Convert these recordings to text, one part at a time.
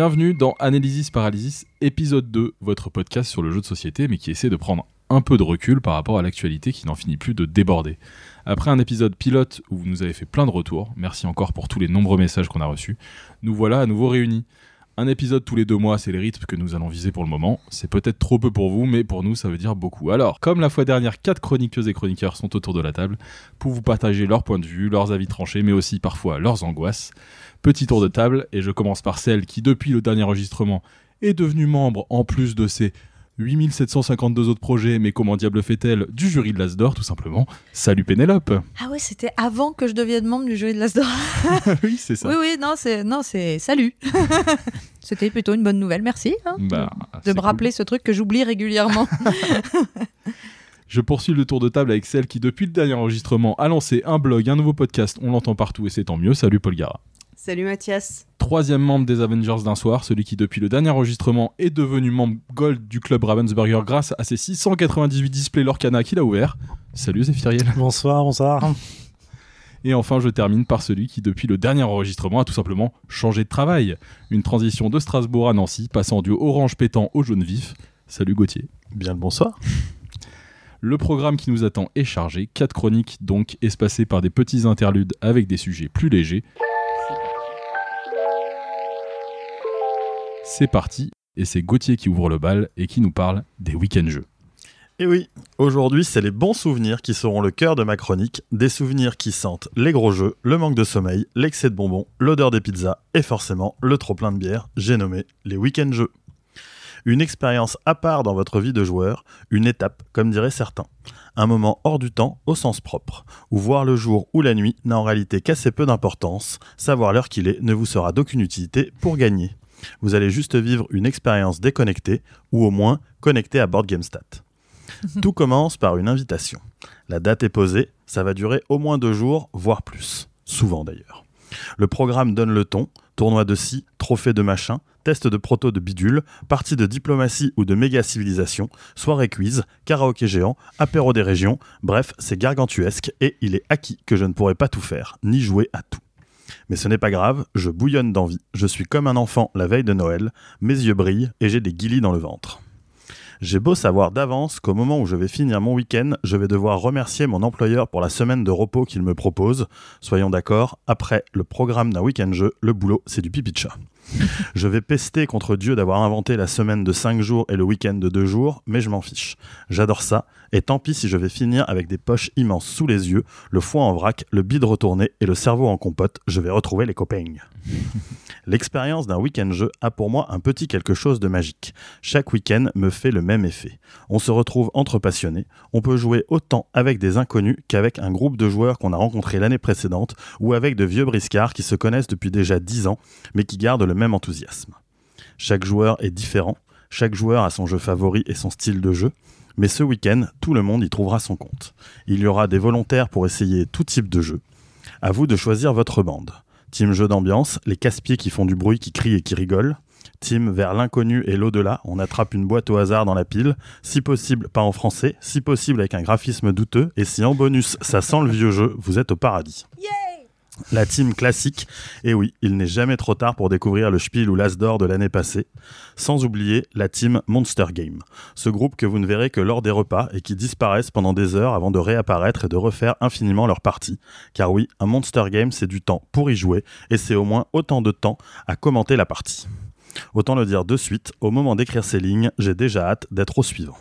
Bienvenue dans Analysis Paralysis, épisode 2, votre podcast sur le jeu de société, mais qui essaie de prendre un peu de recul par rapport à l'actualité qui n'en finit plus de déborder. Après un épisode pilote où vous nous avez fait plein de retours, merci encore pour tous les nombreux messages qu'on a reçus, nous voilà à nouveau réunis. Un épisode tous les deux mois, c'est les rythmes que nous allons viser pour le moment. C'est peut-être trop peu pour vous, mais pour nous, ça veut dire beaucoup. Alors, comme la fois dernière, quatre chroniqueuses et chroniqueurs sont autour de la table pour vous partager leurs points de vue, leurs avis tranchés, mais aussi parfois leurs angoisses. Petit tour de table, et je commence par celle qui, depuis le dernier enregistrement, est devenue membre, en plus de ses 8752 autres projets, mais comment diable fait-elle du jury de l'Asdor, tout simplement? Salut Pénélope Ah ouais, c'était avant que je devienne membre du jury de l'Asdor. Oui, c'est ça. oui, oui, non, c'est non, c'est salut. c'était plutôt une bonne nouvelle, merci hein, Bah, de me cool. rappeler ce truc que j'oublie régulièrement. Je poursuis le tour de table avec celle qui, depuis le dernier enregistrement, a lancé un blog, un nouveau podcast, on l'entend partout et c'est tant mieux. Salut Paul Gara. Salut Mathias. Troisième membre des Avengers d'un soir, celui qui, depuis le dernier enregistrement, est devenu membre Gold du club Ravensburger grâce à ses 698 displays Lorcana qu'il a ouvert. Salut Zéphiriel. Bonsoir, bonsoir. Et enfin, je termine par celui qui, depuis le dernier enregistrement, a tout simplement changé de travail. Une transition de Strasbourg à Nancy, passant du orange pétant au jaune vif. Salut Gauthier. Bien le bonsoir. Le programme qui nous attend est chargé, quatre chroniques donc espacées par des petits interludes avec des sujets plus légers. C'est parti, et c'est Gauthier qui ouvre le bal et qui nous parle des week-end jeux. Et oui, aujourd'hui, c'est les bons souvenirs qui seront le cœur de ma chronique. Des souvenirs qui sentent les gros jeux, le manque de sommeil, l'excès de bonbons, l'odeur des pizzas et forcément le trop-plein de bière. J'ai nommé les week-end jeux. Une expérience à part dans votre vie de joueur, une étape, comme diraient certains. Un moment hors du temps au sens propre, où voir le jour ou la nuit n'a en réalité qu'assez peu d'importance, savoir l'heure qu'il est ne vous sera d'aucune utilité pour gagner. Vous allez juste vivre une expérience déconnectée, ou au moins connectée à Board Game Stat. Tout commence par une invitation. La date est posée, ça va durer au moins deux jours, voire plus. Souvent d'ailleurs. Le programme donne le ton, tournoi de scie, trophée de machin, test de proto de bidule, partie de diplomatie ou de méga civilisation, soirée quiz, karaoké géant, apéro des régions, bref, c'est gargantuesque et il est acquis que je ne pourrai pas tout faire, ni jouer à tout. Mais ce n'est pas grave, je bouillonne d'envie, je suis comme un enfant la veille de Noël, mes yeux brillent et j'ai des guilis dans le ventre. J'ai beau savoir d'avance qu'au moment où je vais finir mon week-end, je vais devoir remercier mon employeur pour la semaine de repos qu'il me propose. Soyons d'accord, après le programme d'un week-end jeu, le boulot, c'est du pipi de chat. Je vais pester contre Dieu d'avoir inventé la semaine de 5 jours et le week-end de 2 jours, mais je m'en fiche. J'adore ça, et tant pis si je vais finir avec des poches immenses sous les yeux, le foie en vrac, le bide retourné et le cerveau en compote, je vais retrouver les copains. L'expérience d'un week-end jeu a pour moi un petit quelque chose de magique. Chaque week-end me fait le même effet. On se retrouve entre passionnés, on peut jouer autant avec des inconnus qu'avec un groupe de joueurs qu'on a rencontré l'année précédente ou avec de vieux briscards qui se connaissent depuis déjà 10 ans mais qui gardent le même enthousiasme. Chaque joueur est différent, chaque joueur a son jeu favori et son style de jeu, mais ce week-end, tout le monde y trouvera son compte. Il y aura des volontaires pour essayer tout type de jeu. À vous de choisir votre bande. Team jeu d'ambiance, les casse-pieds qui font du bruit, qui crient et qui rigolent. Team vers l'inconnu et l'au-delà, on attrape une boîte au hasard dans la pile, si possible pas en français, si possible avec un graphisme douteux, et si en bonus ça sent le vieux jeu, vous êtes au paradis. La team classique, et oui, il n'est jamais trop tard pour découvrir le Spiel ou l'As d'or de l'année passée. Sans oublier la team Monster Game, ce groupe que vous ne verrez que lors des repas et qui disparaissent pendant des heures avant de réapparaître et de refaire infiniment leur partie. Car oui, un Monster Game, c'est du temps pour y jouer, et c'est au moins autant de temps à commenter la partie. Autant le dire de suite, au moment d'écrire ces lignes, j'ai déjà hâte d'être au suivant.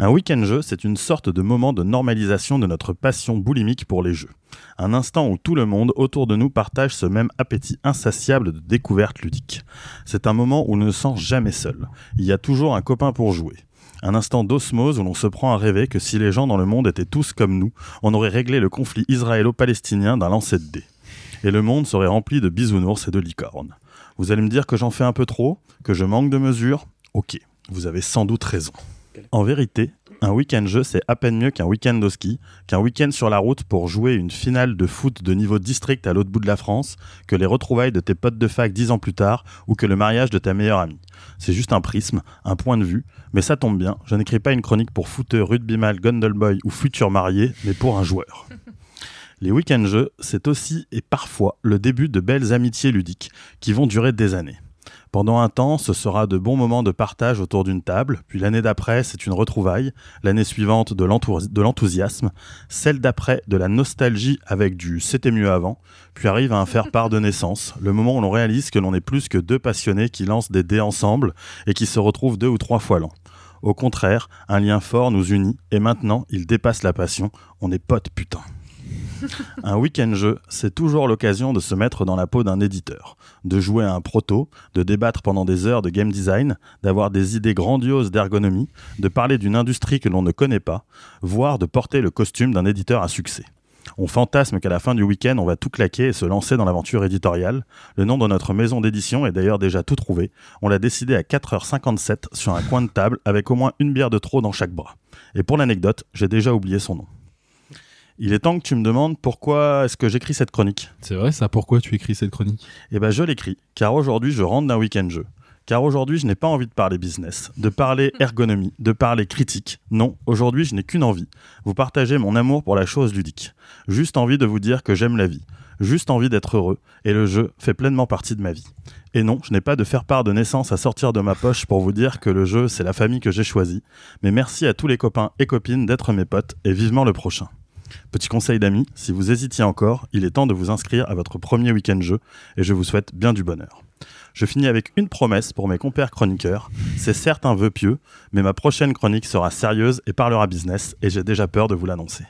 Un week-end jeu, c'est une sorte de moment de normalisation de notre passion boulimique pour les jeux. Un instant où tout le monde autour de nous partage ce même appétit insatiable de découverte ludique. C'est un moment où l'on ne se sent jamais seul. Il y a toujours un copain pour jouer. Un instant d'osmose où l'on se prend à rêver que si les gens dans le monde étaient tous comme nous, on aurait réglé le conflit israélo-palestinien d'un lancer de dés. Et le monde serait rempli de bisounours et de licornes. Vous allez me dire que j'en fais un peu trop, que je manque de mesure? Ok, vous avez sans doute raison. En vérité, un week-end jeu, c'est à peine mieux qu'un week-end au ski, qu'un week-end sur la route pour jouer une finale de foot de niveau district à l'autre bout de la France, que les retrouvailles de tes potes de fac dix ans plus tard, ou que le mariage de ta meilleure amie. C'est juste un prisme, un point de vue, mais ça tombe bien, je n'écris pas une chronique pour footeux, rugbyman, gondelboy ou futur marié, mais pour un joueur. Les week-end jeux, c'est aussi et parfois le début de belles amitiés ludiques qui vont durer des années. Pendant un temps, ce sera de bons moments de partage autour d'une table, puis l'année d'après, c'est une retrouvaille, l'année suivante de l'enthou- de l'enthousiasme, celle d'après de la nostalgie avec du c'était mieux avant, puis arrive à un faire-part de naissance, le moment où l'on réalise que l'on est plus que deux passionnés qui lancent des dés ensemble et qui se retrouvent deux ou trois fois l'an. Au contraire, un lien fort nous unit et maintenant, il dépasse la passion, on est potes putain. Un week-end jeu, c'est toujours l'occasion de se mettre dans la peau d'un éditeur, de jouer à un proto, de débattre pendant des heures de game design, d'avoir des idées grandioses d'ergonomie, de parler d'une industrie que l'on ne connaît pas, voire de porter le costume d'un éditeur à succès. On fantasme qu'à la fin du week-end, on va tout claquer et se lancer dans l'aventure éditoriale. Le nom de notre maison d'édition est d'ailleurs déjà tout trouvé. On l'a décidé à 4h57 sur un coin de table avec au moins une bière de trop dans chaque bras. Et pour l'anecdote, j'ai déjà oublié son nom. Il est temps que tu me demandes pourquoi est-ce que j'écris cette chronique. C'est vrai ça Pourquoi tu écris cette chronique? Eh ben, je l'écris, car aujourd'hui, je rentre d'un week-end jeu. Car aujourd'hui, je n'ai pas envie de parler business, de parler ergonomie, de parler critique. Non, aujourd'hui, je n'ai qu'une envie. Vous partager mon amour pour la chose ludique. Juste envie de vous dire que j'aime la vie. Juste envie d'être heureux. Et le jeu fait pleinement partie de ma vie. Et non, je n'ai pas de faire part de naissance à sortir de ma poche pour vous dire que le jeu, c'est la famille que j'ai choisie. Mais merci à tous les copains et copines d'être mes potes et vivement le prochain. Petit conseil d'amis, si vous hésitiez encore, il est temps de vous inscrire à votre premier week-end jeu et je vous souhaite bien du bonheur. Je finis avec une promesse pour mes compères chroniqueurs. C'est certes un vœu pieux, mais ma prochaine chronique sera sérieuse et parlera business et j'ai déjà peur de vous l'annoncer.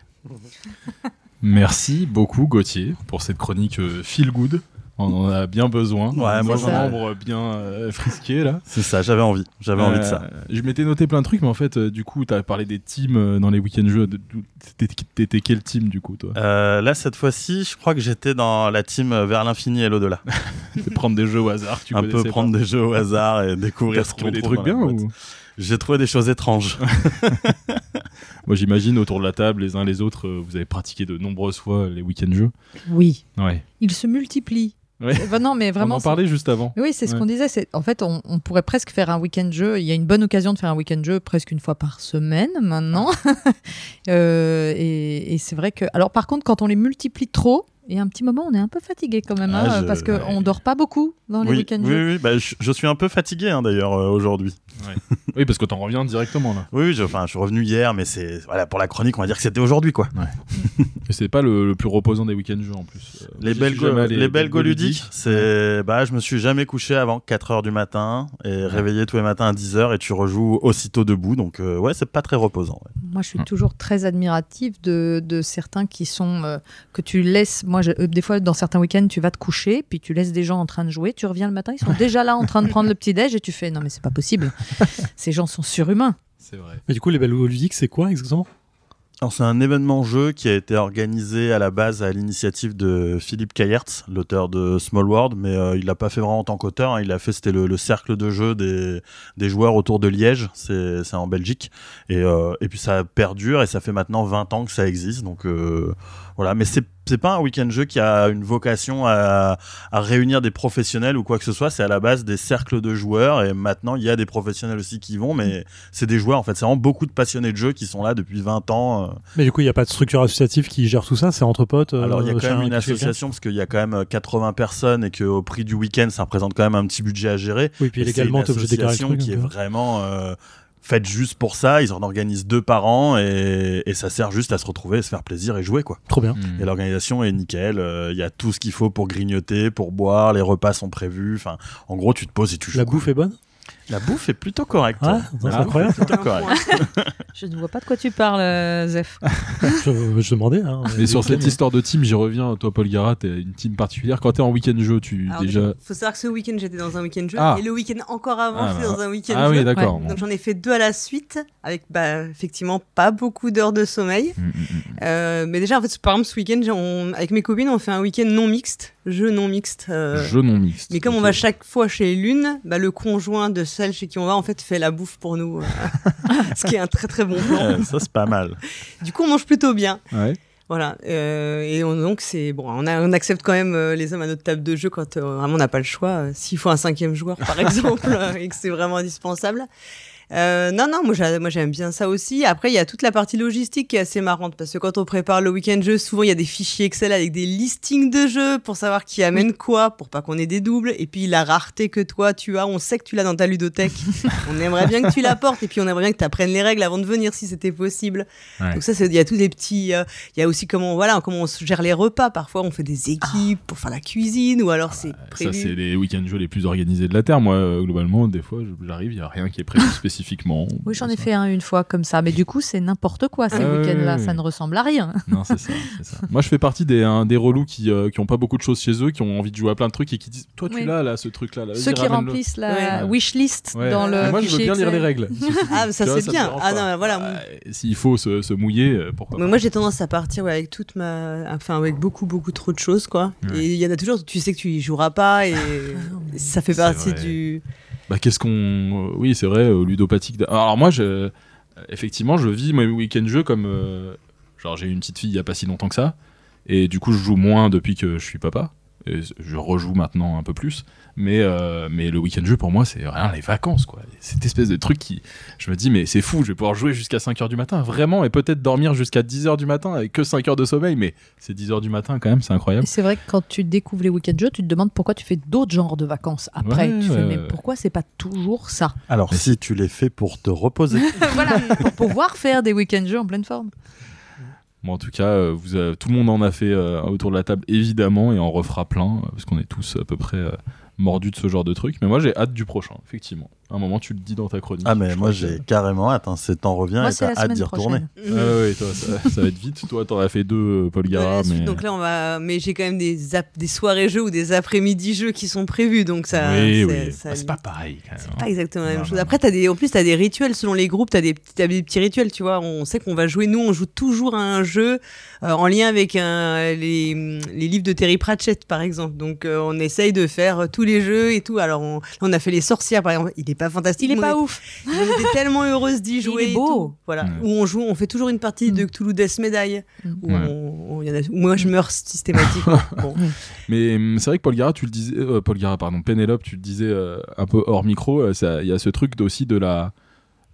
Merci beaucoup Gauthier pour cette chronique euh, feel good. On en a bien besoin. Ouais, moi, un j'en membre bien euh, frisqué là. C'est ça, j'avais envie, j'avais envie de ça. Euh, Je m'étais noté plein de trucs, mais en fait, euh, du coup, t'as parlé des teams dans les week-ends jeux. T'étais quel team du coup, toi? Euh, là, cette fois-ci, je crois que j'étais dans la team vers l'infini et l'au-delà. De prendre des jeux au hasard, tu Un peu prendre pas. des jeux au hasard et découvrir ce qu'on trouvé des trucs bien ou? J'ai trouvé des choses étranges. Moi, j'imagine autour de la table, les uns les autres, vous avez pratiqué de nombreuses fois les week-ends jeux. Oui, Ouais. ils se multiplient. Ouais. Bah non, mais vraiment. On en parlait juste avant. Oui, c'est ce Ouais. qu'on disait. C'est en fait, on, on pourrait presque faire un week-end jeu. Il y a une bonne occasion de faire un week-end jeu presque une fois par semaine maintenant. Euh, et et c'est vrai que. Alors, par contre, quand on les multiplie trop, il y a un petit moment, on est un peu fatigué quand même, Ah, hein, je- parce qu'on ouais. dort pas beaucoup dans les oui, week-ends oui, jeux. oui, bah, je, je suis un peu fatigué hein, d'ailleurs euh, aujourd'hui. Oui, parce que t'en reviens directement là. Oui, je, enfin, je suis revenu hier, mais c'est voilà pour la chronique, on va dire que c'était aujourd'hui quoi. Et c'est pas le, le plus reposant des week-ends jeux en plus. Euh, Les belgo, allé. les belgoludiques, belgoludiques, c'est bah je me suis jamais couché avant 4 heures du matin et réveillé tous les matins à 10 heures et tu rejoues aussitôt debout donc euh, ouais, c'est pas très reposant. ouais. Moi, je suis Mm. toujours très admirative de, de certains qui sont euh, que tu laisses. Moi, je- euh, des fois, dans certains week-ends, tu vas te coucher, puis tu laisses des gens en train de jouer. Tu reviens le matin, ils sont déjà là en train de prendre le petit déj, et tu fais non mais c'est pas possible. Ces gens sont surhumains. C'est vrai. Mais du coup, les ludiques, c'est quoi exactement? Alors c'est un événement jeu qui a été organisé à la base à l'initiative de Philippe Kayertz, l'auteur de Small World, mais euh, il l'a pas fait vraiment en tant qu'auteur. hein. Il a fait c'était le, le cercle de jeu des, des joueurs autour de Liège, c'est c'est en Belgique, et, euh, et puis ça perdure et ça fait maintenant 20 ans que ça existe. Donc euh, voilà, mais c'est c'est pas un week-end jeu qui a une vocation à, à réunir des professionnels ou quoi que ce soit. C'est à la base des cercles de joueurs et maintenant il y a des professionnels aussi qui vont, mais c'est des joueurs en fait. C'est vraiment beaucoup de passionnés de jeu qui sont là depuis 20 ans. euh, Mais du coup, il n'y a pas de structure associative qui gère tout ça, c'est entre potes. euh, alors il y a quand même une association parce qu'il y a quand même euh, 80 personnes et qu'au prix du week-end ça représente quand même un petit budget à gérer. Oui, puis légalement, une t'es obligé de déclarer le association qui est euh. vraiment euh, faite juste pour ça. Ils en organisent deux par an et, et ça sert juste à se retrouver, se faire plaisir et jouer quoi. Trop bien. Mm. Et l'organisation est nickel. euh, Il y a tout ce qu'il faut pour grignoter, pour boire. Les repas sont prévus. Enfin, en gros, tu te poses et tu joues. La quoi. bouffe est bonne? La bouffe est plutôt correcte. Ah, c'est incroyable. Je ne vois pas de quoi tu parles, euh, Zef. je, je demandais. Hein, Mais sur cette histoire de team, j'y reviens. Toi, Paul Gara, t'es une team particulière. Quand t'es en week-end jeu, tu Alors, déjà. faut savoir que ce week-end j'étais dans un week-end jeu Ah. et le week-end encore avant Ah, j'étais bah, dans un week-end Ah jeu. oui, d'accord. Donc j'en ai fait deux à la suite avec bah, effectivement pas beaucoup d'heures de sommeil. Mm, mm, mm. Euh, mais déjà en fait par exemple ce week-end on- avec mes copines on fait un week-end non mixte, jeu non mixte. euh, Jeu non mixte. mais comme on va chaque fois chez l'une, bah, le conjoint de celle chez qui on va en fait fait la bouffe pour nous, euh, ce qui est un très très bon plan. Ouais, ça c'est pas mal. Du coup on mange plutôt bien. Ouais. Voilà, euh, et on, donc c'est bon, on, a- on accepte quand même euh, les hommes à notre table de jeu quand euh, vraiment on n'a pas le choix. euh, S'il faut un cinquième joueur par exemple, et que c'est vraiment indispensable. Euh, non, non, moi, j'a- moi j'aime bien ça aussi. Après, il y a toute la partie logistique qui est assez marrante parce que quand on prépare le week-end jeu, souvent il y a des fichiers Excel avec des listings de jeux pour savoir qui amène quoi, pour pas qu'on ait des doubles. Et puis la rareté que toi tu as, on sait que tu l'as dans ta ludothèque. on aimerait bien que tu l'apportes et puis on aimerait bien que tu apprennes les règles avant de venir si c'était possible. Ouais. Donc ça, c'est- il y a tous des petits. euh, Il y a aussi comment voilà comment on gère les repas. Parfois, on fait des équipes pour faire la cuisine ou alors c'est Ça, prévu. c'est les week-ends jeux les plus organisés de la Terre. Moi, euh, globalement, des fois, j'arrive, il n'y a rien qui est prévu spécifiquement. Oui, j'en ai fait un une fois comme ça. Mais du coup, c'est n'importe quoi ces Ah week-ends-là. Ça ne ressemble à rien. Non, c'est ça. Moi, je fais partie des, hein, des relous qui, euh, qui ont pas beaucoup de choses chez eux, qui ont envie de jouer à plein de trucs et qui disent Toi, tu Oui. l'as là, ce truc-là. Là, Ceux qui remplissent la Ouais. wishlist Ouais. dans le Mais Moi, je veux bien lire les Excel. règles. Ah, mais ça c'est bien. Ah non, voilà. Ouais, S'il faut se, se mouiller, euh, pourquoi Mais pas. moi j'ai tendance à partir ouais, avec toute ma enfin avec beaucoup beaucoup trop de choses quoi Ouais. et il y en a toujours tu sais que tu y joueras pas et ça fait partie du Bah, qu'est-ce qu'on. euh, Oui, c'est vrai, euh, ludopathique. Alors, moi, je... effectivement, je vis mes week-end jeux comme. euh, Genre, j'ai eu une petite fille il y a pas si longtemps que ça. Et du coup, je joue moins depuis que je suis papa. Et je rejoue maintenant un peu plus. Mais, euh, mais le week-end jeu, pour moi, c'est rien les vacances, quoi. Cette espèce de truc qui. Je me dis, mais c'est fou, je vais pouvoir jouer jusqu'à 5h du matin, vraiment, et peut-être dormir jusqu'à 10h du matin avec que 5 heures de sommeil, mais c'est 10h du matin quand même, c'est incroyable. Et C'est vrai que quand tu découvres les week-ends jeux, tu te demandes pourquoi tu fais d'autres genres de vacances après. Ouais, tu fais, mais pourquoi c'est pas toujours ça? Alors, Mais si tu les fais pour te reposer. Voilà, pour pouvoir faire des week-ends jeux en pleine forme. Bon, en tout cas, euh, vous avez- tout le monde en a fait euh, autour de la table, évidemment, et en refera plein, euh, parce qu'on est tous à peu près mordus de ce genre de truc. Mais moi, j'ai hâte du prochain, effectivement. Un moment, tu le dis dans ta chronique. Ah, mais moi, que- j'ai carrément hâte. Hein. C'est temps revient Moi, et t'as hâte d'y retourner. prochaine. Ah toi, ça, ça va être vite. Toi, t'en as fait deux, euh, Paul Gara, Ouais, mais... donc là on va mais j'ai quand même des ap- des soirées jeux ou des après-midi jeux qui sont prévus donc ça oui, c'est- oui. ça- Bah, c'est pas pareil, quand même. c'est pas exactement la même Non, chose. non. Après, t'as des, en plus, tu as des rituels selon les groupes, tu as, des petits rituels, tu vois. On sait qu'on va jouer, nous, on joue toujours à un jeu euh, en lien avec un- les, les livres de Terry Pratchett, par exemple. Donc, euh, on essaye de faire euh, tous les jeux et tout. Alors, on, on a fait Les Sorcières, par exemple. Il est pas fantastique. Il est mais pas on, ouf. est- on était tellement heureuse d'y Il jouer. est et beau. tout. Voilà. Ouais. Où on joue, on fait toujours une partie de Mm. Cthulhu Death Medaille. Mm. Où, Ouais. on- on- il y en a, où moi, je meurs systématiquement. Bon. Mais hum, c'est vrai que Paul Gara, tu le disais, euh, Paul Gara, pardon, Pénélope, tu le disais euh, un peu hors micro, euh, ça- il y a ce truc aussi de la,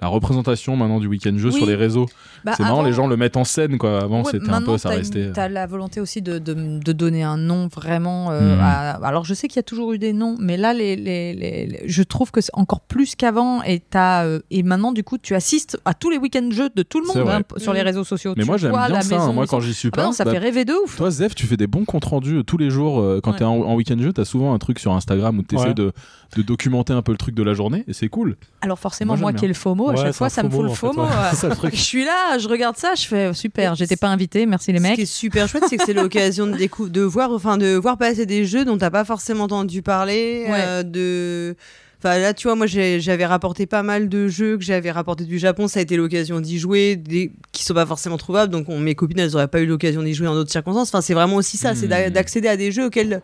la représentation maintenant du week-end jeu Oui. sur les réseaux. Bah, c'est marrant, avant- les gens le mettent en scène, quoi. Avant, Ouais, c'était un peu, ça une- restait. euh, T'as la volonté aussi de, de, de donner un nom vraiment. euh, Mhm. à- alors je sais qu'il y a toujours eu des noms, mais là, les, les, les- les- je trouve que c'est encore plus qu'avant. Et, t'as, euh, et maintenant, du coup, tu assistes à tous les week-ends jeux de tout le monde hein, sur les réseaux sociaux. Mais Tu moi, j'aime bien la ça. hein. maison, Moi, quand j'y suis Ah bah pas. non, ça bah, fait rêver de ouf. Toi, Zef, tu fais des bons comptes rendus tous les jours. euh, quand Ouais. t'es en, en week-end jeu, t'as souvent un truc sur Instagram où t'essaies Ouais. de, de documenter un peu le truc de la journée et c'est cool. Alors forcément, Moi, qui ai le FOMO, à Ouais, chaque c'est fois, ça me fout le en fait, FOMO. ouais. euh, C'est ça, le truc. Je suis là, je regarde ça, je fais super. J'étais pas invité, merci les Ce mecs. qui est super chouette, c'est que c'est l'occasion de, décou- de voir, enfin, de voir passer des jeux dont t'as pas forcément entendu parler, Ouais. euh, de. Enfin là, tu vois, moi j'avais rapporté pas mal de jeux que j'avais rapporté du Japon. Ça a été l'occasion d'y jouer, des... qui sont pas forcément trouvables. Donc on- mes copines, elles auraient pas eu l'occasion d'y jouer en d'autres circonstances. Enfin, c'est vraiment aussi ça, c'est Hmm. d'accéder à des jeux auxquels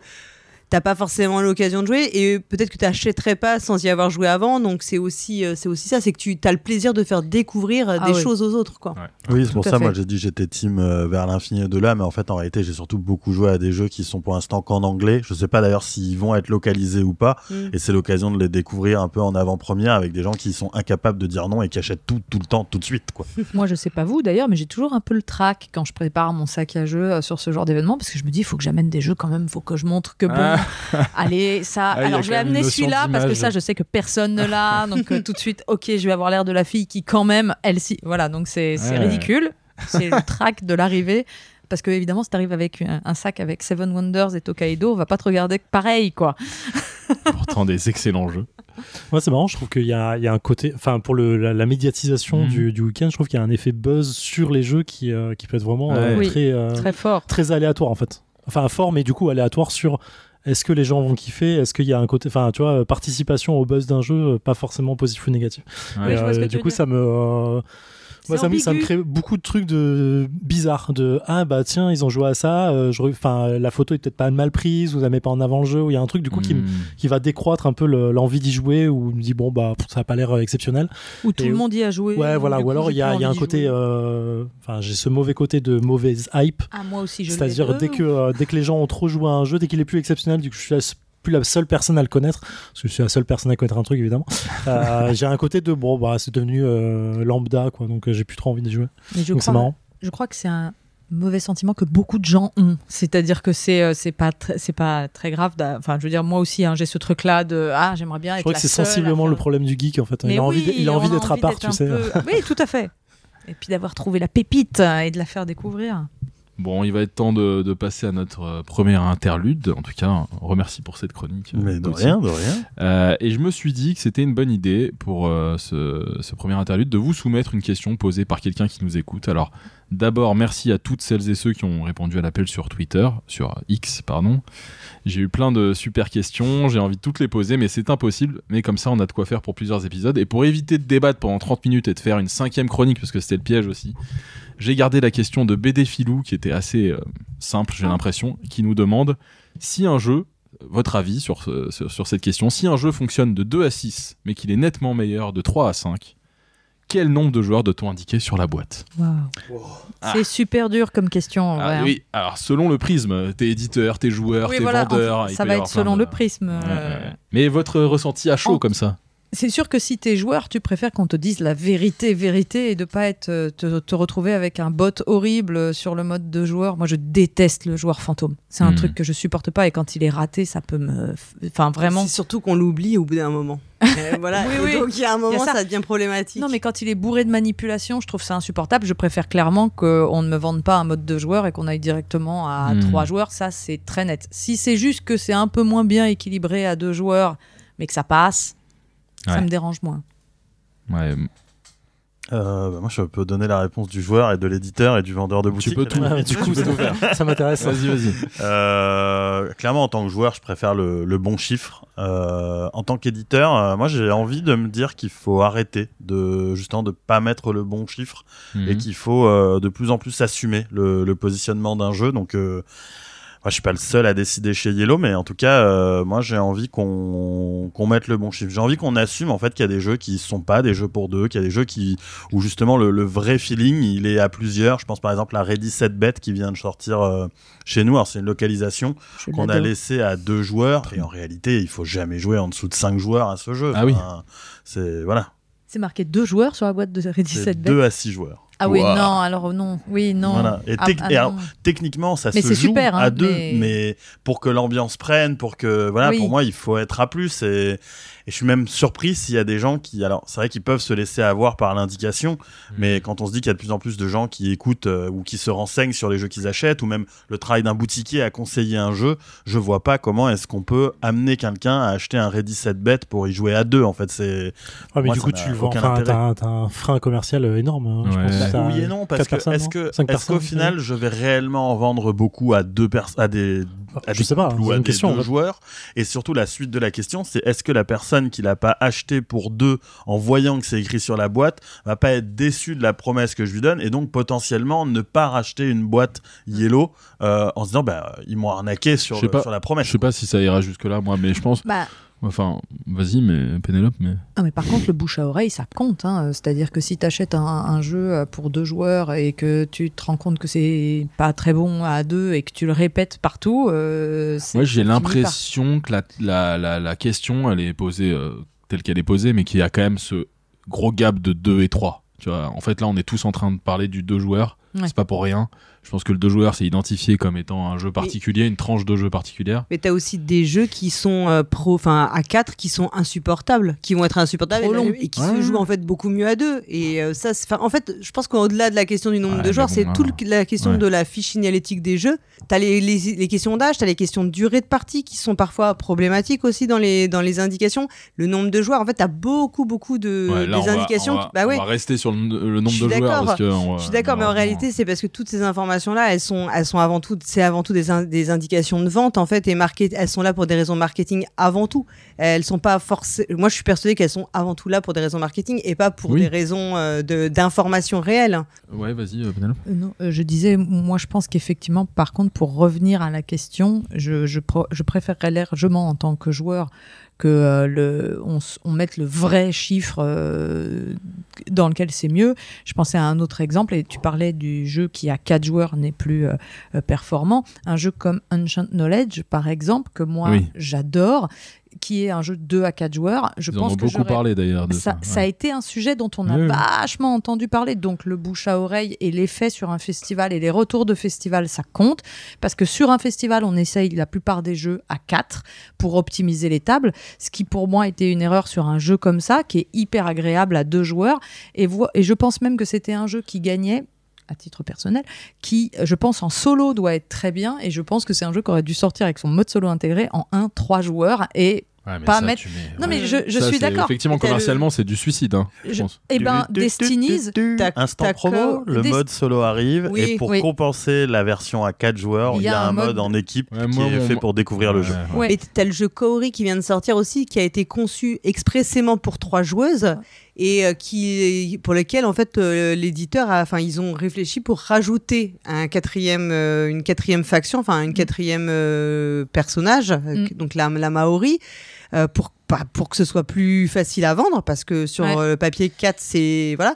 t'as pas forcément l'occasion de jouer et peut-être que t'achèterais pas sans y avoir joué avant. Donc c'est aussi, euh, c'est aussi ça, c'est que tu as le plaisir de faire découvrir euh, Ah des oui. choses aux autres, quoi. Oui, c'est pour ça, fait. moi j'ai dit j'étais team euh, vers l'infini et de là, mais en fait en réalité j'ai surtout beaucoup joué à des jeux qui sont pour l'instant qu'en anglais. Je sais pas d'ailleurs s'ils vont être localisés ou pas, Mm. et c'est l'occasion de les découvrir un peu en avant-première avec des gens qui sont incapables de dire non et qui achètent tout tout le temps, tout de suite quoi. Moi, je sais pas vous d'ailleurs, mais j'ai toujours un peu le trac quand je prépare mon sac à jeux sur ce genre d'événement parce que je me dis, il faut que j'amène des jeux quand même, il faut que je montre que bon, Ah. allez, ça. Ah, alors, je vais amener celui-là parce que ça, je sais que personne ne l'a. donc, euh, tout de suite, ok, je vais avoir l'air de la fille qui, quand même, elle si. Voilà, donc c'est Ouais. ridicule. C'est le trac de l'arrivée. Parce que, évidemment, si t'arrives avec un, un sac avec Seven Wonders et Tokaido, on va pas te regarder pareil, quoi. Pourtant, des excellents jeux. Ouais, c'est marrant, je trouve qu'il y a, il y a un côté, enfin pour le, la, la médiatisation Mhm. du, du week-end, je trouve qu'il y a un effet buzz sur les jeux qui, euh, qui peut être vraiment euh. Oui, très, euh, Très fort. très aléatoire en fait. Enfin fort, mais du coup aléatoire sur est-ce que les gens vont kiffer, est-ce qu'il y a un côté, enfin tu vois, participation au buzz d'un jeu, euh, pas forcément positif ou négatif? Ouais. je vois ce que Euh, tu du veux coup, dire. ça me, euh, moi, ça, me, ça me ambigu. crée beaucoup de trucs de bizarres. De ah bah tiens, ils ont joué à ça. euh, je re- Enfin, la photo est peut-être pas mal prise, ou ça met pas en avant le jeu, ou il y a un truc du coup qui, me- Mm. qui va décroître un peu le- l'envie d'y jouer, ou me dit bon bah ça a pas l'air euh, exceptionnel. Où tout le monde y a joué. Ouais, voilà. Ou coup, alors il y a, y un côté, euh, enfin j'ai ce mauvais côté de mauvaise hype. Ah, moi aussi, je C'est-à-dire de dès que euh, dès que les gens ont trop joué à un jeu, dès qu'il est plus exceptionnel, du coup je laisse plus la seule personne à le connaître, parce que je suis la seule personne à connaître un truc évidemment. Euh, j'ai un côté de bon, bah c'est devenu euh, lambda quoi, donc euh, j'ai plus trop envie de jouer. Mais je Donc c'est crois, marrant. je crois que c'est un mauvais sentiment que beaucoup de gens ont. C'est-à-dire que c'est c'est pas c'est pas très grave. Enfin, je veux dire, moi aussi, hein, j'ai ce truc-là de ah, j'aimerais bien Je crois que c'est sensiblement faire- le problème du geek en fait. Mais il a envie, il a envie d'être à part, tu sais. peu- Oui, tout à fait. Et puis d'avoir trouvé la pépite et de la faire découvrir. Bon, il va être temps de, de passer à notre euh, première interlude. En tout cas, remercie pour cette chronique. euh, Mais de rien, de rien. Euh, et je me suis dit que c'était une bonne idée pour euh, ce, ce premier interlude de vous soumettre une question posée par quelqu'un qui nous écoute. Alors, d'abord, merci à toutes celles et ceux qui ont répondu à l'appel sur Twitter, sur X, pardon. J'ai eu plein de super questions, j'ai envie de toutes les poser, mais c'est impossible. Mais comme ça, on a de quoi faire pour plusieurs épisodes. Et pour éviter de débattre pendant 30 minutes et de faire une cinquième chronique, parce que c'était le piège aussi, j'ai gardé la question de BD Filou, qui était assez euh, simple, j'ai l'impression, qui nous demande si un jeu, votre avis sur, sur cette question, si un jeu fonctionne de 2 à 6, mais qu'il est nettement meilleur de 3 à 5, quel nombre de joueurs doit-on indiquer sur la boîte Ah. C'est super dur comme question. Ah ouais. Oui, alors selon le prisme, t'es éditeur, t'es joueur, Oui, t'es voilà, vendeur. ça va être selon de- le prisme. Ouais, euh. Mais votre ressenti à chaud En- comme ça C'est sûr que si t'es joueur, tu préfères qu'on te dise la vérité, vérité, et de pas être euh, te, te retrouver avec un bot horrible sur le mode de joueur. Moi, je déteste le joueur fantôme. C'est un Hmm. truc que je supporte pas, et quand il est raté, ça peut me, enfin vraiment. C'est surtout qu'on l'oublie au bout d'un moment. Euh, voilà. Oui, oui. Donc il y a un moment, ça. ça. devient problématique. Non, mais quand il est bourré de manipulation, je trouve ça insupportable. Je préfère clairement qu'on ne me vende pas un mode de joueur et qu'on aille directement à Hmm. trois joueurs. Ça, c'est très net. Si c'est juste que c'est un peu moins bien équilibré à deux joueurs, mais que ça passe, ça me dérange moins. Ouais, Euh, bah, moi, je peux donner la réponse du joueur et de l'éditeur et du vendeur de boutique. peux tout. Ouais, du coup, ça, ça m'intéresse. Vas-y, vas-y. Euh, clairement, en tant que joueur, je préfère le, le bon chiffre. Euh, en tant qu'éditeur, euh, moi, j'ai envie de me dire qu'il faut arrêter de justement de pas mettre le bon chiffre et Mhm. qu'il faut euh, de plus en plus assumer le, le positionnement d'un jeu. Donc, moi, je suis pas le seul à décider chez Yellow, mais en tout cas, euh, moi, j'ai envie qu'on qu'on mette le bon chiffre. J'ai envie qu'on assume en fait qu'il y a des jeux qui sont pas des jeux pour deux, qu'il y a des jeux qui où justement le, le vrai feeling il est à plusieurs. Je pense par exemple à Ready 7 Bet qui vient de sortir euh, chez nous. Alors c'est une localisation qu'on a l'adore. laissé à deux joueurs et en réalité il faut jamais jouer en dessous de cinq joueurs à ce jeu. Ah oui. C'est voilà, C'est marqué deux joueurs sur la boîte de Ready c'est 7 deux à six joueurs. Ah oui, non, alors non, oui, non. Voilà. Et, Ah, ah et alors, non. techniquement, ça Mais se joue super, hein, à deux, mais- mais... pour que l'ambiance prenne, pour que voilà, Oui. pour moi, il faut être à plus. Et, et je suis même surpris s'il y a des gens qui, alors, c'est vrai qu'ils peuvent se laisser avoir par l'indication, Hmm. mais quand on se dit qu'il y a de plus en plus de gens qui écoutent euh, ou qui se renseignent sur les jeux qu'ils achètent, ou même le travail d'un boutiquier à conseiller un jeu, je vois pas comment est-ce qu'on peut amener quelqu'un à acheter un Ready 7 Bet pour y jouer à deux. En fait, c'est Ouais, mais Moi, du coup, tu le vends. Enfin, t'as un, frein commercial euh, énorme. hein, je Ouais. pense. Bah, oui et non parce que personnes, est-ce qu'au personnes, final je vais réellement en vendre beaucoup à deux personnes à des Je des sais pas, couples ou à une des question, en deux fait. joueurs et surtout la suite de la question c'est est-ce que la personne qui l'a pas acheté pour deux en voyant que c'est écrit sur la boîte va pas être déçue de la promesse que je lui donne et donc potentiellement ne pas racheter une boîte yellow euh, en se disant bah ils m'ont arnaqué sur, Je sais le- pas. sur la Je promesse sais pas si ça ira jusque-là, moi, mais je pense. Bah, Enfin, vas-y, mais Pénélope, mais. ah, mais par contre, le bouche à oreille, ça compte. hein. C'est-à-dire que si tu achètes un, un jeu pour deux joueurs et que tu te rends compte que c'est pas très bon à deux et que tu le répètes partout, euh, Moi, j'ai l'impression que la, la, la, la question, elle est posée euh, telle qu'elle est posée, mais qu'il y a quand même ce gros gap de 2 et 3. Tu vois, en fait, là, on est tous en train de parler du deux joueurs. Ouais. C'est pas pour rien. Je pense que le deux joueurs, c'est identifié comme étant un jeu particulier, une tranche de jeu particulière. Mais t'as aussi des jeux qui sont euh, pro, enfin à 4 qui sont insupportables, qui vont être insupportables Trop et, long. et qui Ouais. se jouent en fait beaucoup mieux à deux. Et euh, ça, en fait, je pense qu'au-delà de la question du nombre Ouais, de joueurs, bon, c'est toute la question ouais. de la fiche signalétique des jeux. T'as les, les, les questions d'âge, t'as les questions de durée de partie qui sont parfois problématiques aussi dans les dans les indications. Le nombre de joueurs, en fait, t'as beaucoup beaucoup de Ouais, là, des on va- indications. on va, qui- bah on va rester sur le, le nombre de joueurs. d'accord. Parce que on va- Je suis d'accord, mais en réalité, c'est parce que toutes ces informations-là, elles sont, elles sont avant tout, c'est avant tout des, in- des indications de vente en fait, et market, elles sont là pour des raisons marketing avant tout. Elles sont pas forcément. Moi, je suis persuadée qu'elles sont avant tout là pour des raisons marketing et pas pour Oui. des raisons euh, de d'information réelle. Ouais, vas-y, euh. Euh, non, euh, je disais, moi je pense qu'effectivement, par contre, pour revenir à la question, je, je, je préférerais largement en tant que joueur que euh, le, on, on mette le vrai chiffre euh, dans lequel c'est mieux. Je pensais à un autre exemple, et tu parlais du jeu qui a quatre joueurs n'est plus euh, euh, performant. Un jeu comme Ancient Knowledge, par exemple, que moi Oui. j'adore, qui est un jeu de 2 à 4 joueurs. Je Ils en pense ont que beaucoup parlé d'ailleurs ça, ça. ça a été un sujet dont on a Oui, oui. vachement entendu parler. Donc le bouche à oreille et l'effet sur un festival et les retours de festival, ça compte. Parce que sur un festival, on essaye la plupart des jeux à 4 pour optimiser les tables. Ce qui pour moi était une erreur sur un jeu comme ça, qui est hyper agréable à deux joueurs. Et, vo- et je pense même que c'était un jeu qui gagnait à titre personnel, qui, je pense, en solo doit être très bien. Et je pense que c'est un jeu qui aurait dû sortir avec son mode solo intégré en 1-3 joueurs. Et Ouais, mais pas ça, mettre- mets- non, mais je, je Ça, suis d'accord. Effectivement, le- commercialement, c'est du suicide, hein, je Je- pense. Eh ben, Du- du- du- Destiny's, du- du- Tac, Instant promo, euh, le mode solo arrive Oui. et pour Oui. compenser la version à 4 joueurs, il y a un mode, en équipe Ouais, qui moi, est fait pour découvrir le Ouais, jeu. ouais. Ouais. Et t'as le jeu Kaori qui vient de sortir aussi, qui a été conçu expressément pour trois joueuses et euh, qui pour lequel en fait euh, l'éditeur a, enfin ils ont réfléchi pour rajouter un quatrième, euh, une quatrième faction, enfin une quatrième euh, personnage, Mm. donc la, la Maori, euh, pour pas pour que ce soit plus facile à vendre parce que sur Ouais. euh, le papier 4 c'est voilà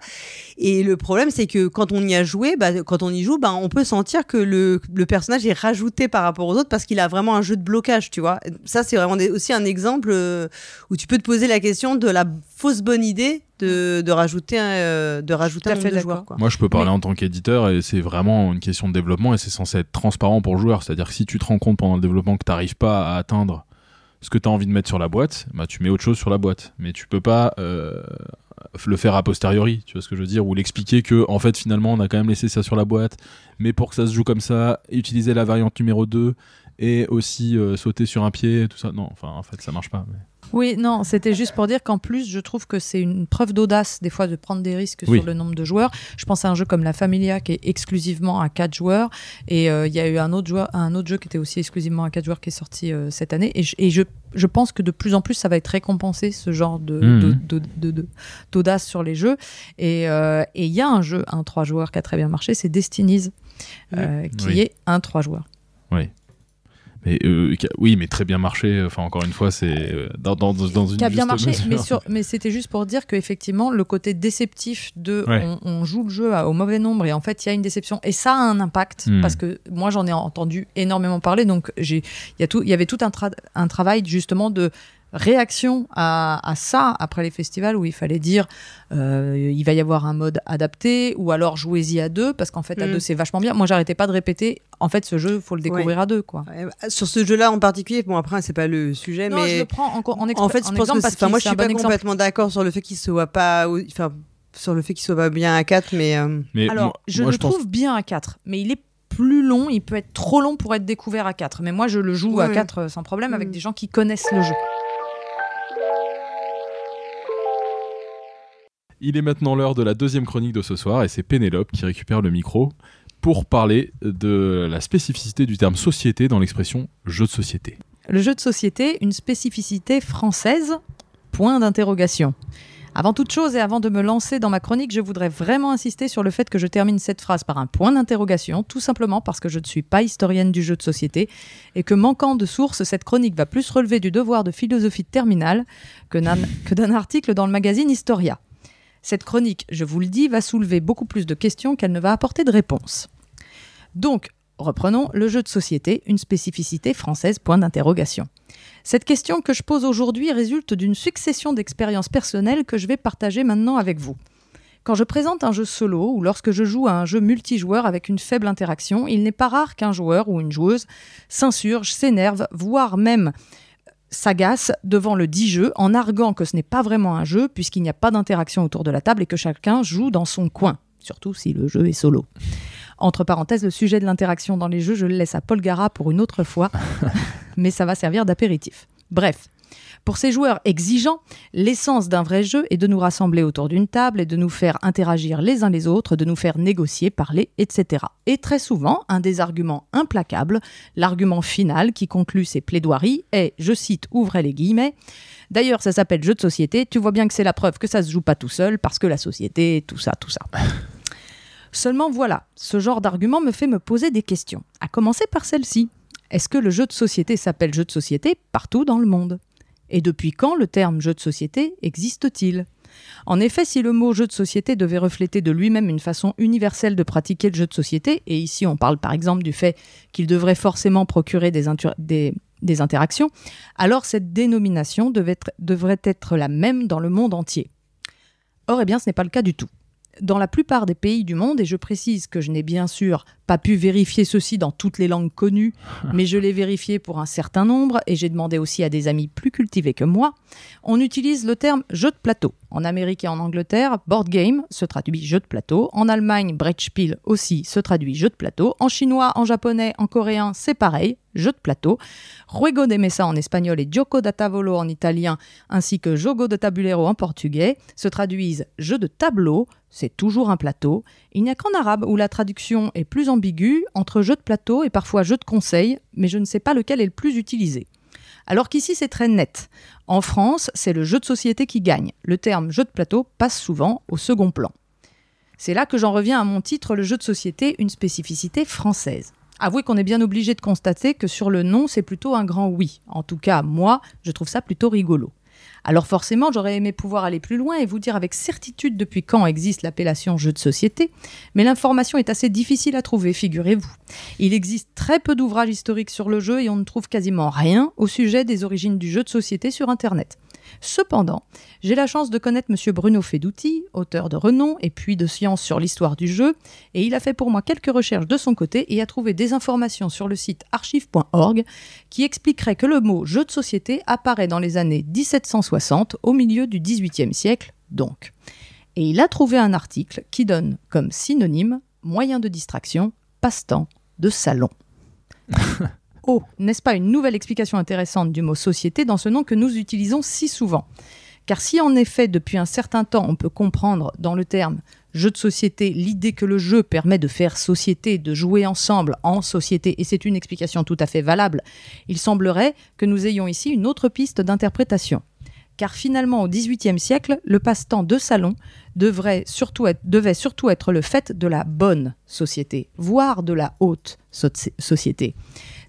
et le problème c'est que quand on y a joué bah, quand on y joue bah, on peut sentir que le, le personnage est rajouté par rapport aux autres parce qu'il a vraiment un jeu de blocage tu vois ça c'est vraiment des- aussi un exemple euh, où tu peux te poser la question de la fausse bonne idée de, de rajouter un, euh, de rajouter à un fait de joueurs quoi. Moi, je peux parler Mais- en tant qu'éditeur et c'est vraiment une question de développement et c'est censé être transparent pour le joueur. C'est-à-dire que si tu te rends compte pendant le développement que tu n'arrives pas à atteindre ce que tu as envie de mettre sur la boîte, bah, tu mets autre chose sur la boîte. Mais tu peux pas euh, le faire a posteriori, tu vois ce que je veux dire, ou l'expliquer que en fait finalement on a quand même laissé ça sur la boîte, mais pour que ça se joue comme ça, utiliser la variante numéro 2 et aussi euh, sauter sur un pied, tout ça. Non, enfin en fait ça marche pas. Oui, non, c'était juste pour dire qu'en plus, je trouve que c'est une preuve d'audace, des fois, de prendre des risques Oui. sur le nombre de joueurs. Je pense à un jeu comme La Familia, qui est exclusivement à 4 joueurs. Et euh, il y a eu un autre, joueur, un autre jeu qui était aussi exclusivement à 4 joueurs qui est sorti euh, cette année. Et, je, et je, je pense que de plus en plus, ça va être récompensé, ce genre de, Mhm. de- de- de- de- d'audace sur les jeux. Et euh, et il y a un jeu, un 3 joueurs, qui a très bien marché, c'est Destinies, qui Oui. est un 3 joueurs. Mais euh, qui a- oui, mais très bien marché. Enfin, encore une fois, c'est euh, dans, dans, dans une qui a bien juste marché, mesure. mais, sur- mais c'était juste pour dire qu'effectivement, le côté déceptif de Ouais. on, on joue le jeu à- au mauvais nombre et en fait, il y a une déception. Et ça a un impact Hmm. parce que moi, j'en ai entendu énormément parler. Donc, j'ai- il y, a tout- il y avait tout un, tra- un travail justement de réaction à, à ça après les festivals où il fallait dire euh, il va y avoir un mode adapté ou alors jouez-y à deux parce qu'en fait à Mm. deux c'est vachement bien moi j'arrêtais pas de répéter en fait ce jeu faut le découvrir à deux quoi Ouais, bah, sur ce jeu-là en particulier, bon après c'est pas le sujet, non je mais le prends en, en, en fait en je pense exemple que parce c'est- enfin, que moi je suis bon pas complètement d'accord sur le fait qu'il soit pas, enfin sur le fait qu'il soit pas bien à 4 mais euh, Mais Alors, moi- je moi, le trouve bien à 4, mais il est plus long, il peut être trop long pour être découvert à 4. Mais moi, je le joue à Ouais. 4 sans problème avec Mm. des gens qui connaissent le jeu. Il est maintenant l'heure de la deuxième chronique de ce soir et c'est Pénélope qui récupère le micro pour parler de la spécificité du terme société dans l'expression jeu de société. Le jeu de société, une spécificité française? Point d'interrogation. Avant toute chose et avant de me lancer dans ma chronique, je voudrais vraiment insister sur le fait que je termine cette phrase par un point d'interrogation, tout simplement parce que je ne suis pas historienne du jeu de société et que manquant de sources, cette chronique va plus relever du devoir de philosophie terminale que d'un article dans le magazine Historia. Cette chronique, je vous le dis, va soulever beaucoup plus de questions qu'elle ne va apporter de réponses. Donc, reprenons le jeu de société, une spécificité française, point d'interrogation. Cette question que je pose aujourd'hui résulte d'une succession d'expériences personnelles que je vais partager maintenant avec vous. Quand je présente un jeu solo ou lorsque je joue à un jeu multijoueur avec une faible interaction, il n'est pas rare qu'un joueur ou une joueuse s'insurge, s'énerve, voire même s'agace devant le dit jeu en arguant que ce n'est pas vraiment un jeu puisqu'il n'y a pas d'interaction autour de la table et que chacun joue dans son coin, surtout si le jeu est solo. Entre parenthèses, le sujet de l'interaction dans les jeux, je le laisse à Paul Gara pour une autre fois, mais ça va servir d'apéritif. Bref, pour ces joueurs exigeants, l'essence d'un vrai jeu est de nous rassembler autour d'une table et de nous faire interagir les uns les autres, de nous faire négocier, parler, etc. Et très souvent, un des arguments implacables, l'argument final qui conclut ces plaidoiries est, je cite, ouvrez les guillemets, D'ailleurs, ça s'appelle jeu de société. Tu vois bien que c'est la preuve que ça se joue pas tout seul parce que la société, tout ça, tout ça. Seulement voilà, ce genre d'argument me fait me poser des questions. À commencer par celle-ci. Est-ce que le jeu de société s'appelle jeu de société partout dans le monde? Et depuis quand le terme jeu de société existe-t-il? En effet, si le mot jeu de société devait refléter de lui-même une façon universelle de pratiquer le jeu de société, et ici on parle par exemple du fait qu'il devrait forcément procurer des, interactions, alors cette dénomination devrait être la même dans le monde entier. Or, eh bien, ce n'est pas le cas du tout dans la plupart des pays du monde, et je précise que je n'ai bien sûr pas pu vérifier ceci dans toutes les langues connues, mais je l'ai vérifié pour un certain nombre, et j'ai demandé aussi à des amis plus cultivés que moi, on utilise le terme jeu de plateau. En Amérique et en Angleterre, board game se traduit jeu de plateau. En Allemagne, Brettspiel aussi se traduit jeu de plateau. En chinois, en japonais, en coréen, c'est pareil, jeu de plateau. Ruego de mesa en espagnol et gioco da tavolo en italien, ainsi que jogo de tabuleiro en portugais, se traduisent jeu de tableau, c'est toujours un plateau. Il n'y a qu'en arabe où la traduction est plus ambiguë entre jeu de plateau et parfois jeu de conseil, mais je ne sais pas lequel est le plus utilisé. Alors qu'ici c'est très net. En France, c'est le jeu de société qui gagne. Le terme jeu de plateau passe souvent au second plan. C'est là que j'en reviens à mon titre Le jeu de société, une spécificité française. Avouez qu'on est bien obligé de constater que sur le nom, c'est plutôt un grand oui. En tout cas, moi, je trouve ça plutôt rigolo. Alors forcément, j'aurais aimé pouvoir aller plus loin et vous dire avec certitude depuis quand existe l'appellation jeu de société, mais l'information est assez difficile à trouver, figurez-vous. Il existe très peu d'ouvrages historiques sur le jeu et on ne trouve quasiment rien au sujet des origines du jeu de société sur Internet. Cependant, j'ai la chance de connaître M. Bruno Fedouti, auteur de renom et puis de sciences sur l'histoire du jeu, et il a fait pour moi quelques recherches de son côté et a trouvé des informations sur le site archive.org qui expliqueraient que le mot jeu de société apparaît dans les années 1760, au milieu du XVIIIe siècle donc. Et il a trouvé un article qui donne comme synonyme moyen de distraction, passe-temps, de salon. Oh, n'est-ce pas une nouvelle explication intéressante du mot société dans ce nom que nous utilisons si souvent? Car si en effet, depuis un certain temps, on peut comprendre dans le terme jeu de société l'idée que le jeu permet de faire société, de jouer ensemble en société, et c'est une explication tout à fait valable, il semblerait que nous ayons ici une autre piste d'interprétation car finalement au XVIIIe siècle, le passe-temps de salon devrait surtout devait surtout être le fait de la bonne société, voire de la haute société.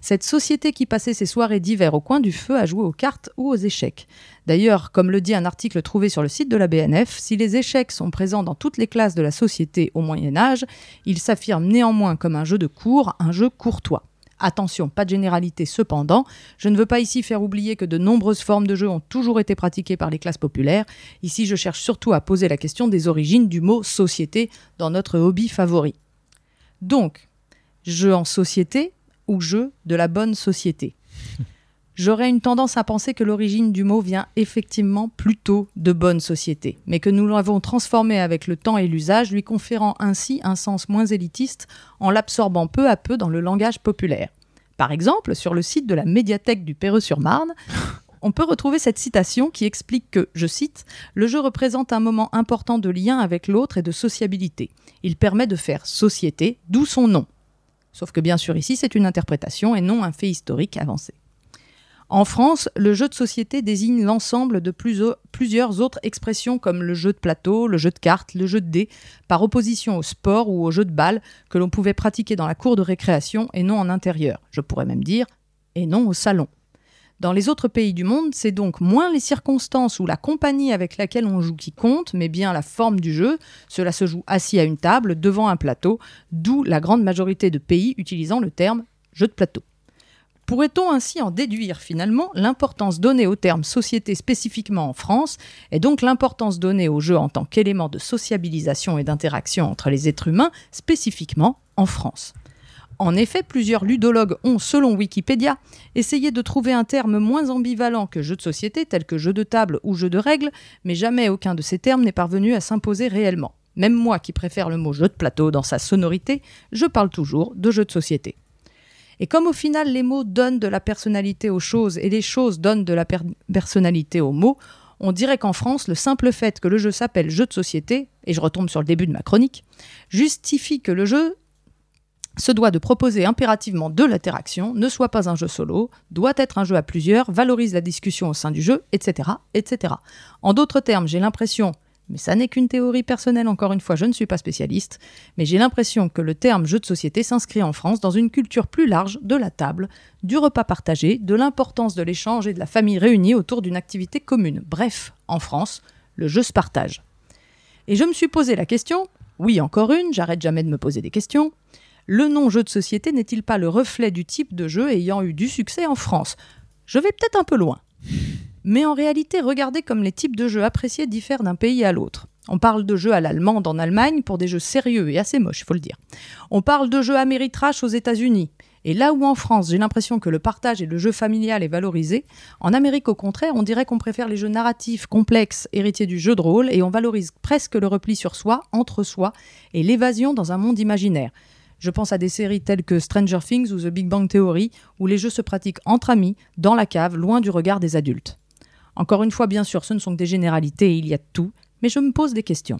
Cette société qui passait ses soirées d'hiver au coin du feu à jouer aux cartes ou aux échecs. D'ailleurs, comme le dit un article trouvé sur le site de la BNF, si les échecs sont présents dans toutes les classes de la société au Moyen Âge, ils s'affirment néanmoins comme un jeu de cours, un jeu courtois. Attention, pas de généralité cependant. Je ne veux pas ici faire oublier que de nombreuses formes de jeu ont toujours été pratiquées par les classes populaires. Ici, je cherche surtout à poser la question des origines du mot société dans notre hobby favori. Donc, jeu en société ou jeu de la bonne société? J'aurais une tendance à penser que l'origine du mot vient effectivement plutôt de bonne société, mais que nous l'avons transformé avec le temps et l'usage, lui conférant ainsi un sens moins élitiste en l'absorbant peu à peu dans le langage populaire. Par exemple, sur le site de la médiathèque du Perreux-sur-Marne, on peut retrouver cette citation qui explique que, je cite, Le jeu représente un moment important de lien avec l'autre et de sociabilité. Il permet de faire société, d'où son nom. Sauf que bien sûr ici c'est une interprétation et non un fait historique avancé. En France, le jeu de société désigne l'ensemble de plusieurs autres expressions comme le jeu de plateau, le jeu de cartes, le jeu de dés, par opposition au sport ou au jeu de balle que l'on pouvait pratiquer dans la cour de récréation et non en intérieur. Je pourrais même dire, et non au salon. Dans les autres pays du monde, c'est donc moins les circonstances ou la compagnie avec laquelle on joue qui compte, mais bien la forme du jeu. Cela se joue assis à une table, devant un plateau, d'où la grande majorité de pays utilisant le terme jeu de plateau. Pourrait-on ainsi en déduire finalement l'importance donnée au terme société spécifiquement en France et donc l'importance donnée au jeu en tant qu'élément de sociabilisation et d'interaction entre les êtres humains spécifiquement en France? En effet, plusieurs ludologues ont, selon Wikipédia, essayé de trouver un terme moins ambivalent que jeu de société, tel que jeu de table ou jeu de règles, mais jamais aucun de ces termes n'est parvenu à s'imposer réellement. Même moi qui préfère le mot jeu de plateau dans sa sonorité, je parle toujours de jeu de société. Et comme au final les mots donnent de la personnalité aux choses et les choses donnent de la personnalité aux mots, on dirait qu'en France, le simple fait que le jeu s'appelle jeu de société, et je retombe sur le début de ma chronique, justifie que le jeu se doit de proposer impérativement de l'interaction, ne soit pas un jeu solo, doit être un jeu à plusieurs, valorise la discussion au sein du jeu, etc. etc. En d'autres termes, j'ai l'impression mais ça n'est qu'une théorie personnelle, encore une fois, je ne suis pas spécialiste, mais j'ai l'impression que le terme jeu de société s'inscrit en France dans une culture plus large de la table, du repas partagé, de l'importance de l'échange et de la famille réunie autour d'une activité commune. Bref, en France, le jeu se partage. Et je me suis posé la question, oui encore une, j'arrête jamais de me poser des questions, le nom jeu de société n'est-il pas le reflet du type de jeu ayant eu du succès en France? Je vais peut-être un peu loin. Mais en réalité, regardez comme les types de jeux appréciés diffèrent d'un pays à l'autre. On parle de jeux à l'allemande en Allemagne pour des jeux sérieux et assez moches, il faut le dire. On parle de jeux Ameritrash aux États-Unis. Et là où en France, j'ai l'impression que le partage et le jeu familial est valorisé, en Amérique au contraire, on dirait qu'on préfère les jeux narratifs complexes héritiers du jeu de rôle et on valorise presque le repli sur soi, entre soi, et l'évasion dans un monde imaginaire. Je pense à des séries telles que Stranger Things ou The Big Bang Theory, où les jeux se pratiquent entre amis, dans la cave, loin du regard des adultes. Encore une fois, bien sûr, ce ne sont que des généralités et il y a de tout, mais je me pose des questions.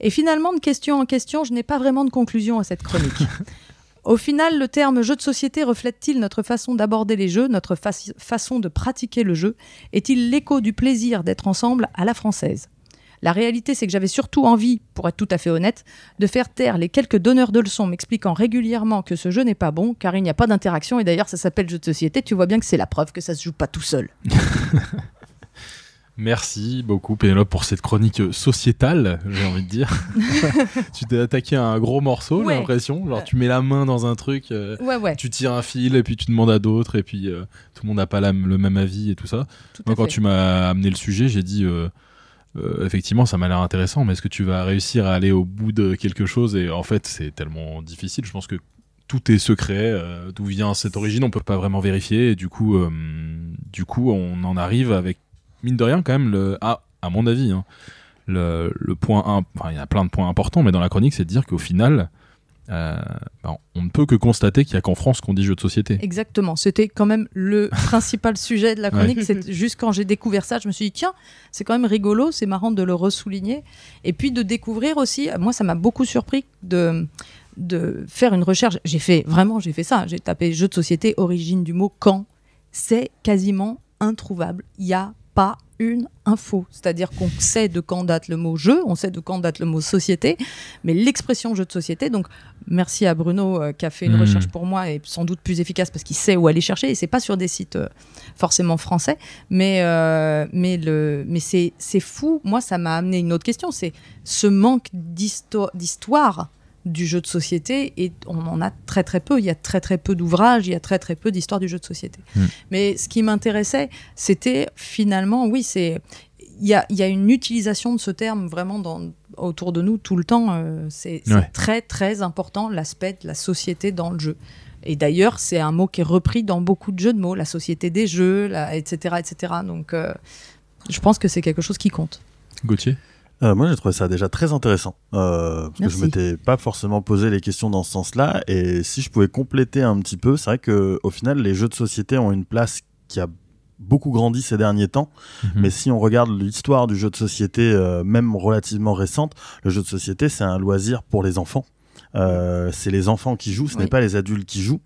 Et finalement, de question en question, je n'ai pas vraiment de conclusion à cette chronique. Au final, le terme jeu de société reflète-t-il notre façon d'aborder les jeux, notre façon de pratiquer le jeu? Est-il l'écho du plaisir d'être ensemble à la française? La réalité, c'est que j'avais surtout envie, pour être tout à fait honnête, de faire taire les quelques donneurs de leçons m'expliquant régulièrement que ce jeu n'est pas bon, car il n'y a pas d'interaction, et d'ailleurs ça s'appelle jeu de société, tu vois bien que c'est la preuve que ça se joue pas tout seul. Merci beaucoup Pénélope pour cette chronique sociétale, j'ai envie de dire. tu t'es attaqué à un gros morceau, j'ai l'impression. Genre tu mets la main dans un truc, euh, tu tires un fil et puis tu demandes à d'autres et puis euh, tout le monde n'a pas le même avis et tout ça. Moi quand tu m'as amené le sujet, j'ai dit euh, effectivement ça m'a l'air intéressant, mais est-ce que tu vas réussir à aller au bout de quelque chose Et en fait c'est tellement difficile. Je pense que tout est secret. D'où vient cette origine, on peut pas vraiment vérifier. Et du coup, du coup, on en arrive avec mine de rien, quand même, le, à, à mon avis, hein, le, le, point, enfin, il y a plein de points importants, mais dans la chronique, c'est de dire qu'au final, euh, ben, on ne peut que constater qu'il n'y a qu'en France qu'on dit jeu de société. Exactement. C'était quand même le principal sujet de la chronique. C'est juste quand j'ai découvert ça, je me suis dit tiens, c'est quand même rigolo, c'est marrant de le ressouligner. Et puis de découvrir aussi, moi ça m'a beaucoup surpris de de faire une recherche. J'ai fait vraiment, j'ai fait ça. J'ai tapé jeu de société, origine du mot quand. C'est quasiment introuvable. Il y a pas une info. C'est-à-dire qu'on sait de quand date le mot jeu, on sait de quand date le mot société, mais l'expression jeu de société, donc merci à Bruno euh, qui a fait une hmm. recherche pour moi et sans doute plus efficace parce qu'il sait où aller chercher et c'est pas sur des sites euh, forcément français, mais, euh, mais, le, mais c'est, c'est fou. Moi, ça m'a amené une autre question, c'est ce manque d'histoire du jeu de société et on en a très très peu. Il y a très très peu d'ouvrages, il y a très très peu d'histoires du jeu de société. Hmm. Mais ce qui m'intéressait, c'était finalement, oui, c'est il y a, y a, une utilisation de ce terme vraiment dans, autour de nous tout le temps. Euh, c'est très très important l'aspect de la société dans le jeu. Et d'ailleurs, c'est un mot qui est repris dans beaucoup de jeux de mots, la société des jeux, etc., etc. Donc, euh, je pense que c'est quelque chose qui compte. Gauthier? Euh, moi, j'ai trouvé ça déjà très intéressant euh, parce que je m'étais pas forcément posé les questions dans ce sens-là. Et si je pouvais compléter un petit peu, c'est vrai que au final, les jeux de société ont une place qui a beaucoup grandi ces derniers temps. Mhm. Mais si on regarde l'histoire du jeu de société, euh, même relativement récente, le jeu de société, c'est un loisir pour les enfants. Euh, c'est les enfants qui jouent, ce n'est pas les adultes qui jouent.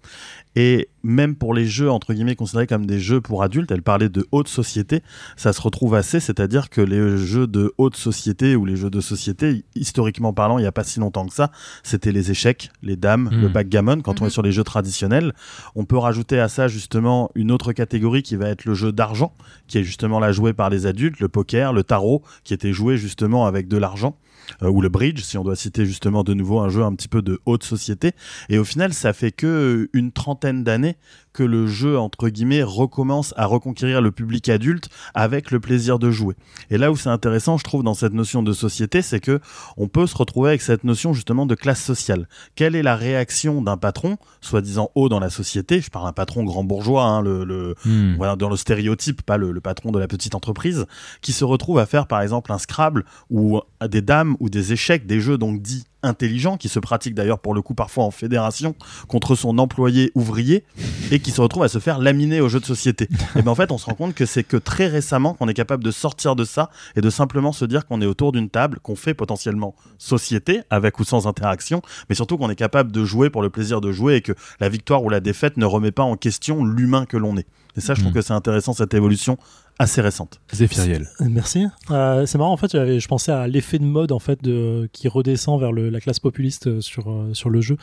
Et même pour les jeux, entre guillemets, considérés comme des jeux pour adultes, elle parlait de haute société, ça se retrouve assez, c'est-à-dire que les jeux de haute société ou les jeux de société, historiquement parlant, il n'y a pas si longtemps que ça, c'était les échecs, les dames, le hmm. backgammon, quand on est hmm. sur les jeux traditionnels. On peut rajouter à ça justement une autre catégorie qui va être le jeu d'argent, qui est justement là joué par les adultes, le poker, le tarot, qui était joué justement avec de l'argent. Euh, ou le bridge, si on doit citer justement de nouveau un jeu un petit peu de haute société. Et au final, ça fait que une trentaine d'années que le jeu, entre guillemets, recommence à reconquérir le public adulte avec le plaisir de jouer. Et là où c'est intéressant, je trouve, dans cette notion de société, c'est que on peut se retrouver avec cette notion justement de classe sociale. Quelle est la réaction d'un patron, soi-disant haut dans la société, je parle d'un patron grand bourgeois, hein, le, le hmm. voilà, dans le stéréotype, pas le, le patron de la petite entreprise, qui se retrouve à faire par exemple un Scrabble ou des dames ou des échecs, des jeux donc dits intelligent, qui se pratique d'ailleurs pour le coup parfois en fédération contre son employé ouvrier et qui se retrouve à se faire laminer au jeu de société. et bien en fait, on se rend compte que c'est que très récemment qu'on est capable de sortir de ça et de simplement se dire qu'on est autour d'une table, qu'on fait potentiellement société avec ou sans interaction, mais surtout qu'on est capable de jouer pour le plaisir de jouer et que la victoire ou la défaite ne remet pas en question l'humain que l'on est. Et ça, je trouve mm. que c'est intéressant cette évolution assez récente. Zéphiriel. Merci. Euh, c'est marrant, en fait, j'avais- je pensais à l'effet de mode en fait de, qui redescend vers le- la classe populiste euh, sur, euh, sur le jeu.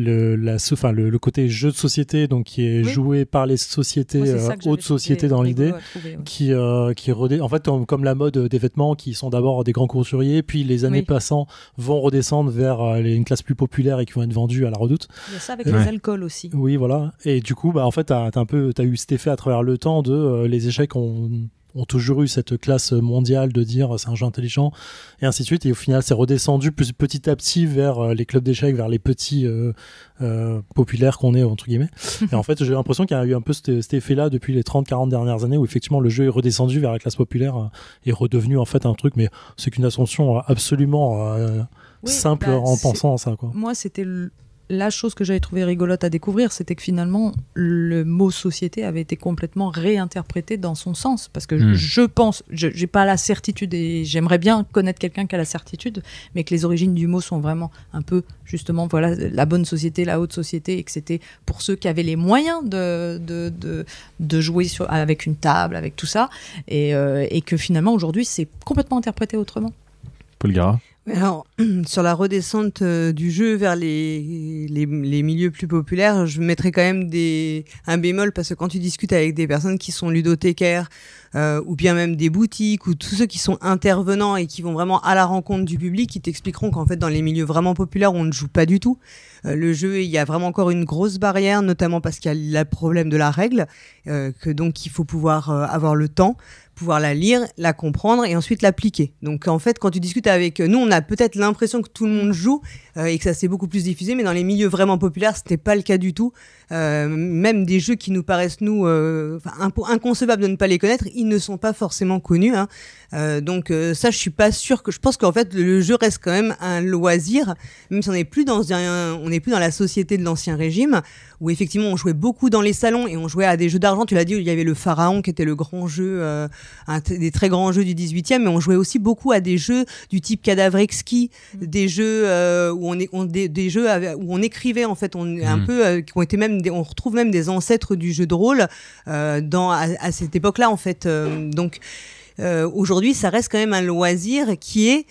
Le, la, enfin, le, le côté jeu de société, donc qui est Oui. joué par les sociétés, Moi, euh, hautes sociétés dans l'idée. ouais. qui euh, qui redé- en fait comme, comme la mode des vêtements qui sont d'abord des grands couturiers puis les années Oui. passant vont redescendre vers euh, les- une classe plus populaire et qui vont être vendus à la redoute Il y a ça avec Ouais. les alcools aussi. oui voilà et du coup bah en fait t'as t'as un peu t'as eu cet effet à travers le temps de euh, les échecs ont ont toujours eu cette classe mondiale de dire c'est un jeu intelligent et ainsi de suite. Et au final c'est redescendu plus petit à petit vers euh, les clubs d'échecs vers les petits euh, euh, populaires qu'on est entre guillemets. Et en fait j'ai l'impression qu'il y a eu un peu cet, cet effet là depuis les 30-40 dernières années où effectivement le jeu est redescendu vers la classe populaire et redevenu en fait un truc mais c'est qu'une ascension absolument euh, Oui, simple bah, en pensant à ça quoi. Moi, c'était le- la chose que j'avais trouvé rigolote à découvrir, c'était que finalement, le mot société avait été complètement réinterprété dans son sens. Parce que Hmm. je pense, je j'ai pas la certitude et j'aimerais bien connaître quelqu'un qui a la certitude, mais que les origines du mot sont vraiment un peu, justement, voilà, la bonne société, la haute société, et que c'était pour ceux qui avaient les moyens de, de, de, de jouer sur, avec une table, avec tout ça, et, euh, et que finalement, aujourd'hui, c'est complètement interprété autrement. Paul Gara. Alors, sur la redescente euh, du jeu vers les, les, milieux plus populaires, je mettrais quand même des, un bémol parce que quand tu discutes avec des personnes qui sont ludothécaires euh, ou bien même des boutiques ou tous ceux qui sont intervenants et qui vont vraiment à la rencontre du public, ils t'expliqueront qu'en fait dans les milieux vraiment populaires on ne joue pas du tout. Euh, le jeu, il y a vraiment encore une grosse barrière, notamment parce qu'il y a le problème de la règle, euh, que donc il faut pouvoir euh, avoir le temps pouvoir la lire, la comprendre et ensuite l'appliquer. Donc en fait, quand tu discutes avec nous, on a peut-être l'impression que tout le monde joue et que ça s'est beaucoup plus diffusé, mais dans les milieux vraiment populaires, c'était pas le cas du tout. Euh, même des jeux qui nous paraissent nous euh, inconcevables de ne pas les connaître, ils ne sont pas forcément connus. Hein. Euh, donc euh, ça, je suis pas sûr que je pense qu'en fait le jeu reste quand même un loisir, même si on n'est plus dans un, on n'est plus dans la société de l'ancien régime où effectivement on jouait beaucoup dans les salons et on jouait à des jeux d'argent. Tu l'as dit, il y avait le Pharaon qui était le grand jeu, euh, un des très grands jeux du 18e, mais on jouait aussi beaucoup à des jeux du type Cadavre Exquis, des jeux euh, où on est, on, des, des jeux avec- où on écrivait en fait, on un Mhm. peu, euh, qui ont été même, des- on retrouve même des ancêtres du jeu de rôle euh, dans à, à cette époque-là en fait. Euh, donc euh, aujourd'hui, ça reste quand même un loisir qui est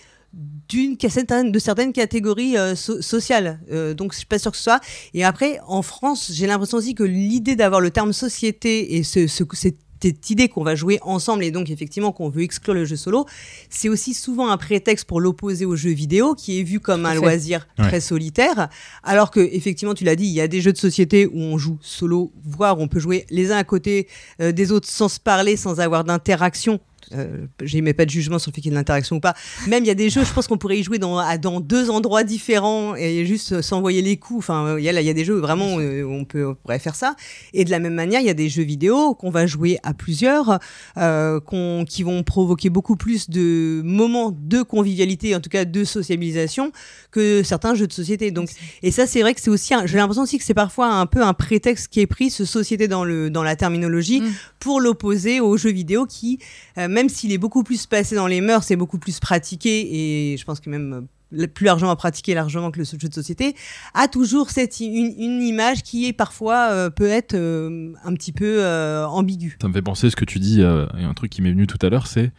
d'une de certaines catégories euh, so- sociales. Donc, je suis pas sûre que ce soit. Et après, en France, j'ai l'impression aussi que l'idée d'avoir le terme société et ce, ce, cette cette idée qu'on va jouer ensemble et donc effectivement qu'on veut exclure le jeu solo, c'est aussi souvent un prétexte pour l'opposer au jeu vidéo qui est vu comme un fait. loisir Ouais. très solitaire, alors que effectivement tu l'as dit, il y a des jeux de société où on joue solo, voire on peut jouer les uns à côté euh, des autres sans se parler, sans avoir d'interaction. Euh, J'émets pas de jugement sur le fait qu'il y ait de l'interaction ou pas. Même il y a des jeux, je pense qu'on pourrait y jouer dans, deux endroits différents et juste s'envoyer les coups. Enfin, il y a, là, il y a des jeux où vraiment euh, on, peut, on pourrait faire ça. Et de la même manière, il y a des jeux vidéo qu'on va jouer à plusieurs, euh, qui vont provoquer beaucoup plus de moments de convivialité, en tout cas de sociabilisation, que certains jeux de société. Donc, et ça, c'est vrai que c'est aussi, j'ai l'impression aussi que c'est parfois un peu un prétexte qui est pris, ce société dans le dans la terminologie, Mm. pour l'opposer aux jeux vidéo qui, euh, même s'il est beaucoup plus passé dans les mœurs, c'est beaucoup plus pratiqué et je pense que même euh, plus largement pratiqué largement que le jeu de société, a toujours cette une, image qui est parfois euh, peut être euh, un petit peu euh, ambiguë. Ça me fait penser ce que tu dis, un truc qui m'est venu tout à l'heure, c'est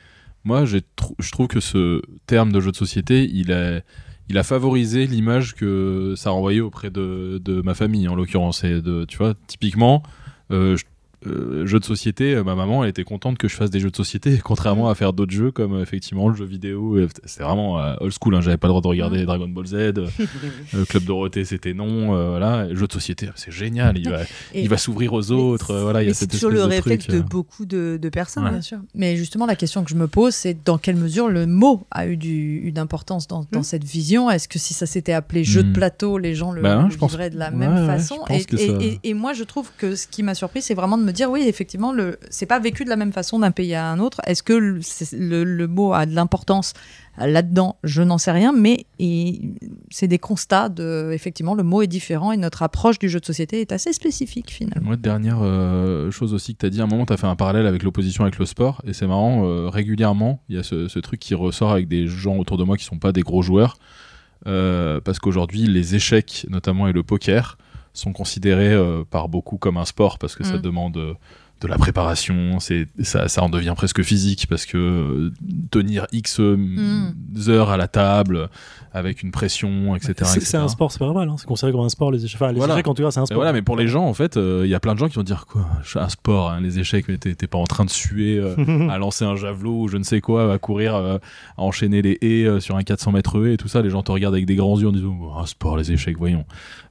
moi trou- je trouve que ce terme de jeu de société, il a, favorisé l'image que ça renvoyait auprès de, de ma famille en l'occurrence. Et de, tu vois, typiquement, je- euh, jeu de société, euh, ma maman elle était contente que je fasse des jeux de société, contrairement à faire d'autres jeux comme euh, effectivement le jeu vidéo. et C'était vraiment euh, old school, hein, j'avais pas le droit de regarder Dragon Ball Z, euh, euh, Club Dorothée c'était non, euh, voilà. Jeu de société, c'est génial, il va, Et- il va s'ouvrir aux autres, euh, voilà, il y a Mais c'est cette toujours le de réflexe truc, de euh. beaucoup de, de personnes. Ouais. Bien sûr. Mais justement, la question que je me pose, c'est dans quelle mesure le mot a eu, du, eu d'importance dans, dans Mm. cette vision? Est-ce que si ça s'était appelé jeu de Mm. plateau, les gens le, Bah, le je pense- de la même ouais, façon? ça- et- et moi, je trouve que ce qui m'a surpris, c'est vraiment de me dire, oui, effectivement, le, c'est pas vécu de la même façon d'un pays à un autre. Est-ce que le, mot a de l'importance là-dedans? Je n'en sais rien, mais c'est des constats de, effectivement, le mot est différent et notre approche du jeu de société est assez spécifique finalement. Dernière euh, chose aussi que tu as dit, à un moment, tu as fait un parallèle avec l'opposition avec le sport, et c'est marrant, euh, régulièrement, il y a ce, ce truc qui ressort avec des gens autour de moi qui sont pas des gros joueurs, euh, parce qu'aujourd'hui, les échecs, notamment, et le poker, sont considérés euh, par beaucoup comme un sport, parce que ça Mm. demande euh, de la préparation, c'est ça, ça en devient presque physique parce que euh, tenir X Mm. heures à la table avec une pression, etc. C'est- un sport, c'est pas normal. hein. C'est considéré comme un sport, les échecs. Enfin, les Voilà. échecs, en tout cas, c'est un Mais sport. voilà, mais pour les gens, en fait, euh, il y a plein de gens qui vont dire quoi, un sport, hein, les échecs, mais t'es t'es pas en train de suer, euh, à lancer un javelot ou je ne sais quoi, à courir, euh, à enchaîner les haies euh, sur un 400 mètres haies et tout ça. Les gens te regardent avec des grands yeux en disant Oh, un sport, les échecs, voyons.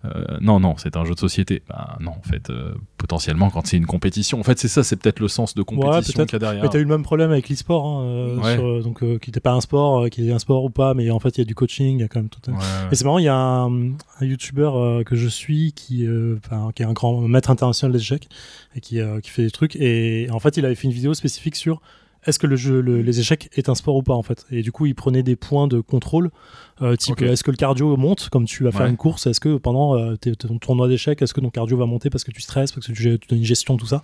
Euh, non, non, c'est un jeu de société. Bah, non, en fait, euh, potentiellement, quand c'est une compétition, en fait, c'est ça, c'est peut-être le sens de compétition peut-être. qu'il y a derrière. Mais t'as eu le même problème avec l'e-sport, hein, euh, Ouais. sur, donc qui n'était pas un sport, qui est un sport ou pas, mais en fait il y a du coaching, il y a quand même tout. un- Ouais, ouais. Et c'est marrant, il y a un, euh, que je suis qui, est un grand maître international des échecs et qui, qui fait des trucs. Et en fait, il avait fait une vidéo spécifique sur est-ce que le jeu, le- les échecs est un sport ou pas en fait? Et du coup, il prenait des points de contrôle, euh, type est-ce que le cardio monte comme tu vas faire Ouais. une course, est-ce que pendant euh, ton tournoi d'échecs, est-ce que ton cardio va monter parce que tu stresses, parce que tu, tu donnes une gestion, tout ça?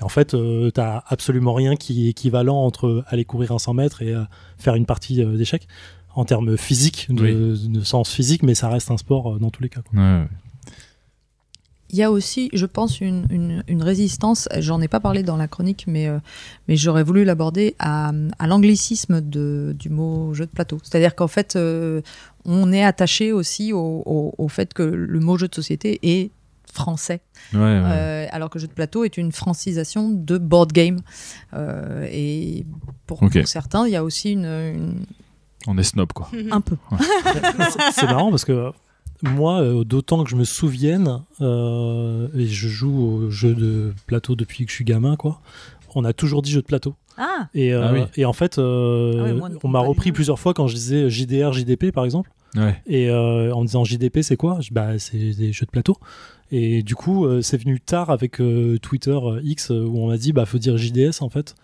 Et en fait, euh, t'as absolument rien qui est équivalent entre aller courir un 100 mètres et euh, faire une partie d'échecs en termes physiques, de, de sens physique, mais ça reste un sport dans tous les cas. quoi. Ouais, ouais. Il y a aussi, je pense, une, une, une résistance, j'en ai pas parlé dans la chronique, mais, euh, mais j'aurais voulu l'aborder à, à l'anglicisme de- du mot jeu de plateau. C'est-à-dire qu'en fait, euh, on est attaché aussi au, au- au fait que le mot jeu de société est français, Ouais, ouais. Euh, alors que jeu de plateau est une francisation de board game. Euh, et pour, certains, il y a aussi une, une- On est snob, quoi. un peu. C'est marrant parce que moi, euh, d'autant que je me souvienne, euh, et je joue au jeu de plateau depuis que je suis gamin, quoi. On a toujours dit jeu de plateau. Ah, Et, euh, Ah oui. et en fait, euh, Ah oui, moi, on m'a repris plusieurs fois quand je disais JDR, JDP, par exemple. Ouais. Et euh, en disant JDP, c'est quoi? Je- Bah, c'est des jeux de plateau. Et du coup, euh, c'est venu tard avec euh, Twitter euh, X où on m'a dit, bah, faut dire JDS en fait.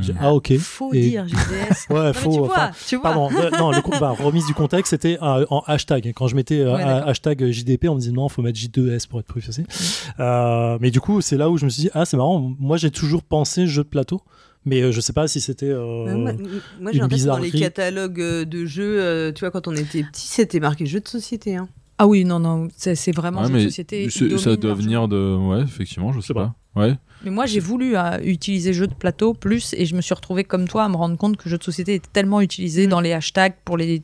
J'ai- Ah, ok. faut Et- dire JDS. Ouais, Non, faut. tu enfin, vois, tu vois. Pardon, euh, non, le, bah, remise du contexte, c'était euh, en hashtag. Quand je mettais euh, Ouais, hashtag JDP, on me disait non, faut mettre J2S pour être plus facile. Euh, mais du coup, c'est là où je me suis dit, ah, c'est marrant, moi j'ai toujours pensé jeu de plateau, mais euh, je sais pas si c'était. euh, moi, moi, j'ai l'impression dans les catalogues de jeux, euh, tu vois, quand on était petit, c'était marqué jeu de société. Hein. Ah oui, non, non, c'est vraiment Ouais, jeu de mais société. ça doit venir de. Ouais, effectivement, je sais sais pas. Ouais. Mais moi, j'ai voulu euh, utiliser jeu de plateau plus et je me suis retrouvée comme toi à me rendre compte que jeu de société était tellement utilisé Mm. dans les hashtags pour les,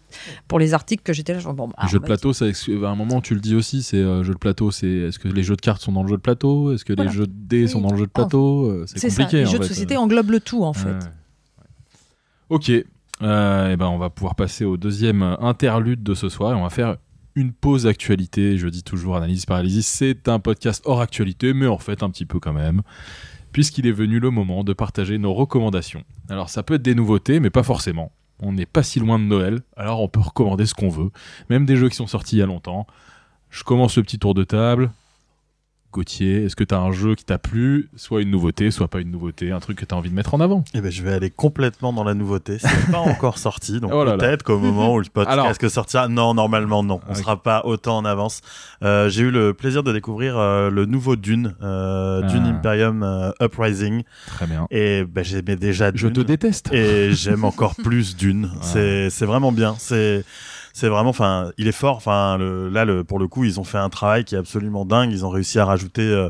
pour les articles que j'étais là. genre, bon, bah, on de plateau, ça, à un moment, tu le dis aussi, c'est euh, jeu de plateau, c'est est-ce que les jeux de cartes sont dans le jeu de plateau? Est-ce que Voilà. les jeux de dés Oui. sont dans le jeu de plateau? Euh, C'est C'est ça. compliqué. Les en jeux de société englobent le tout en fait. Ouais. Ok. Euh, et ben, on va pouvoir passer au deuxième interlude de ce soir et on va faire une pause actualité. Je dis toujours analyse paralysie. C'est un podcast hors actualité, mais en fait un petit peu quand même, puisqu'il est venu le moment de partager nos recommandations. Alors ça peut être des nouveautés, mais pas forcément. On n'est pas si loin de Noël, alors on peut recommander ce qu'on veut, même des jeux qui sont sortis il y a longtemps. Je commence le petit tour de table. Gauthier, est-ce que tu as un jeu qui t'a plu, soit une nouveauté, soit pas une nouveauté, un truc que tu as envie de mettre en avant? Eh ben, je vais aller complètement dans la nouveauté. C'est pas encore sorti, donc Oh peut-être qu'au moment où le podcast Alors. que sortira, non, normalement non, on Ok. sera pas autant en avance. Euh, J'ai eu le plaisir de découvrir euh, le nouveau Dune, euh, Ah. Dune Imperium euh, Uprising, Très bien. et ben, j'aimais déjà Je Dune. te déteste. et j'aime encore plus Dune. Ah. C'est c'est vraiment bien. C'est c'est vraiment, enfin, il est fort. Enfin, là, le, pour le coup, ils ont fait un travail qui est absolument dingue. Ils ont réussi à rajouter euh,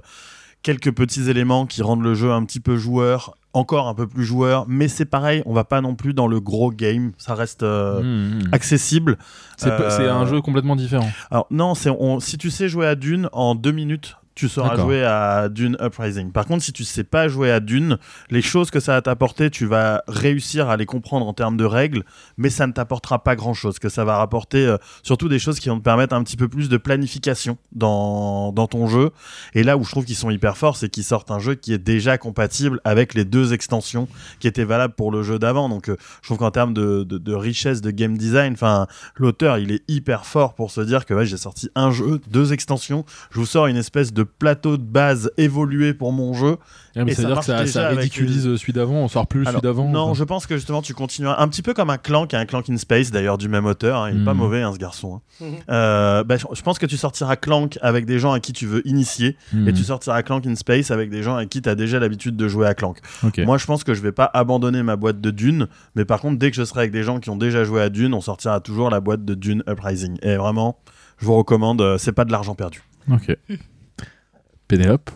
quelques petits éléments qui rendent le jeu un petit peu joueur, encore un peu plus joueur. Mais c'est pareil, on va pas non plus dans le gros game. Ça reste euh, Mmh, mmh. accessible. C'est c'est Euh, un jeu complètement différent. Alors non, on, si tu sais jouer à Dune en deux minutes. Tu sauras jouer à Dune Uprising. Par contre, si tu sais pas jouer à Dune, les choses que ça va t'apporter, tu vas réussir à les comprendre en termes de règles, mais ça ne t'apportera pas grand chose. Que ça va rapporter euh, surtout des choses qui vont te permettre un petit peu plus de planification dans, dans ton jeu. Et là où je trouve qu'ils sont hyper forts, c'est qu'ils sortent un jeu qui est déjà compatible avec les deux extensions qui étaient valables pour le jeu d'avant. Donc, euh, je trouve qu'en termes de, de, de richesse de game design, enfin, l'auteur il est hyper fort pour se dire que ouais, j'ai sorti un jeu, deux extensions, je vous sors une espèce de plateau de base évolué pour mon jeu. Ah, mais et ça C'est-à-dire que marche ça, ça avec ridiculise celui d'avant, on sort plus Alors, celui d'avant. non, je pense que justement tu continueras un petit peu comme un Clank, un Clank in Space d'ailleurs du même auteur. hein, il est pas mauvais hein, ce garçon. hein. Mhm. Euh, bah, je pense que tu sortiras Clank avec des gens à qui tu veux initier Mmh. et tu sortiras Clank in Space avec des gens avec qui tu as déjà l'habitude de jouer à Clank. Moi, je pense que je vais pas abandonner ma boîte de Dune, mais par contre, dès que je serai avec des gens qui ont déjà joué à Dune, on sortira toujours la boîte de Dune Uprising. Et vraiment, je vous recommande, euh, c'est pas de l'argent perdu. Ok. Pénélope.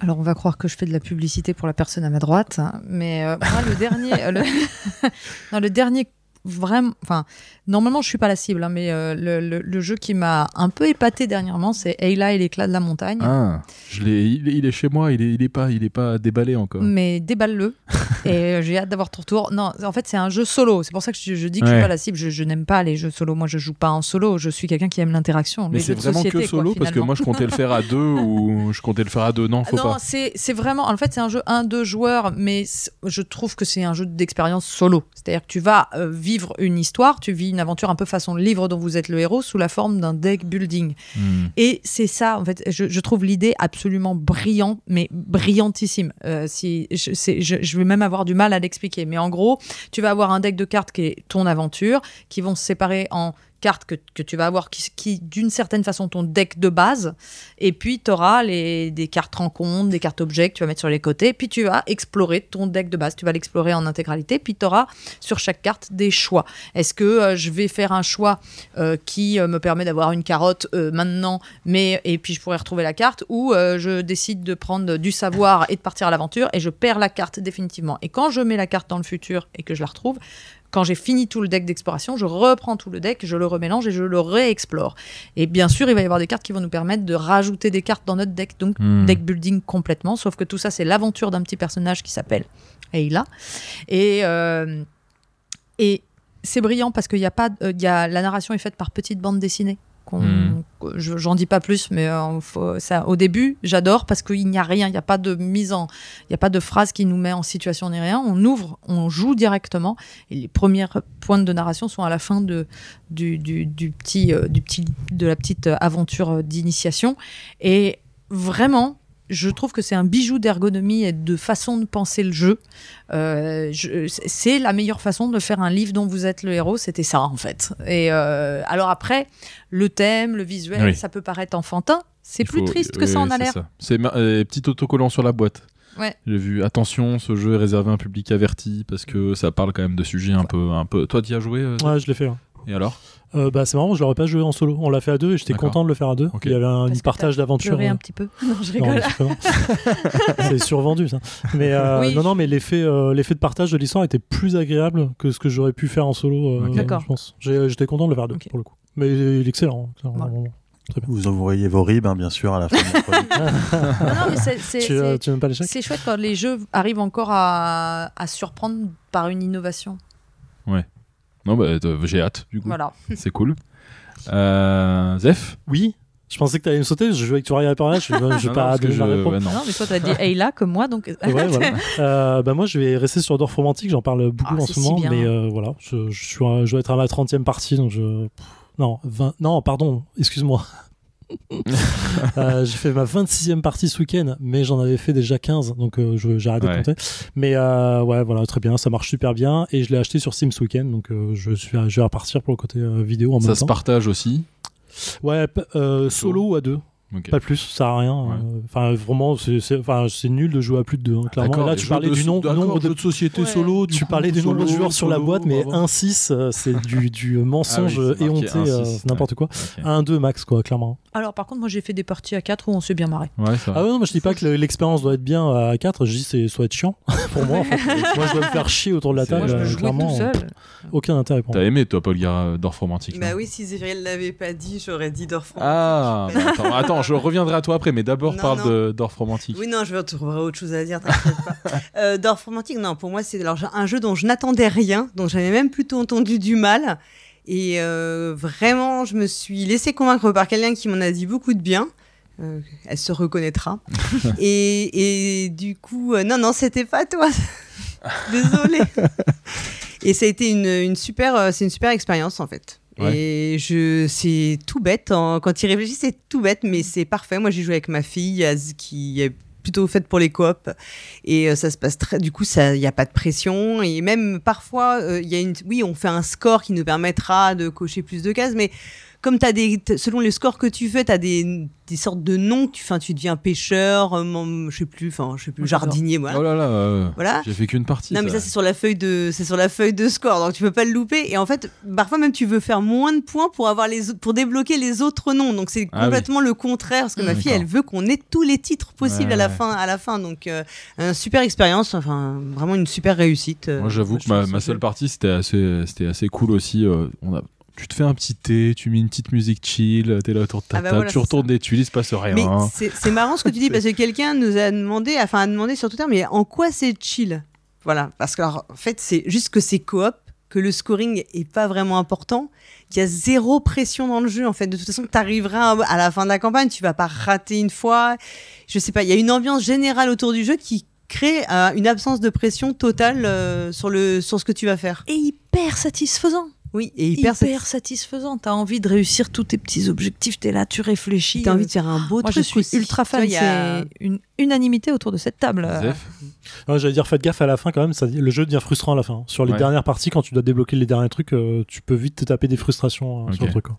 Alors, on va croire que je fais de la publicité pour la personne à ma droite, hein, mais euh, le dernier, euh, non, le dernier vraiment, enfin, normalement, je suis pas la cible, hein, mais euh, le, le- le jeu qui m'a un peu épaté dernièrement, c'est Ayla et l'éclat de la montagne. Ah, je il, est- il est chez moi, il est, il est pas, il est pas déballé encore. Mais déballe-le. et euh, j'ai hâte d'avoir ton retour. Non, en fait, c'est un jeu solo. C'est pour ça que je, je dis que je Ouais. suis pas la cible. Je, je n'aime pas les jeux solo. Moi, je joue pas en solo. Je suis quelqu'un qui aime l'interaction. Mais c'est vraiment société, que solo quoi, parce que moi je comptais le faire à deux ou je comptais le faire à deux. Non, faut non, pas. c'est c'est vraiment. En fait, c'est un jeu 1-2 joueurs, mais je trouve que c'est un jeu d'expérience solo. C'est-à-dire que tu vas euh, vivre une histoire, tu vis une aventure un peu façon livre dont vous êtes le héros sous la forme d'un deck building. Hmm. Et c'est ça, en fait, je, je trouve l'idée absolument brillante, mais brillantissime. Euh, si, je, je vais même avoir du mal à l'expliquer. Mais en gros, tu vas avoir un deck de cartes qui est ton aventure, qui vont se séparer en cartes que, que tu vas avoir, qui, qui d'une certaine façon, ton deck de base. Et puis, tu auras les, des cartes rencontres, des cartes objets que tu vas mettre sur les côtés. Puis, tu vas explorer ton deck de base. Tu vas l'explorer en intégralité. Puis, tu auras sur chaque carte des choix. Est-ce que euh, je vais faire un choix euh, qui euh, me permet d'avoir une carotte maintenant, mais et puis je pourrais retrouver la carte, ou je décide de prendre du savoir et de partir à l'aventure et je perds la carte définitivement. Et quand je mets la carte dans le futur et que je la retrouve, quand j'ai fini tout le deck d'exploration, je reprends tout le deck, je le remélange et je le réexplore. Et bien sûr, il va y avoir des cartes qui vont nous permettre de rajouter des cartes dans notre deck, donc Hmm. deck building complètement. Sauf que tout ça, c'est l'aventure d'un petit personnage qui s'appelle Ayla. Et, euh, et c'est brillant parce qu'il y a pas, euh, y a, la narration est faite par petites bandes dessinées. Hmm. J'en dis pas plus, mais euh, faut- ça, au début, j'adore parce qu'il n'y a rien, il n'y a pas de mise en, il n'y a pas de phrase qui nous met en situation ni rien. On ouvre, on joue directement, et les premières pointes de narration sont à la fin de, du, du, du petit, euh, du petit, de la petite euh, aventure d'initiation. Et vraiment, je trouve que c'est un bijou d'ergonomie et de façon de penser le jeu. Euh, je- c'est la meilleure façon de faire un livre dont vous êtes le héros, c'était ça en fait. Et euh, alors après, le thème, le visuel, Oui. ça peut paraître enfantin. C'est Il plus faut- triste que oui, ça en a c'est l'air. ça. C'est euh, petit autocollant sur la boîte. Ouais. J'ai vu attention, ce jeu est réservé à un public averti parce que ça parle quand même de sujets un peu, un peu. Toi, tu y as joué euh, Ouais, je l'ai fait. ouais. Et alors Euh, bah, c'est marrant, je l'aurais pas joué en solo. On l'a fait à deux et j'étais content de le faire à deux. Il y avait un Parce partage d'aventure. Euh, un petit peu. Non, je rigole. c'est survendu ça. Mais euh, Oui. non, non, mais l'effet, euh, l'effet de partage de l'histoire était plus agréable que ce que j'aurais pu faire en solo. euh, Ok. D'accord. Je pense. J'étais content de le faire à deux pour le coup. Mais il est excellent. hein, Voilà. Vous envoyez vos ribs, hein, bien sûr, à la fin. Non, non, mais c'est- c'est- Tu, c'est- tu n'aimes pas l'échec c'est chouette quand les jeux arrivent encore à, à surprendre par une innovation. Non, bah, j'ai hâte, du coup. Voilà. C'est cool. Euh, Zef Oui. Je pensais que tu allais me sauter. Je jouais avec Touraya par là. Je, je vais Non, non, pas que donner je- ouais, non. Non, mais toi, t'as dit Ayla comme moi, donc. Ouais, voilà. Euh, bah moi, je vais rester sur Dorf Romantique. J'en parle beaucoup Ah, en ce si moment. bien. Mais euh, voilà, je, je, suis, à- je dois être à ma 30e partie. Donc je. Non, 20... non, pardon, excuse-moi. Euh, j'ai fait ma 26e partie ce week-end, mais j'en avais fait déjà 15, donc euh, je- j'ai arrêté Ouais. de compter. Mais euh, ouais, voilà, très bien, ça marche super bien. Et je l'ai acheté sur ce week-end, donc euh, je, suis, je vais repartir pour le côté vidéo en Ça même se temps. partage aussi? Ouais, solo ou à deux. Ok. Pas plus, ça sert à rien. Ouais. euh, Enfin, vraiment, c'est nul de jouer à plus de deux. hein, clairement. Là, tu parlais de- du nom- nombre de jeux de société Ouais. solo. du tu coup, parlais du nombre de solo, joueurs sur la boîte, mais bravo. 1-6, euh, c'est du, du mensonge Ah oui, éhonté, euh, 1-6, n'importe quoi. Ok. 1-2 max, quoi, clairement. Alors, par contre, moi, j'ai fait des parties à 4 où on s'est bien marré. Ça. Ah ouais, non, moi je dis pas que le- l'expérience doit être bien à 4, je dis c'est soit être chiant pour moi. En fait. moi je dois me faire chier autour de la table, Moi, je clairement. tout seul. Aucun intérêt pour T'as moi. aimé, toi, Paul Gara, Dorf Romantique Bah oui, si Zéphiriel l'avait pas dit, j'aurais dit Dorf Ah, bah attends, attends, je reviendrai à toi après, mais d'abord Non, parle non. de Dorf Romantique. Oui, non, je vais trouver autre chose à dire, t'inquiète pas. Euh, Dorf Romantique, non, pour moi, c'est alors, un jeu dont je n'attendais rien, dont j'avais même plutôt entendu du mal. Et euh, vraiment, je me suis laissé convaincre par quelqu'un qui m'en a dit beaucoup de bien. Euh, elle se reconnaîtra. et, et du coup, non, non, c'était pas toi. Désolée. et ça a été une, une super, c'est une super expérience en fait. Et je, c'est tout bête. hein. Quand il réfléchit, c'est tout bête, mais c'est parfait. Moi, j'ai joué avec ma fille, qui est plutôt faite pour les coops, et euh, ça se passe très. Du coup, ça, il n'y a pas de pression, et même parfois, euh, il y a une. Oui, on fait un score qui nous permettra de cocher plus de cases, mais comme t'as des, selon les scores que tu fais, t'as des, des sortes de noms. Tu, enfin, tu deviens pêcheur, euh, je sais plus, enfin, je sais plus, jardinier, voilà. Oh là là, euh, Voilà. j'ai fait qu'une partie. Non mais ça c'est sur la feuille de c'est sur la feuille de score donc tu peux pas le louper et en fait parfois même tu veux faire moins de points pour avoir les pour débloquer les autres noms donc c'est Ah complètement le contraire parce que ma Mmh. fille elle veut qu'on ait tous les titres possibles Ouais, à la ouais. fin à la fin donc euh, une super expérience enfin vraiment une super réussite euh, Moi, j'avoue que ma, ma seule partie, c'était assez, c'était assez cool aussi. on a, tu te fais un petit thé, tu mets une petite musique chill, t'es là autour de ta Ah bah table, voilà, tu retournes des tuiles, il se passe rien. mais c'est c'est marrant ce que tu dis parce que quelqu'un nous a demandé enfin a demandé sur Twitter mais en quoi c'est chill? Voilà parce que alors, en fait c'est juste que c'est coop que le scoring est pas vraiment important qu'il y a zéro pression dans le jeu en fait. De toute façon tu arriveras à la fin de la campagne tu vas pas rater une fois. Je sais pas il y a une ambiance générale autour du jeu qui crée euh, une absence de pression totale euh, sur le sur ce que tu vas faire. Et hyper satisfaisant. Oui et Hyper, hyper, satisfaisant. T'as envie de réussir tous tes petits objectifs. T'es là, tu réfléchis. t'as envie de faire un beau Moi, truc je suis aussi. ultra fan. il y a- une unanimité autour de cette table. Zef Ouais, J'allais dire, faites gaffe à la fin quand même, ça, le jeu devient frustrant à la fin. Sur les Ouais. dernières parties, quand tu dois débloquer les derniers trucs, euh, tu peux vite te taper des frustrations euh, sur le truc. quoi.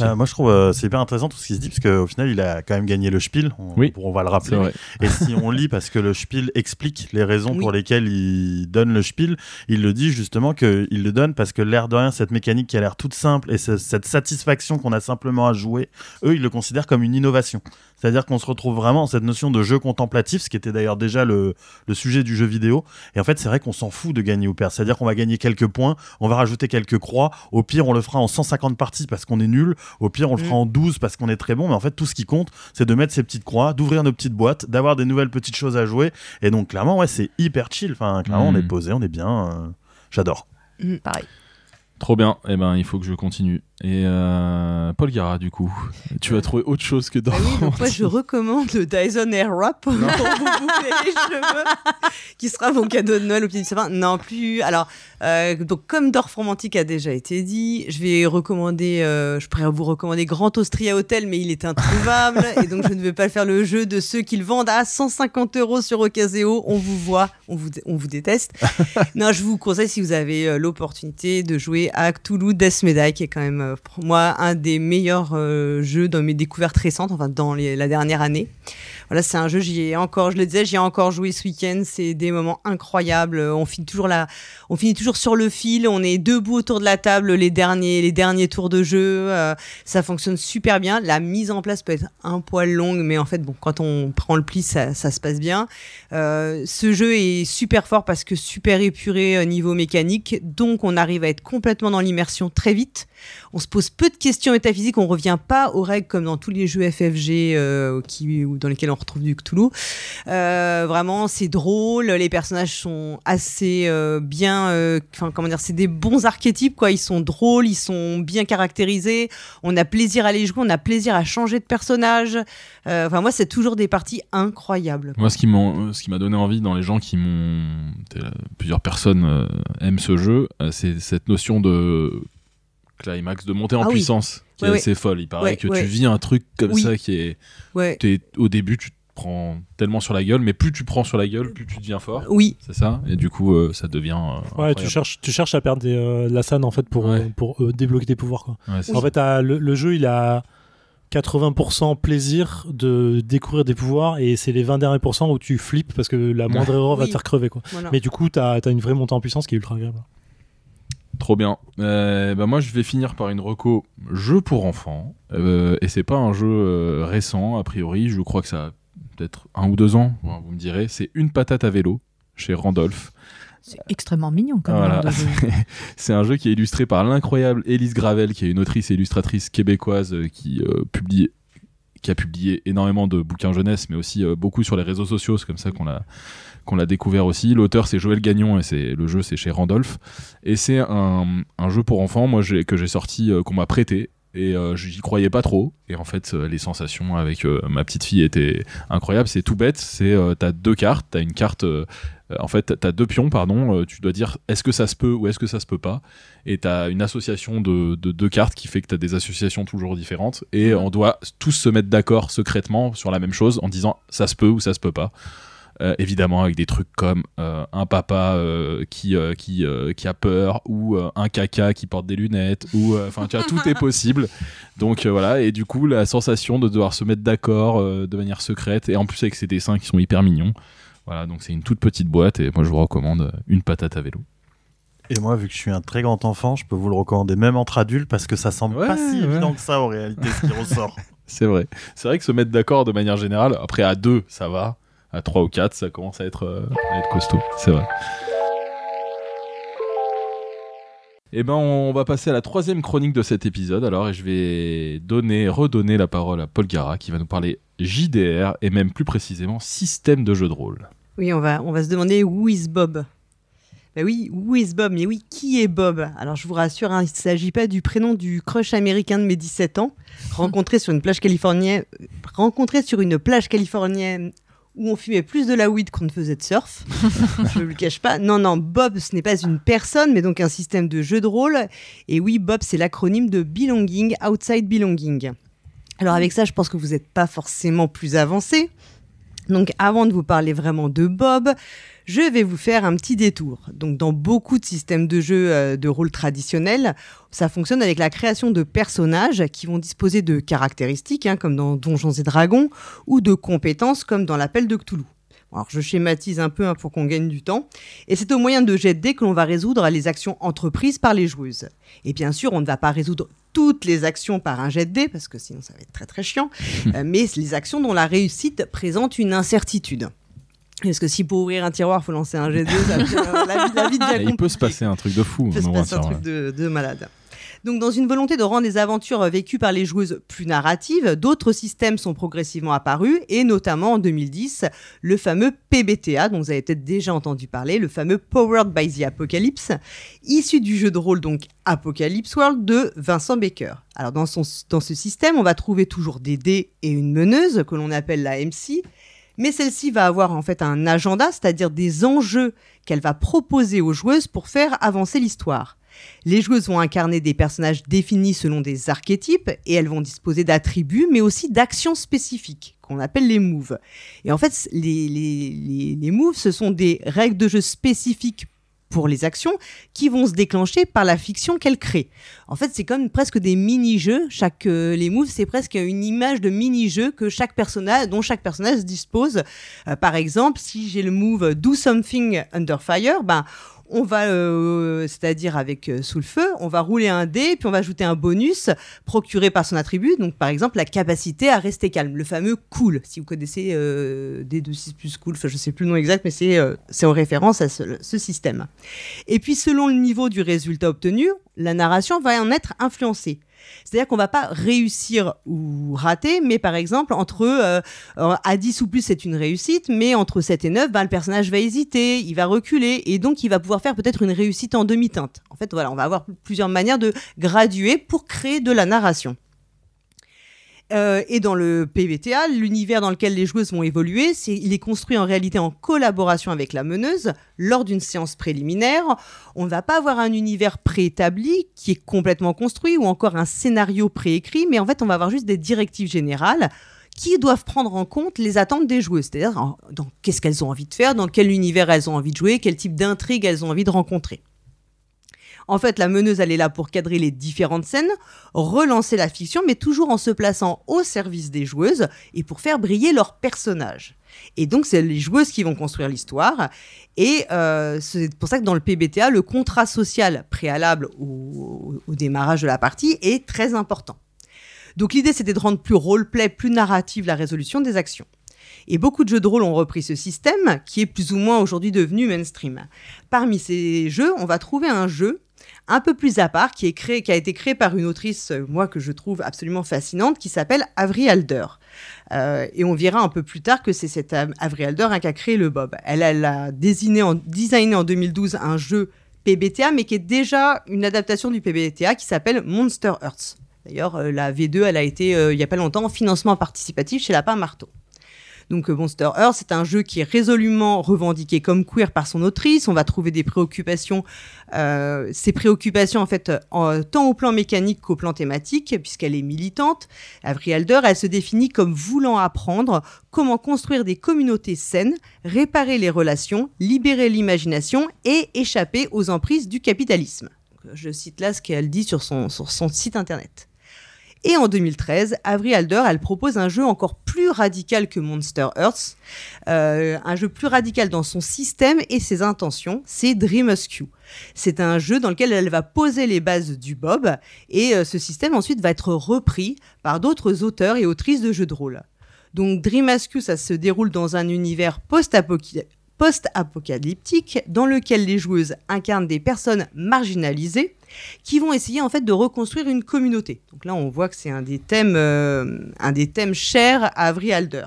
Euh, moi, je trouve euh, c'est hyper intéressant tout ce qui se dit, parce qu'au final, il a quand même gagné le Spiel. On, Oui. on va le c'est rappeler. vrai. Et si on lit, parce que le Spiel explique les raisons Oui. pour lesquelles il donne le Spiel, il le dit justement qu'il le donne parce que l'air de rien, cette mécanique qui a l'air toute simple et ce- cette satisfaction qu'on a simplement à jouer, eux, ils le considèrent comme une innovation. C'est-à-dire qu'on se retrouve vraiment dans cette notion de jeu contemplatif, ce qui était d'ailleurs déjà le, le sujet du jeu vidéo. Et en fait, c'est vrai qu'on s'en fout de gagner ou perdre. C'est-à-dire qu'on va gagner quelques points, on va rajouter quelques croix. Au pire, on le fera en 150 parties parce qu'on est nul. Au pire, on le fera Mm. en 12 parce qu'on est très bon. Mais en fait, tout ce qui compte, c'est de mettre ces petites croix, d'ouvrir nos petites boîtes, d'avoir des nouvelles petites choses à jouer. Et donc, clairement, ouais, c'est hyper chill. Enfin, clairement, Mm. on est posé, on est bien. euh, J'adore. Pareil. Trop bien. Eh ben, il faut que je continue. Et euh, Paul Gara, du coup, tu vas trouver autre chose que dans. Bah oui, donc moi je recommande le Dyson Airwrap pour vous boucler les cheveux, qui sera mon cadeau de Noël au pied du sapin. Non, plus. Alors, euh, donc comme Dorf Romantique a déjà été dit, je vais recommander, euh, je pourrais vous recommander Grand Austria Hotel, mais il est introuvable et donc je ne vais pas faire le jeu de ceux qui le vendent à 150 euros sur Ocaseo. On vous voit, on vous, on vous déteste. non, je vous conseille si vous avez euh, l'opportunité de jouer à Cthulhu Death Medai, qui est quand même euh, pour moi un des meilleurs euh, jeux dans mes découvertes récentes, enfin dans la dernière année. Voilà, c'est un jeu, j'y ai encore, je le disais, j'y ai encore joué ce week-end. C'est des moments incroyables. On finit toujours là, on finit toujours sur le fil. On est debout autour de la table les derniers, les derniers tours de jeu. Euh, ça fonctionne super bien. La mise en place peut être un poil longue, mais en fait, bon, quand on prend le pli, ça, se passe bien. Ce jeu est super fort parce que super épuré niveau mécanique, donc on arrive à être complètement dans l'immersion très vite. On se pose peu de questions métaphysiques, on revient pas aux règles comme dans tous les jeux FFG euh, qui, dans lesquels on retrouve du Cthulhu. Euh, vraiment, c'est drôle, les personnages sont assez euh, bien, enfin comment dire, c'est des bons archétypes quoi. Ils sont drôles, ils sont bien caractérisés. On a plaisir à les jouer, on a plaisir à changer de personnage. Enfin moi, c'est toujours des parties incroyables. Moi, ce qui m'a donné envie dans les gens qui m'ont. Plusieurs personnes aiment ce jeu, c'est cette notion de climax, de montée en Ah oui. puissance, qui Ouais, est ouais. assez folle. Il paraît Ouais, que ouais. tu vis un truc comme Oui. ça qui est. Au début, tu te prends tellement sur la gueule, mais plus tu prends sur la gueule, plus tu deviens fort. Oui, C'est ça? Et du coup, euh, ça devient. euh, Ouais, tu cherches, tu cherches à perdre des, euh, la SAN en fait pour, Ouais. euh, pour euh, débloquer tes pouvoirs. Quoi. Ouais, c'est En fait, le, le jeu il a 80% plaisir de découvrir des pouvoirs et c'est les 20 derniers pourcents où tu flippes parce que la moindre erreur va Oui. te faire crever. Quoi. voilà. Mais du coup, t'as as une vraie montée en puissance qui est ultra agréable. Trop bien. Euh, bah moi, je vais finir par une reco jeu pour enfants. Euh, et c'est pas un jeu euh, récent, a priori. Je crois que ça a peut-être un ou deux ans, vous me direz. C'est Une patate à vélo chez Randolph. C'est extrêmement mignon quand Voilà. même. C'est un jeu qui est illustré par l'incroyable Élise Gravel, qui est une autrice et illustratrice québécoise euh, qui, euh, publie, qui a publié énormément de bouquins jeunesse, mais aussi beaucoup sur les réseaux sociaux. C'est comme ça qu'on l'a qu'on l'a découvert aussi. L'auteur c'est Joël Gagnon et c'est le jeu c'est chez Randolph. Et c'est un, un jeu pour enfants moi que j'ai sorti euh, qu'on m'a prêté. Et euh, j'y croyais pas trop. Et en fait euh, les sensations avec ma petite fille étaient incroyables. C'est tout bête c'est t'as deux cartes. T'as une carte en fait t'as deux pions pardon tu dois dire est-ce que ça se peut ou est-ce que ça se peut pas? Et t'as une association de, de deux cartes qui fait que t'as des associations toujours différentes. Et on doit tous se mettre d'accord secrètement sur la même chose en disant ça se peut ou ça se peut pas évidemment avec des trucs comme euh, un papa euh, qui euh, qui euh, qui a peur ou euh, un caca qui porte des lunettes ou euh, enfin tu vois tout est possible. Donc euh, voilà. Et du coup la sensation de devoir se mettre d'accord euh, de manière secrète et en plus avec ces dessins qui sont hyper mignons. Voilà donc c'est une toute petite boîte et moi je vous recommande euh, une patate à vélo. Et moi, vu que je suis un très grand enfant, je peux vous le recommander même entre adultes parce que ça semble Ouais, pas si ouais. évident que ça en réalité ce qui ressort. c'est vrai. C'est vrai que se mettre d'accord de manière générale après à deux ça va à trois ou quatre ça commence à être euh, à être costaud c'est vrai Eh ben, on va passer à la troisième chronique de cet épisode. Alors, et je vais donner, redonner la parole à Paul Gara, qui va nous parler JDR et même plus précisément système de jeu de rôle. Oui, on va, on va se demander où is Bob Ben oui, où is Bob? Mais oui, qui est Bob? Alors je vous rassure, hein, il ne s'agit pas du prénom du crush américain de mes 17 ans, rencontré sur une plage californienne, rencontré sur une plage californienne où on fumait plus de la weed qu'on ne faisait de surf. je ne le cache pas. Non, non, Bob, ce n'est pas une personne, mais donc un système de jeu de rôle. Et oui, Bob, c'est l'acronyme de Belonging, Outside Belonging. Alors avec ça, je pense que vous n'êtes pas forcément plus avancé. Donc avant de vous parler vraiment de Bob, je vais vous faire un petit détour. Donc dans beaucoup de systèmes de jeu euh, de rôle traditionnels, ça fonctionne avec la création de personnages qui vont disposer de caractéristiques, hein, comme dans Donjons et Dragons, ou de compétences, comme dans l'appel de Cthulhu. Alors je schématise un peu hein, pour qu'on gagne du temps. Et c'est au moyen de jet de dés que l'on va résoudre les actions entreprises par les joueuses. Et bien sûr, on ne va pas résoudre toutes les actions par un jet de dés, parce que sinon ça va être très très chiant, euh, mais les actions dont la réussite présente une incertitude. Parce que si pour ouvrir un tiroir, il faut lancer un jet de dés, ça devient- la, vie- la vie devient Et il peut se passer un truc de fou. il peut se passer un truc de, de malade. Donc, dans une volonté de rendre les aventures euh, vécues par les joueuses plus narratives, d'autres systèmes sont progressivement apparus, et notamment en 2010, le fameux PBTA, dont vous avez peut-être déjà entendu parler, le fameux Powered by the Apocalypse, issu du jeu de rôle donc Apocalypse World de Vincent Baker. Alors, dans, ce système, on va trouver toujours des dés et une meneuse, que l'on appelle la MC, mais celle-ci va avoir en fait un agenda, c'est-à-dire des enjeux qu'elle va proposer aux joueuses pour faire avancer l'histoire. Les joueuses vont incarner des personnages définis selon des archétypes et elles vont disposer d'attributs mais aussi d'actions spécifiques qu'on appelle les moves. Et en fait, les, moves, ce sont des règles de jeu spécifiques pour les actions qui vont se déclencher par la fiction qu'elles créent. En fait, c'est comme presque des mini-jeux. Chaque euh, les moves, c'est presque une image de mini-jeu que chaque personnage, dont chaque personnage dispose. Euh, par exemple, si j'ai le move Do something under fire, ben on va, euh, c'est-à-dire avec euh, sous le feu, on va rouler un dé, puis on va ajouter un bonus procuré par son attribut. Donc, par exemple, la capacité à rester calme, le fameux cool. Si vous connaissez euh, D26 plus cool, je sais plus le nom exact, mais c'est euh, en référence à ce système. Et puis, selon le niveau du résultat obtenu, la narration va en être influencée. C'est-à-dire qu'on va pas réussir ou rater, mais par exemple, entre euh, euh, à 10 ou plus, c'est une réussite, mais entre 7 et 9, ben, le personnage va hésiter, il va reculer, et donc il va pouvoir faire peut-être une réussite en demi-teinte. En fait, voilà, on va avoir plusieurs manières de graduer pour créer de la narration. Euh, et dans le PBTA, l'univers dans lequel les joueuses vont évoluer, il est construit en réalité en collaboration avec la meneuse lors d'une séance préliminaire. On ne va pas avoir un univers préétabli qui est complètement construit ou encore un scénario préécrit, mais en fait, on va avoir juste des directives générales qui doivent prendre en compte les attentes des joueuses, c'est-à-dire dans qu'est-ce qu'elles ont envie de faire, dans quel univers elles ont envie de jouer, quel type d'intrigue elles ont envie de rencontrer. En fait, la meneuse, elle est là pour cadrer les différentes scènes, relancer la fiction, mais toujours en se plaçant au service des joueuses et pour faire briller leurs personnages. Et donc, c'est les joueuses qui vont construire l'histoire. Et euh, c'est pour ça que dans le PBTA, le contrat social préalable au, démarrage de la partie est très important. Donc, l'idée, c'était de rendre plus roleplay, plus narrative la résolution des actions. Et beaucoup de jeux de rôle ont repris ce système, qui est plus ou moins aujourd'hui devenu mainstream. Parmi ces jeux, on va trouver un jeu un peu plus à part, qui, est créé, qui a été créé par une autrice, euh, moi, que je trouve absolument fascinante, qui s'appelle Avery Alder. Euh, et on verra un peu plus tard que c'est cette Av- Avery Alder hein, qui a créé le Bob. Elle, elle a désigné en, designé en 2012 un jeu PBTA, mais qui est déjà une adaptation du PBTA qui s'appelle Monster Hearts. D'ailleurs, euh, la V2, elle a été, euh, il n'y a pas longtemps, en financement participatif chez Lapin Marteau. Donc euh, Monster Earth, c'est un jeu qui est résolument revendiqué comme queer par son autrice. On va trouver des préoccupations, euh, préoccupations en fait, tant au plan mécanique qu'au plan thématique, puisqu'elle est militante. Avery Alder, elle se définit comme voulant apprendre comment construire des communautés saines, réparer les relations, libérer l'imagination et échapper aux emprises du capitalisme. Je cite là ce qu'elle dit sur son site internet. Et en 2013, Avery Alder, elle propose un jeu encore plus radical que Monster Earth, euh, un jeu plus radical dans son système et ses intentions, c'est Dream Askew. C'est un jeu dans lequel elle va poser les bases du Bob et euh, ce système ensuite va être repris par d'autres auteurs et autrices de jeux de rôle. Donc Dream Askew, ça se déroule dans un univers post-apocalyptique dans lequel les joueuses incarnent des personnes marginalisées qui vont essayer en fait de reconstruire une communauté. Donc là, on voit que c'est un des thèmes, euh, un des thèmes chers à Avery Alder.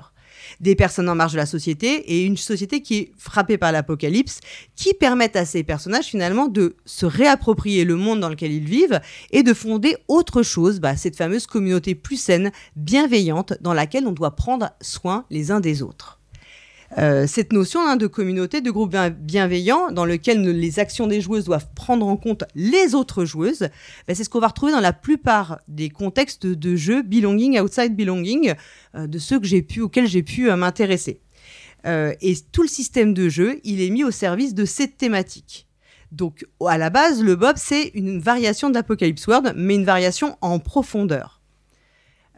Des personnes en marge de la société et une société qui est frappée par l'apocalypse, qui permettent à ces personnages finalement de se réapproprier le monde dans lequel ils vivent et de fonder autre chose, bah, cette fameuse communauté plus saine, bienveillante, dans laquelle on doit prendre soin les uns des autres. Euh, cette notion hein, de communauté, de groupe bien- bienveillant, dans lequel les actions des joueuses doivent prendre en compte les autres joueuses, ben, c'est ce qu'on va retrouver dans la plupart des contextes de jeux belonging, outside belonging, euh, de ceux que j'ai pu, auxquels j'ai pu euh, m'intéresser. Euh, et tout le système de jeu, il est mis au service de cette thématique. Donc, à la base, le Bob, c'est une variation d'Apocalypse World, mais une variation en profondeur.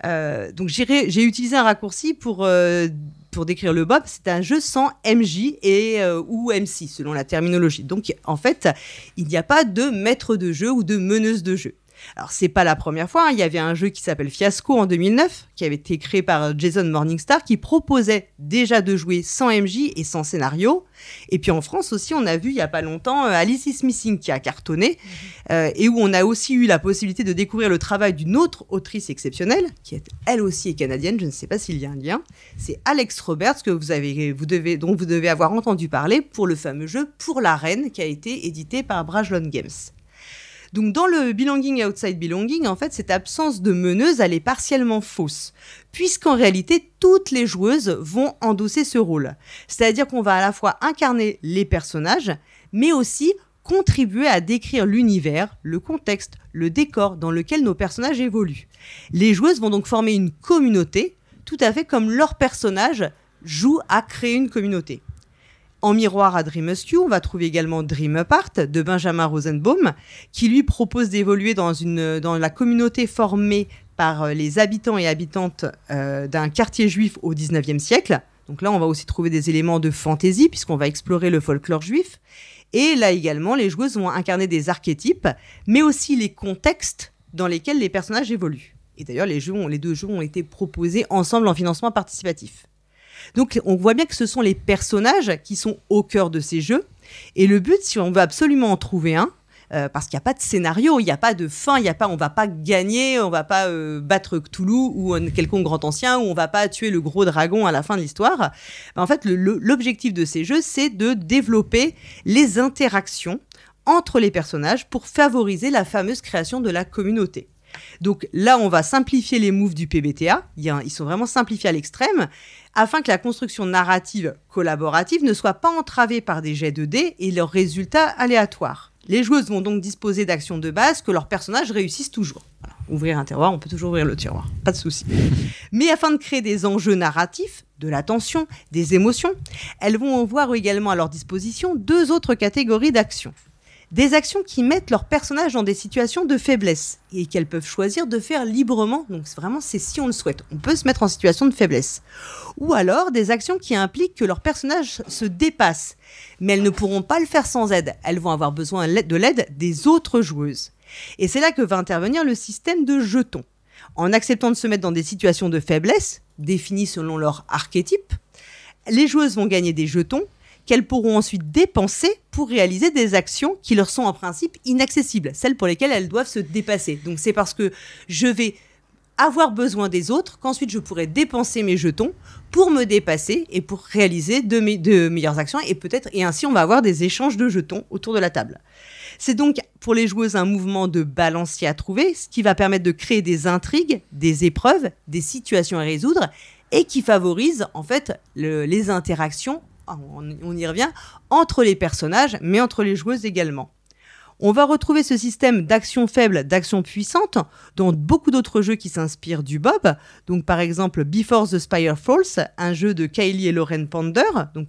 Euh, donc j'ai utilisé un raccourci pour, euh, pour décrire le Bob. C'est un jeu sans MJ et, euh, ou MC, selon la terminologie. Donc en fait, il n'y a pas de maître de jeu ou de meneuse de jeu. Alors c'est pas la première fois, hein. il y avait un jeu qui s'appelle Fiasco en 2009, qui avait été créé par Jason Morningstar, qui proposait déjà de jouer sans MJ et sans scénario. Et puis en France aussi, on a vu il y a pas longtemps euh, Alice is Missing qui a cartonné, euh, et où on a aussi eu la possibilité de découvrir le travail d'une autre autrice exceptionnelle, qui est elle aussi est canadienne, je ne sais pas s'il y a un lien. C'est Alex Roberts que vous avez, vous devez, dont vous devez avoir entendu parler pour le fameux jeu Pour la Reine, qui a été édité par Brajlon Games. Donc dans le belonging outside belonging, en fait, cette absence de meneuse, elle est partiellement fausse, puisqu'en réalité, toutes les joueuses vont endosser ce rôle. C'est-à-dire qu'on va à la fois incarner les personnages, mais aussi contribuer à décrire l'univers, le contexte, le décor dans lequel nos personnages évoluent. Les joueuses vont donc former une communauté, tout à fait comme leur personnage joue à créer une communauté. En miroir à Dream Askew, on va trouver également Dream Apart de Benjamin Rosenbaum, qui lui propose d'évoluer dans, dans la communauté formée par euh, les habitants et habitantes euh, d'un quartier juif au 19e siècle. Donc là, on va aussi trouver des éléments de fantaisie, puisqu'on va explorer le folklore juif. Et là également, les joueuses vont incarner des archétypes, mais aussi les contextes dans lesquels les personnages évoluent. Et d'ailleurs, les, les deux jeux ont été proposés ensemble en financement participatif. Donc on voit bien que ce sont les personnages qui sont au cœur de ces jeux. Et le but, si on veut absolument en trouver un, euh, parce qu'il n'y a pas de scénario, il n'y a pas de fin, il y a pas, on va pas gagner, on va pas euh, battre Cthulhu ou un quelconque grand ancien, ou on va pas tuer le gros dragon à la fin de l'histoire. En fait, l'objectif de ces jeux, c'est de développer les interactions entre les personnages pour favoriser la fameuse création de la communauté. Donc là, on va simplifier les moves du PBTA. Ils sont vraiment simplifiés à l'extrême afin que la construction narrative collaborative ne soit pas entravée par des jets de dés et leurs résultats aléatoires. Les joueuses vont donc disposer d'actions de base que leurs personnages réussissent toujours. Voilà. Ouvrir un tiroir, on peut toujours ouvrir le tiroir, pas de souci. Mais afin de créer des enjeux narratifs, de la tension, des émotions, elles vont avoir également à leur disposition deux autres catégories d'actions. Des actions qui mettent leurs personnages dans des situations de faiblesse et qu'elles peuvent choisir de faire librement. Donc vraiment c'est si on le souhaite. On peut se mettre en situation de faiblesse. Ou alors des actions qui impliquent que leurs personnages se dépassent. Mais elles ne pourront pas le faire sans aide. Elles vont avoir besoin de l'aide des autres joueuses. Et c'est là que va intervenir le système de jetons. En acceptant de se mettre dans des situations de faiblesse, définies selon leur archétype, les joueuses vont gagner des jetons qu'elles pourront ensuite dépenser pour réaliser des actions qui leur sont en principe inaccessibles, celles pour lesquelles elles doivent se dépasser. Donc c'est parce que je vais avoir besoin des autres qu'ensuite je pourrai dépenser mes jetons pour me dépasser et pour réaliser de, me- de meilleures actions et peut-être et ainsi on va avoir des échanges de jetons autour de la table. C'est donc pour les joueuses un mouvement de balancier à trouver, ce qui va permettre de créer des intrigues, des épreuves, des situations à résoudre et qui favorise en fait le- les interactions, on, on y revient, entre les personnages, mais entre les joueuses également. On va retrouver ce système d'action faible, d'action puissante dans beaucoup d'autres jeux qui s'inspirent du Bob. Donc par exemple Before the Spire Falls, un jeu de Kylie et Lauren Pander,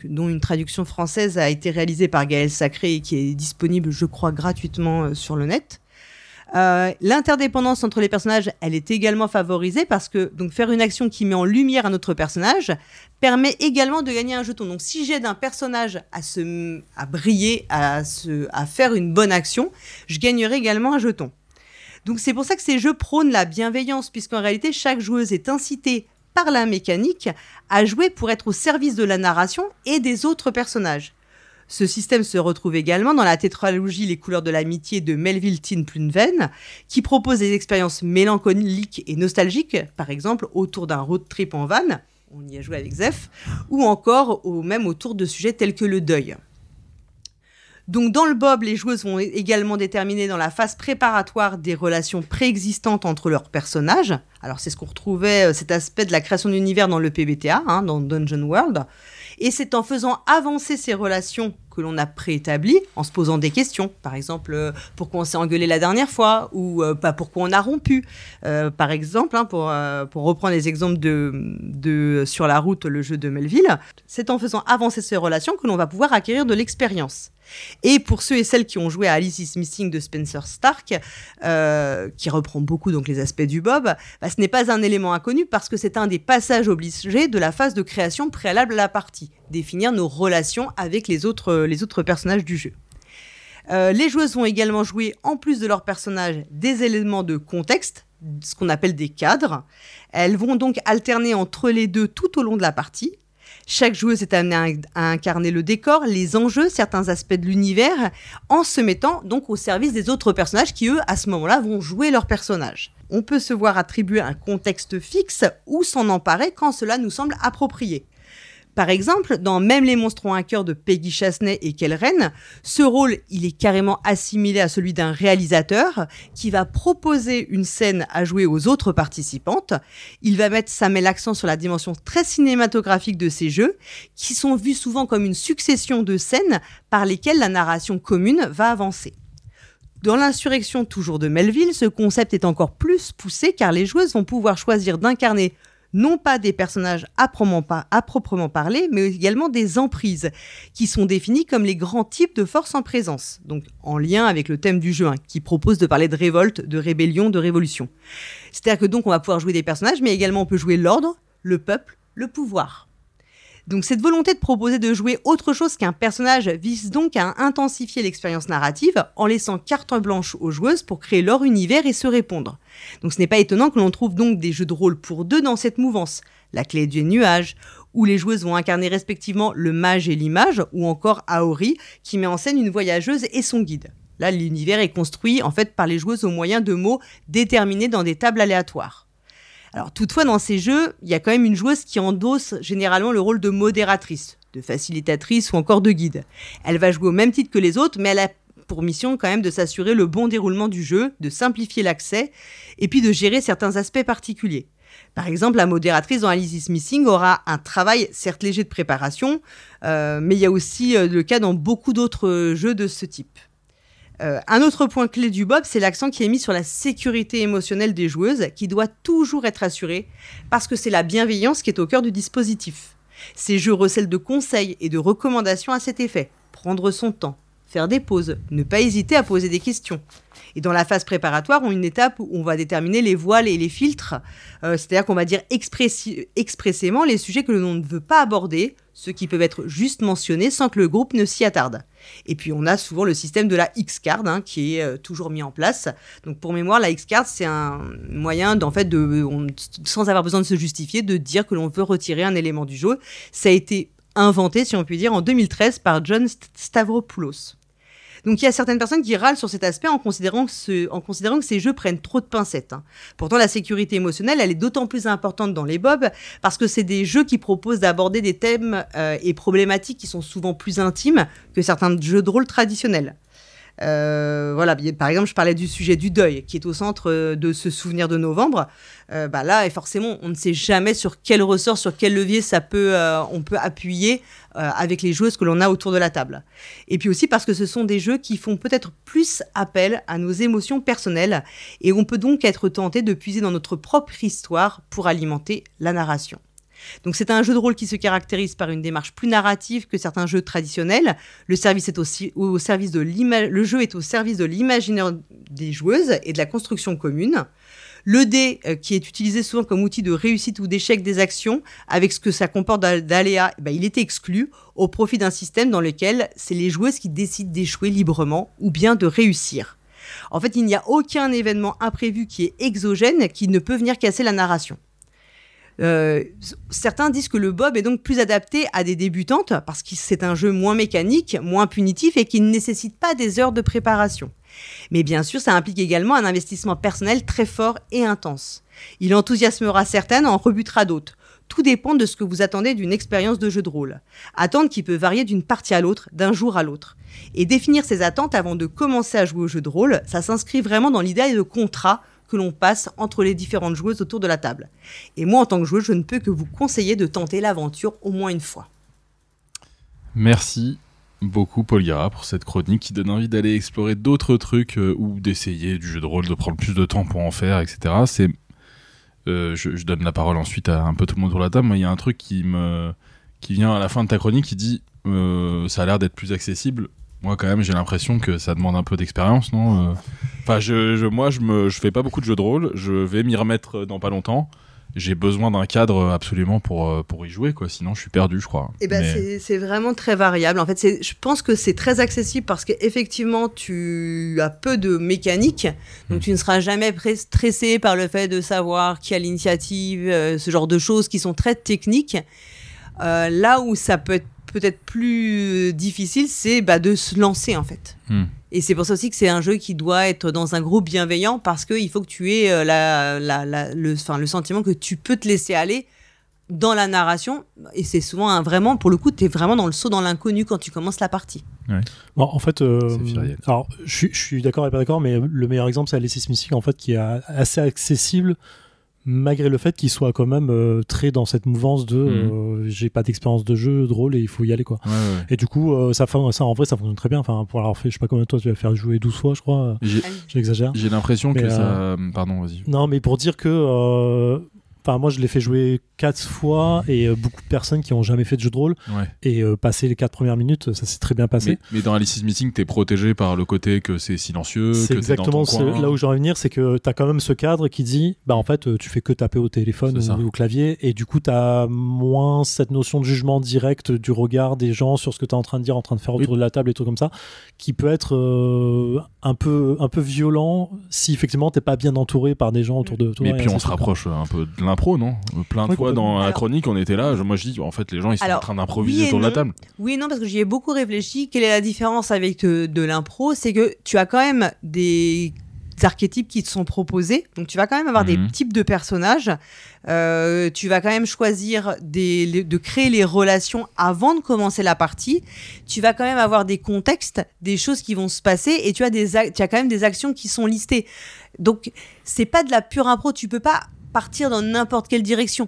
dont une traduction française a été réalisée par Gaël Sacré et qui est disponible, je crois, gratuitement euh, sur le net. Euh, L'interdépendance entre les personnages, elle est également favorisée parce que donc faire une action qui met en lumière un autre personnage permet également de gagner un jeton. Donc si j'aide un personnage à se à briller, à se à faire une bonne action, je gagnerai également un jeton. Donc c'est pour ça que ces jeux prônent la bienveillance puisqu'en réalité chaque joueuse est incitée par la mécanique à jouer pour être au service de la narration et des autres personnages. Ce système se retrouve également dans la tétralogie Les couleurs de l'amitié de Melville Tin Plunven, qui propose des expériences mélancoliques et nostalgiques, par exemple autour d'un road trip en van, on y a joué avec Zef, ou encore même autour de sujets tels que le deuil. Donc dans le Bob, les joueuses vont également déterminer dans la phase préparatoire des relations préexistantes entre leurs personnages. Alors c'est ce qu'on retrouvait, euh, cet aspect de la création d'univers dans le PBTA, hein, dans Dungeon World. Et c'est en faisant avancer ces relations que l'on a préétablies, en se posant des questions. Par exemple, euh, pourquoi on s'est engueulé la dernière fois ou euh, pas pourquoi on a rompu. Euh, par exemple, hein, pour, reprendre les exemples de Sur la route, le jeu de Melville, c'est en faisant avancer ces relations que l'on va pouvoir acquérir de l'expérience. Et pour ceux et celles qui ont joué à Alice is Missing de Spencer Stark, euh, qui reprend beaucoup donc les aspects du Bob, bah, ce n'est pas un élément inconnu parce que c'est un des passages obligés de la phase de création préalable à la partie, définir nos relations avec les autres, les autres personnages du jeu. Euh, les joueuses vont également jouer, en plus de leurs personnages, des éléments de contexte, ce qu'on appelle des cadres. Elles vont donc alterner entre les deux tout au long de la partie. Chaque joueuse est amenée à, incarner le décor, les enjeux, certains aspects de l'univers, en se mettant donc au service des autres personnages qui, eux, à ce moment-là, vont jouer leur personnage. On peut se voir attribuer un contexte fixe ou s'en emparer quand cela nous semble approprié. Par exemple, dans Même les monstres ont un cœur de Peggy Chasney et Kellren, ce rôle, il est carrément assimilé à celui d'un réalisateur qui va proposer une scène à jouer aux autres participantes. Il va mettre, ça met l'accent sur la dimension très cinématographique de ces jeux, qui sont vus souvent comme une succession de scènes par lesquelles la narration commune va avancer. Dans l'insurrection toujours de Melville, ce concept est encore plus poussé car les joueuses vont pouvoir choisir d'incarner non pas des personnages à proprement, parler, mais également des emprises, qui sont définies comme les grands types de forces en présence, donc en lien avec le thème du jeu, hein, qui propose de parler de révolte, de rébellion, de révolution. C'est-à-dire que donc on va pouvoir jouer des personnages, mais également on peut jouer l'ordre, le peuple, le pouvoir. Donc cette volonté de proposer de jouer autre chose qu'un personnage vise donc à intensifier l'expérience narrative en laissant carte blanche aux joueuses pour créer leur univers et se répondre. Donc ce n'est pas étonnant que l'on trouve donc des jeux de rôle pour deux dans cette mouvance. La clé du nuage, où les joueuses vont incarner respectivement le mage et l'image, ou encore Aori, qui met en scène une voyageuse et son guide. Là, l'univers est construit en fait par les joueuses au moyen de mots déterminés dans des tables aléatoires. Alors toutefois, dans ces jeux, il y a quand même une joueuse qui endosse généralement le rôle de modératrice, de facilitatrice ou encore de guide. Elle va jouer au même titre que les autres, mais elle a pour mission quand même de s'assurer le bon déroulement du jeu, de simplifier l'accès et puis de gérer certains aspects particuliers. Par exemple, la modératrice dans Alice is Missing aura un travail certes léger de préparation, euh, mais il y a aussi euh, le cas dans beaucoup d'autres jeux de ce type. Euh, un autre point clé du Bob, c'est l'accent qui est mis sur la sécurité émotionnelle des joueuses, qui doit toujours être assurée, parce que c'est la bienveillance qui est au cœur du dispositif. Ces jeux recèlent de conseils et de recommandations à cet effet. Prendre son temps, faire des pauses, ne pas hésiter à poser des questions. Et dans la phase préparatoire, on a une étape où on va déterminer les voiles et les filtres, euh, c'est-à-dire qu'on va dire expressément les sujets que l'on ne veut pas aborder, ceux qui peuvent être juste mentionnés sans que le groupe ne s'y attarde. Et puis on a souvent le système de la X-card hein, qui est euh, toujours mis en place. Donc pour mémoire, la X-card c'est un moyen d'en fait de, sans avoir besoin de se justifier, de dire que l'on veut retirer un élément du jeu. Ça a été inventé, si on peut dire, en 2013 par John St- Stavropoulos. Donc il y a certaines personnes qui râlent sur cet aspect en considérant que, ce- en considérant que ces jeux prennent trop de pincettes. hein. Pourtant, la sécurité émotionnelle, elle est d'autant plus importante dans les Bob parce que c'est des jeux qui proposent d'aborder des thèmes euh, et problématiques qui sont souvent plus intimes que certains jeux de rôle traditionnels. Euh, voilà, par exemple, je parlais du sujet du deuil, qui est au centre euh, de ce souvenir de novembre. Euh, bah là, et forcément, on ne sait jamais sur quel ressort, sur quel levier ça peut, on peut appuyer avec les joueuses que l'on a autour de la table. Et puis aussi parce que ce sont des jeux qui font peut-être plus appel à nos émotions personnelles, et on peut donc être tenté de puiser dans notre propre histoire pour alimenter la narration. Donc c'est un jeu de rôle qui se caractérise par une démarche plus narrative que certains jeux traditionnels. Le, service est aussi au service de le jeu est au service de l'imaginaire des joueuses et de la construction commune. Le dé, euh, qui est utilisé souvent comme outil de réussite ou d'échec des actions, avec ce que ça comporte d'aléas, eh ben, il est exclu au profit d'un système dans lequel c'est les joueuses qui décident d'échouer librement ou bien de réussir. En fait, il n'y a aucun événement imprévu qui est exogène qui ne peut venir casser la narration. Euh, certains disent que le Bob est donc plus adapté à des débutantes parce que c'est un jeu moins mécanique, moins punitif et qui ne nécessite pas des heures de préparation. Mais bien sûr, ça implique également un investissement personnel très fort et intense. Il enthousiasmera certaines, en rebutera d'autres. Tout dépend de ce que vous attendez d'une expérience de jeu de rôle. Attente qui peut varier d'une partie à l'autre, d'un jour à l'autre. Et définir ses attentes avant de commencer à jouer au jeu de rôle, ça s'inscrit vraiment dans l'idée de contrat que l'on passe entre les différentes joueuses autour de la table. Et moi, en tant que joueuse, je ne peux que vous conseiller de tenter l'aventure au moins une fois. Merci beaucoup, Paul pour cette chronique qui donne envie d'aller explorer d'autres trucs euh, ou d'essayer du jeu de rôle, de prendre plus de temps pour en faire, etc. C'est, euh, je, donne la parole ensuite à un peu tout le monde autour de la table. Il y a un truc qui me, qui vient à la fin de ta chronique qui dit, euh, ça a l'air d'être plus accessible moi, quand même, j'ai l'impression que ça demande un peu d'expérience, non euh? Enfin, je, moi, je me, je fais pas beaucoup de jeux de rôle. Je vais m'y remettre dans pas longtemps. J'ai besoin d'un cadre absolument pour, euh, pour y jouer, quoi. Sinon, je suis perdu, je crois. Et eh ben, c'est vraiment très variable. En fait, je pense que c'est très accessible parce qu'effectivement, tu as peu de mécanique. Donc, hmm. tu ne seras jamais stressé par le fait de savoir qui a l'initiative, euh, ce genre de choses qui sont très techniques. là où ça peut être peut-être plus difficile, c'est bah, de se lancer en fait. Hmm. Et c'est pour ça aussi que c'est un jeu qui doit être dans un groupe bienveillant parce qu'il faut que tu aies euh, la, le, le sentiment que tu peux te laisser aller dans la narration. Et c'est souvent un, vraiment, pour le coup, tu es vraiment dans le saut dans l'inconnu quand tu commences la partie. en fait, euh, alors je, suis d'accord et pas d'accord, mais le meilleur exemple, c'est Alice Missing, en fait, qui est assez accessible malgré le fait qu'il soit quand même euh, très dans cette mouvance de mhm. euh, j'ai pas d'expérience de jeu de rôle et il faut y aller quoi. Et du coup euh, ça, ça en vrai ça fonctionne très bien. Enfin pour avoir fait je sais pas combien de temps tu vas faire jouer 12 fois je crois j'exagère. j'ai l'impression que ça pardon vas-y. non mais pour dire que Enfin, moi, je l'ai fait jouer quatre fois et euh, beaucoup de personnes qui ont jamais fait de jeu de rôle. Et euh, passer les quatre premières minutes, ça s'est très bien passé. Mais, dans Alice's Meeting, tu es protégé par le côté que c'est silencieux. C'est exactement là où j'en venir, c'est que tu as quand même ce cadre qui dit bah en fait, tu fais que taper au téléphone ou au clavier et du coup, tu as moins cette notion de jugement direct du regard des gens sur ce que tu es en train de dire, en train de faire autour de la table et tout comme ça, qui peut être euh, un, peu, un peu violent si effectivement t'es pas bien entouré par des gens autour de toi. Mais puis on se rapproche un peu de pro non? Plein de fois dans la chronique, on était là. moi, je dis, en fait, les gens, ils sont en train d'improviser autour de la table. Oui non, parce que j'y ai beaucoup réfléchi. Quelle est la différence avec euh, de l'impro? C'est que tu as quand même des archétypes qui te sont proposés. Donc, tu vas quand même avoir des mhm. types de personnages. Euh, tu vas quand même choisir des, de créer les relations avant de commencer la partie. Tu vas quand même avoir des contextes, des choses qui vont se passer, et tu as des, tu as quand même des actions qui sont listées. Donc, c'est pas de la pure impro. Tu peux pas partir dans n'importe quelle direction.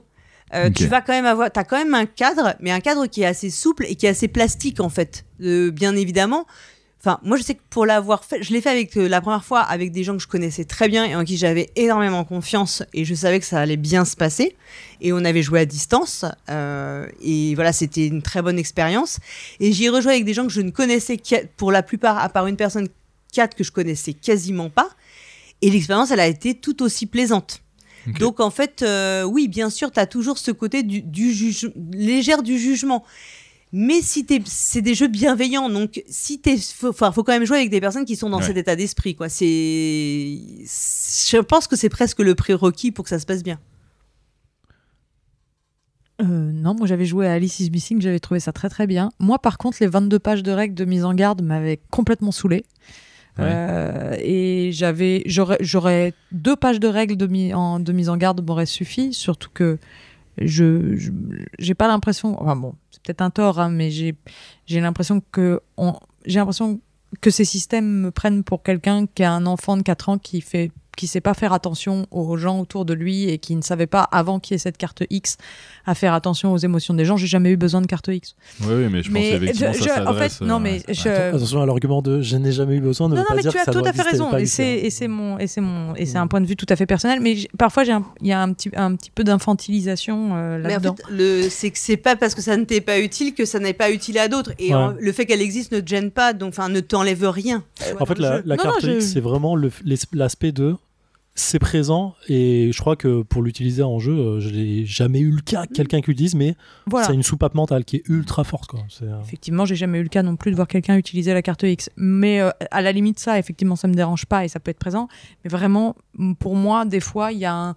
Euh, tu vas quand même avoir, as quand même un cadre, mais un cadre qui est assez souple et qui est assez plastique en fait, euh, bien évidemment. Enfin, moi je sais que pour l'avoir fait, je l'ai fait avec euh, la première fois avec des gens que je connaissais très bien et en qui j'avais énormément confiance et je savais que ça allait bien se passer. Et on avait joué à distance et voilà, c'était une très bonne expérience. Et j'y ai rejoué avec des gens que je ne connaissais pour la plupart, à part une personne, quatre que je connaissais quasiment pas. Et l'expérience, elle a été tout aussi plaisante. Donc en fait, euh, oui, bien sûr, tu as toujours ce côté du, du juge, légère du jugement. Mais si c'est des jeux bienveillants, donc si t'es, faut, faut quand même jouer avec des personnes qui sont dans cet état d'esprit, quoi. C'est, je pense que c'est presque le prérequis pour que ça se passe bien. Euh, non, moi j'avais joué à Alice is Missing, j'avais trouvé ça très très bien. Moi par contre, les 22 pages de règles de mise en garde m'avaient complètement saoulé. Euh, et j'avais, j'aurais, deux pages de règles de, en, de mise en garde m'auraient suffi, surtout que je, j'ai pas l'impression, enfin bon, c'est peut-être un tort, hein, mais j'ai, j'ai l'impression que on, j'ai l'impression que ces systèmes me prennent pour quelqu'un qui a un enfant de 4 ans qui fait qui sait pas faire attention aux gens autour de lui et qui ne savait pas avant qu'il y ait cette carte X à faire attention aux émotions des gens. J'ai jamais eu besoin de carte X. Oui, oui, mais je pense Mais qu'effectivement, ça je- en fait, non, euh, je, Attention à l'argument de je n'ai jamais eu besoin de non, ne non, pas mais dire tu as ça tout à fait raison. Et c'est mon et c'est mon et c'est un point de vue tout à fait personnel. Mais parfois j'ai un- il y a un petit un petit peu d'infantilisation euh, Mais en là-dedans. fait, le, c'est que c'est pas parce que ça ne t'est pas utile que ça n'est pas utile à d'autres. Et Ouais. en- le fait qu'elle existe ne te gêne pas, donc enfin ne t'enlève rien. En fait, la, carte X, c'est vraiment l'aspect de c'est présent et je crois que pour l'utiliser en jeu, euh, je n'ai jamais eu le cas quelqu'un qui l'utilise, mais Voilà. a une soupape mentale qui est ultra forte. Quoi. C'est, euh, Effectivement, j'ai jamais eu le cas non plus de voir quelqu'un utiliser la carte X. Mais euh, à la limite, ça, effectivement, ça me dérange pas et ça peut être présent. Mais vraiment, pour moi, des fois, il y a un,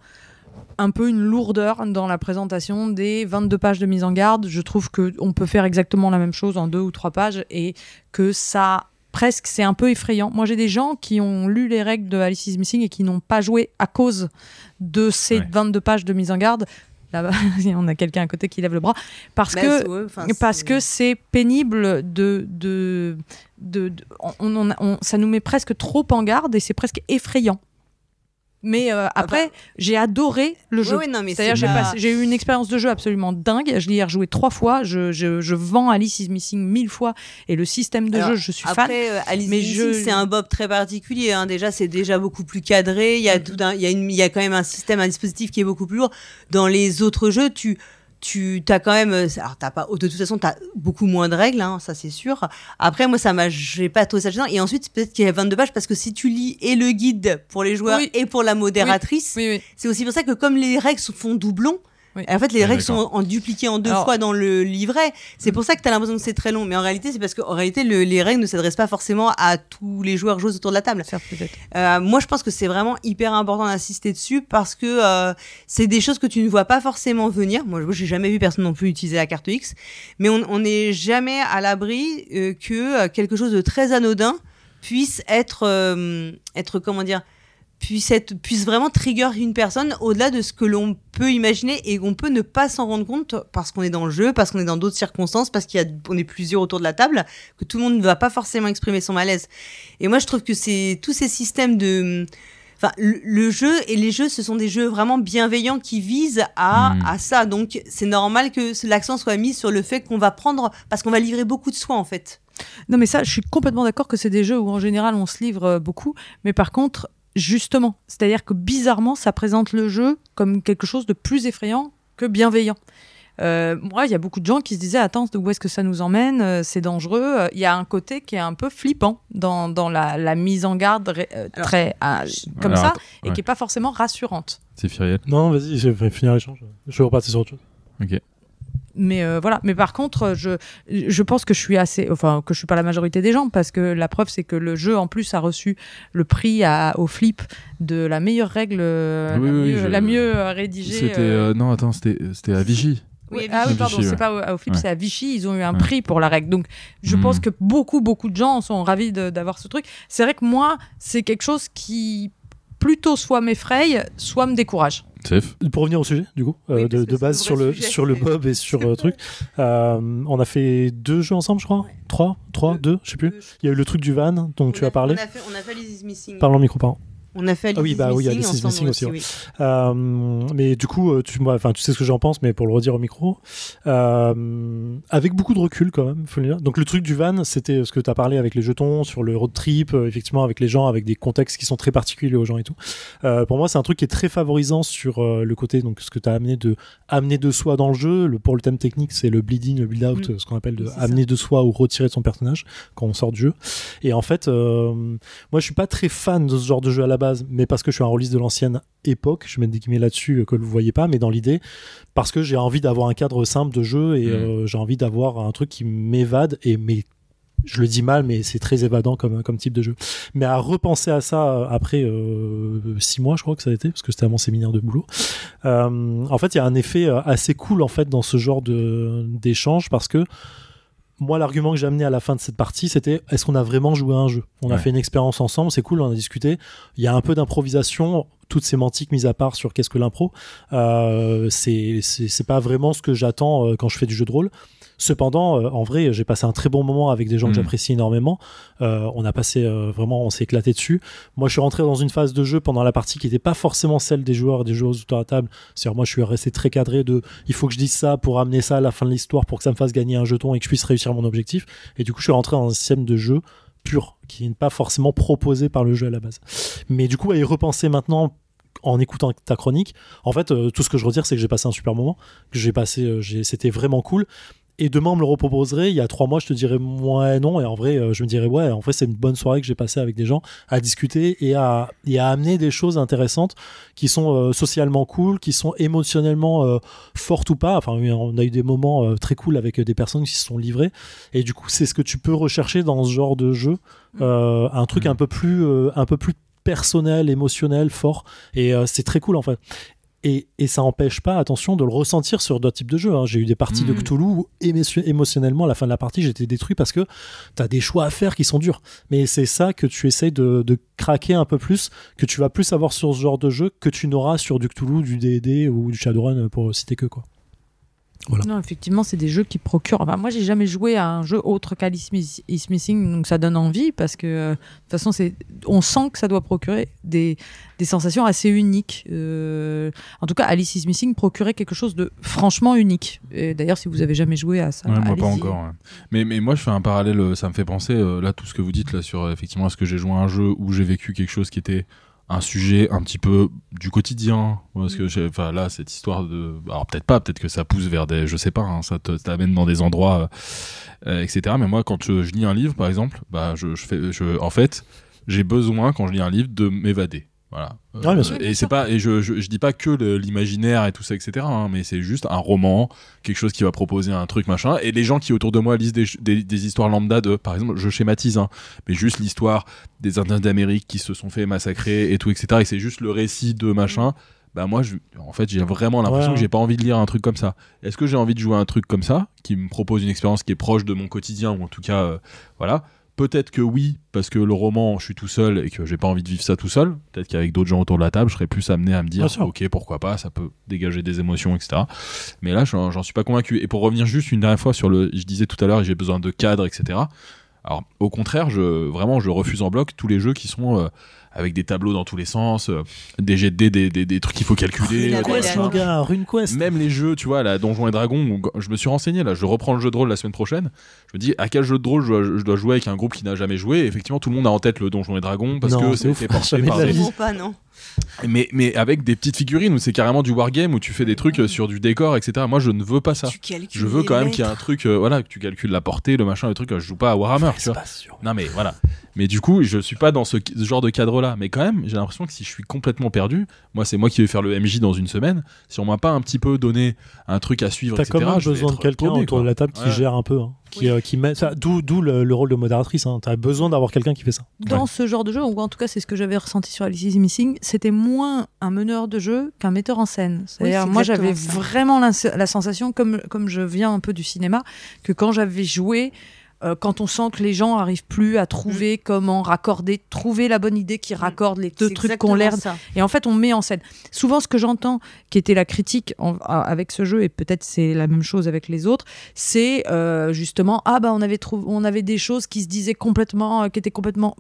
un peu une lourdeur dans la présentation des 22 pages de mise en garde. Je trouve que on peut faire exactement la même chose en deux ou trois pages et que ça presque c'est un peu effrayant. Moi, j'ai des gens qui ont lu les règles de Alice is Missing et qui n'ont pas joué à cause de ces Ouais. 22 pages de mise en garde. Là-bas, on a quelqu'un à côté qui lève le bras parce que c'est- parce que pénible de de, de, de- on, on- on- ça nous met presque trop en garde et c'est presque effrayant. Mais euh, après, j'ai adoré le jeu. mais C'est-à-dire, c'est j'ai pas- eu une expérience de jeu absolument dingue. Je l'ai rejoué trois fois. Je, je, je vends Alice is Missing mille fois. Et le système de Alors, jeu, je suis fan. Après, euh, Alice mais je- c'est un Bob très particulier. hein. Déjà, c'est déjà beaucoup plus cadré. Il y a tout un, il y a une, il y a quand même un système, un dispositif qui est beaucoup plus lourd. Dans les autres jeux, tu tu as quand même euh, alors t'as pas de toute façon tu as beaucoup moins de règles hein, ça c'est sûr après moi ça m'a j'ai pas trouvé ça gênant et ensuite peut-être qu'il y a 22 pages parce que si tu lis et le guide pour les joueurs Oui. et pour la modératrice Oui, oui. c'est aussi pour ça que comme les règles se font doublon, Oui. en fait les Ouais, règles sont d'accord. en dupliquées en deux Alors- fois dans le livret. C'est pour ça que tu as l'impression que c'est très long. Mais en réalité, c'est parce qu'en réalité, le- les règles ne s'adressent pas forcément à tous les joueurs joueuses autour de la table. Certes. Euh, moi, je pense que c'est vraiment hyper important d'insister dessus parce que euh, c'est des choses que tu ne vois pas forcément venir. Moi, je- j'ai jamais vu personne non plus utiliser la carte X, mais on n'est jamais à l'abri euh, que quelque chose de très anodin puisse être, euh, être comment dire, puisse être, puisse vraiment trigger une personne au-delà de ce que l'on peut imaginer et qu'on peut ne pas s'en rendre compte parce qu'on est dans le jeu, parce qu'on est dans d'autres circonstances, parce qu'il y a, on est plusieurs autour de la table, que tout le monde ne va pas forcément exprimer son malaise. Et moi, je trouve que c'est tous ces systèmes de. Enfin, le, le jeu et les jeux, ce sont des jeux vraiment bienveillants qui visent à, Mm. à ça. Donc, c'est normal que ce- l'accent soit mis sur le fait qu'on va prendre. Parce qu'on va livrer beaucoup de soi, en fait. Non, mais ça, je suis complètement d'accord que c'est des jeux où en général on se livre euh, beaucoup, mais par contre, justement, c'est-à-dire que bizarrement, ça présente le jeu comme quelque chose de plus effrayant que bienveillant. Euh, moi, il y a beaucoup de gens qui se disaient Attends, où est-ce que ça nous emmène Euh, C'est dangereux. Euh, Il y a un côté qui est un peu flippant dans, dans la, la mise en garde euh, très à- comme Alors, ça et qui est pas forcément rassurante. C'est Firiel. Non, vas-y, je vais finir l'échange. Je vais repartir sur autre chose. Ok. Mais euh, voilà. Mais par contre, je, je pense que je suis assez, enfin que je suis pas la majorité des gens parce que la preuve c'est que le jeu en plus a reçu le prix à, au flip de la meilleure règle, euh, Oui, la, oui, mieux, je- la mieux euh, rédigée. C'était. euh, euh, non, attends, c'était c'était à Vigie. Oui, ah oui, Vichy, pardon, ouais. c'est pas au, au flip, Ouais. c'est à Vichy. Ils ont eu un Ouais. prix pour la règle. Donc, je Hmm. pense que beaucoup, beaucoup de gens sont ravis d'avoir ce truc. C'est vrai que moi, c'est quelque chose qui plutôt soit m'effraie, soit me décourage. Pour revenir au sujet, du coup, euh, Oui, de, base le sur le, sujet. sur le Bob et sur euh, truc, euh, on a fait deux jeux ensemble, je crois. Trois, trois, deux, je sais plus. Il y a eu le truc du van dont tu a- as parlé. On a fait, on a fait Alice is Missing. Parlons micro, pardon. On a fait Ah oui, bah oui, Alice is ensemble Missing aussi, ouais. oui. Euh, mais du coup, euh, tu, enfin, tu sais ce que j'en pense, mais pour le redire au micro, euh, avec beaucoup de recul quand même, faut le dire. Donc le truc du van, c'était ce que tu as parlé avec les jetons sur le road trip, euh, effectivement avec les gens, avec des contextes qui sont très particuliers aux gens et tout. Euh, pour moi, c'est un truc qui est très favorisant sur le côté, donc ce que tu as amené de amener de soi dans le jeu. Le, pour le thème technique, c'est le bleeding, le build out, Mm. ce qu'on appelle de amener de soi ou retirer de son personnage quand on sort du jeu. Et en fait, euh, moi, je suis pas très fan de ce genre de jeu à la base, mais parce que je suis un rôliste de l'ancienne époque, je mets des guillemets là-dessus euh, que vous voyez pas, mais dans l'idée, parce que j'ai envie d'avoir un cadre simple de jeu et Mhm. euh, j'ai envie d'avoir un truc qui m'évade et mais je le dis mal, mais c'est très évadant comme, comme type de jeu. Mais à repenser à ça euh, après euh, six mois, je crois que ça a été, parce que c'était à mon séminaire de boulot. euh, en fait, il y a un effet euh, assez cool en fait dans ce genre de d'échange parce que moi, l'argument que j'ai amené à la fin de cette partie, c'était est-ce qu'on a vraiment joué à un jeu? On a fait une expérience ensemble, c'est cool, on a discuté. Il y a un peu d'improvisation, toutes sémantiques mises à part sur qu'est-ce que l'impro. Euh, c'est c'est c'est pas vraiment ce que j'attends euh, quand je fais du jeu de rôle. Cependant, euh, en vrai, j'ai passé un très bon moment avec des gens que Mhm. j'apprécie énormément. Euh, on a passé euh, vraiment, on s'est éclaté dessus. Moi, je suis rentré dans une phase de jeu pendant la partie qui n'était pas forcément celle des joueurs et des joueuses autour de la table. C'est-à-dire, moi, je suis resté très cadré de il faut que je dise ça pour amener ça à la fin de l'histoire pour que ça me fasse gagner un jeton et que je puisse réussir mon objectif. Et du coup, je suis rentré dans un système de jeu pur qui n'est pas forcément proposé par le jeu à la base. Mais du coup, à y repenser maintenant en écoutant ta chronique, en fait, euh, tout ce que je retire, c'est que j'ai passé un super moment, que j'ai passé, euh, c'était vraiment cool. Et demain, on me le reproposerait. Il y a trois mois, je te dirais ouais, non. Et en vrai, euh, je me dirais ouais, en vrai, c'est une bonne soirée que j'ai passée avec des gens à discuter et à, et à amener des choses intéressantes qui sont euh, socialement cool, qui sont émotionnellement euh, fortes ou pas. Enfin, on a eu des moments euh, très cool avec des personnes qui se sont livrées. Et du coup, c'est ce que tu peux rechercher dans ce genre de jeu. Euh, un truc Mm. un peu plus, euh, un peu plus personnel, émotionnel, fort. Et euh, c'est très cool en fait. Et, et ça empêche pas, attention, de le ressentir sur d'autres types de jeux. hein. J'ai eu des parties de Mhm. Cthulhu où émotion- émotionnellement, à la fin de la partie, j'étais détruit parce que tu as des choix à faire qui sont durs. Mais c'est ça que tu essayes de, de craquer un peu plus, que tu vas plus avoir sur ce genre de jeu que tu n'auras sur du Cthulhu, du D&D ou du Shadowrun, pour citer que quoi. Voilà. Non, effectivement, c'est des jeux qui procurent. Enfin, moi, j'ai jamais joué à un jeu autre qu'Alice is Missing, donc ça donne envie parce que euh, de toute façon, c'est, on sent que ça doit procurer des, des sensations assez uniques. Euh, en tout cas, Alice is Missing procurait quelque chose de franchement unique. Et d'ailleurs, si vous avez jamais joué à ça, Ouais, moi pas encore. ouais. Mais, mais moi je fais un parallèle, euh, ça me fait penser euh, là tout ce que vous dites là sur effectivement est-ce que j'ai joué à un jeu où j'ai vécu quelque chose qui était un sujet un petit peu du quotidien parce que j'ai- enfin là cette histoire de alors peut-être pas peut-être que ça pousse vers des je sais pas hein, ça t'amène dans des endroits euh, euh, etc mais moi quand je, je lis un livre par exemple bah je, je fais je en fait j'ai besoin quand je lis un livre de m'évader voilà. Bien sûr. et c'est pas et je, je je dis pas que l'imaginaire et tout ça etc hein, mais c'est juste un roman quelque chose qui va proposer un truc machin. Et les gens qui autour de moi lisent des, des, des histoires lambda de par exemple je schématise hein, mais juste l'histoire des Indiens d'Amérique qui se sont fait massacrer et tout etc et c'est juste le récit de machin. Bah moi je, en fait j'ai vraiment l'impression Ouais. que j'ai pas envie de lire un truc comme ça. Est-ce que j'ai envie de jouer à un truc comme ça qui me propose une expérience qui est proche de mon quotidien ou en tout cas euh, voilà? Peut-être que oui, parce que le roman, je suis tout seul et que j'ai pas envie de vivre ça tout seul. Peut-être qu'avec d'autres gens autour de la table, je serais plus amené à me dire, ok, pourquoi pas, ça peut dégager des émotions, etc. Mais là, j'en j'en suis pas convaincu. Et pour revenir juste une dernière fois sur le, je disais tout à l'heure, j'ai besoin de cadres, etc. Alors, au contraire, je, vraiment, je refuse en bloc tous les jeux qui sont euh, avec des tableaux dans tous les sens, euh, des jets de dés, des, des, des trucs qu'il faut calculer. La Quest, voyage. mon gars, RuneQuest. même les jeux, tu vois, la Donjons et Dragons, où je me suis renseigné, là, je reprends le jeu de rôle la semaine prochaine. Je me dis, à quel jeu de rôle je dois, je dois jouer avec un groupe qui n'a jamais joué? Et Effectivement, tout le monde a en tête le Donjons et Dragons parce Non, que c'est fait par de la des- pas, non. Mais, mais avec des petites figurines où c'est carrément du wargame où tu fais des trucs euh, sur du décor, etc. Moi, je ne veux pas ça. Je veux quand même qu'il y ait un truc, euh, voilà, que tu calcules la portée, le machin, le truc. euh, Je joue pas à Warhammer, tu C'est vois. Non mais voilà. Mais du coup, je suis pas dans ce, ce genre de cadre-là. Mais quand même, j'ai l'impression que si je suis complètement perdu, moi c'est moi qui vais faire le MJ dans une semaine. Si on m'a pas un petit peu donné un truc à suivre, T'as etc. quand même besoin de quelqu'un autour de la table qui Ouais. gère un peu, hein, qui, Oui. euh, qui met, ça- d'où, d'où le, le rôle de modératrice. Hein. T'as besoin d'avoir quelqu'un qui fait ça. Dans ce genre de jeu, ou en tout cas c'est ce que j'avais ressenti sur Alice is Missing, c'était moins un meneur de jeu qu'un metteur en scène. C'est-à-dire, c'est moi j'avais vraiment la, la sensation, comme, comme je viens un peu du cinéma, que quand j'avais joué, euh, quand on sent que les gens arrivent plus à trouver comment raccorder, trouver la bonne idée qui raccorde les deux Mm. Trucs qu'on l'air et en fait, on met en scène. Souvent, ce que j'entends, qui était la critique en- avec ce jeu, et peut-être c'est la même chose avec les autres, c'est euh, justement ah bah on avait trouvé, on avait des choses qui se disaient complètement, euh, qui étaient complètement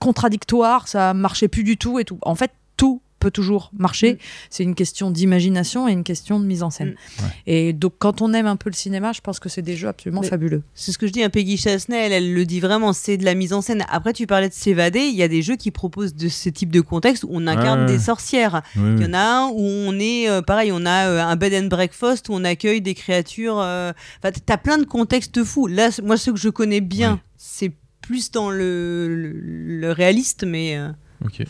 contradictoires, ça marchait plus du tout et tout. En fait, peut toujours marcher. Mm. C'est une question d'imagination et une question de mise en scène. Mm. Ouais. Et donc, quand on aime un peu le cinéma, je pense que c'est des jeux absolument Mais- fabuleux. C'est ce que je dis, un Peggy Chasney, elle, elle le dit vraiment, c'est de la mise en scène. Après, tu parlais de s'évader, il y a des jeux qui proposent de ce type de contexte où on incarne Ouais. des sorcières. Il oui. y en a un où on est, euh, pareil, on a euh, un bed and breakfast où on accueille des créatures. euh, Enfin, t'as plein de contextes fous. Là, moi, ce que je connais bien, Oui. c'est plus dans le, le, le réaliste, mais. euh, Ok.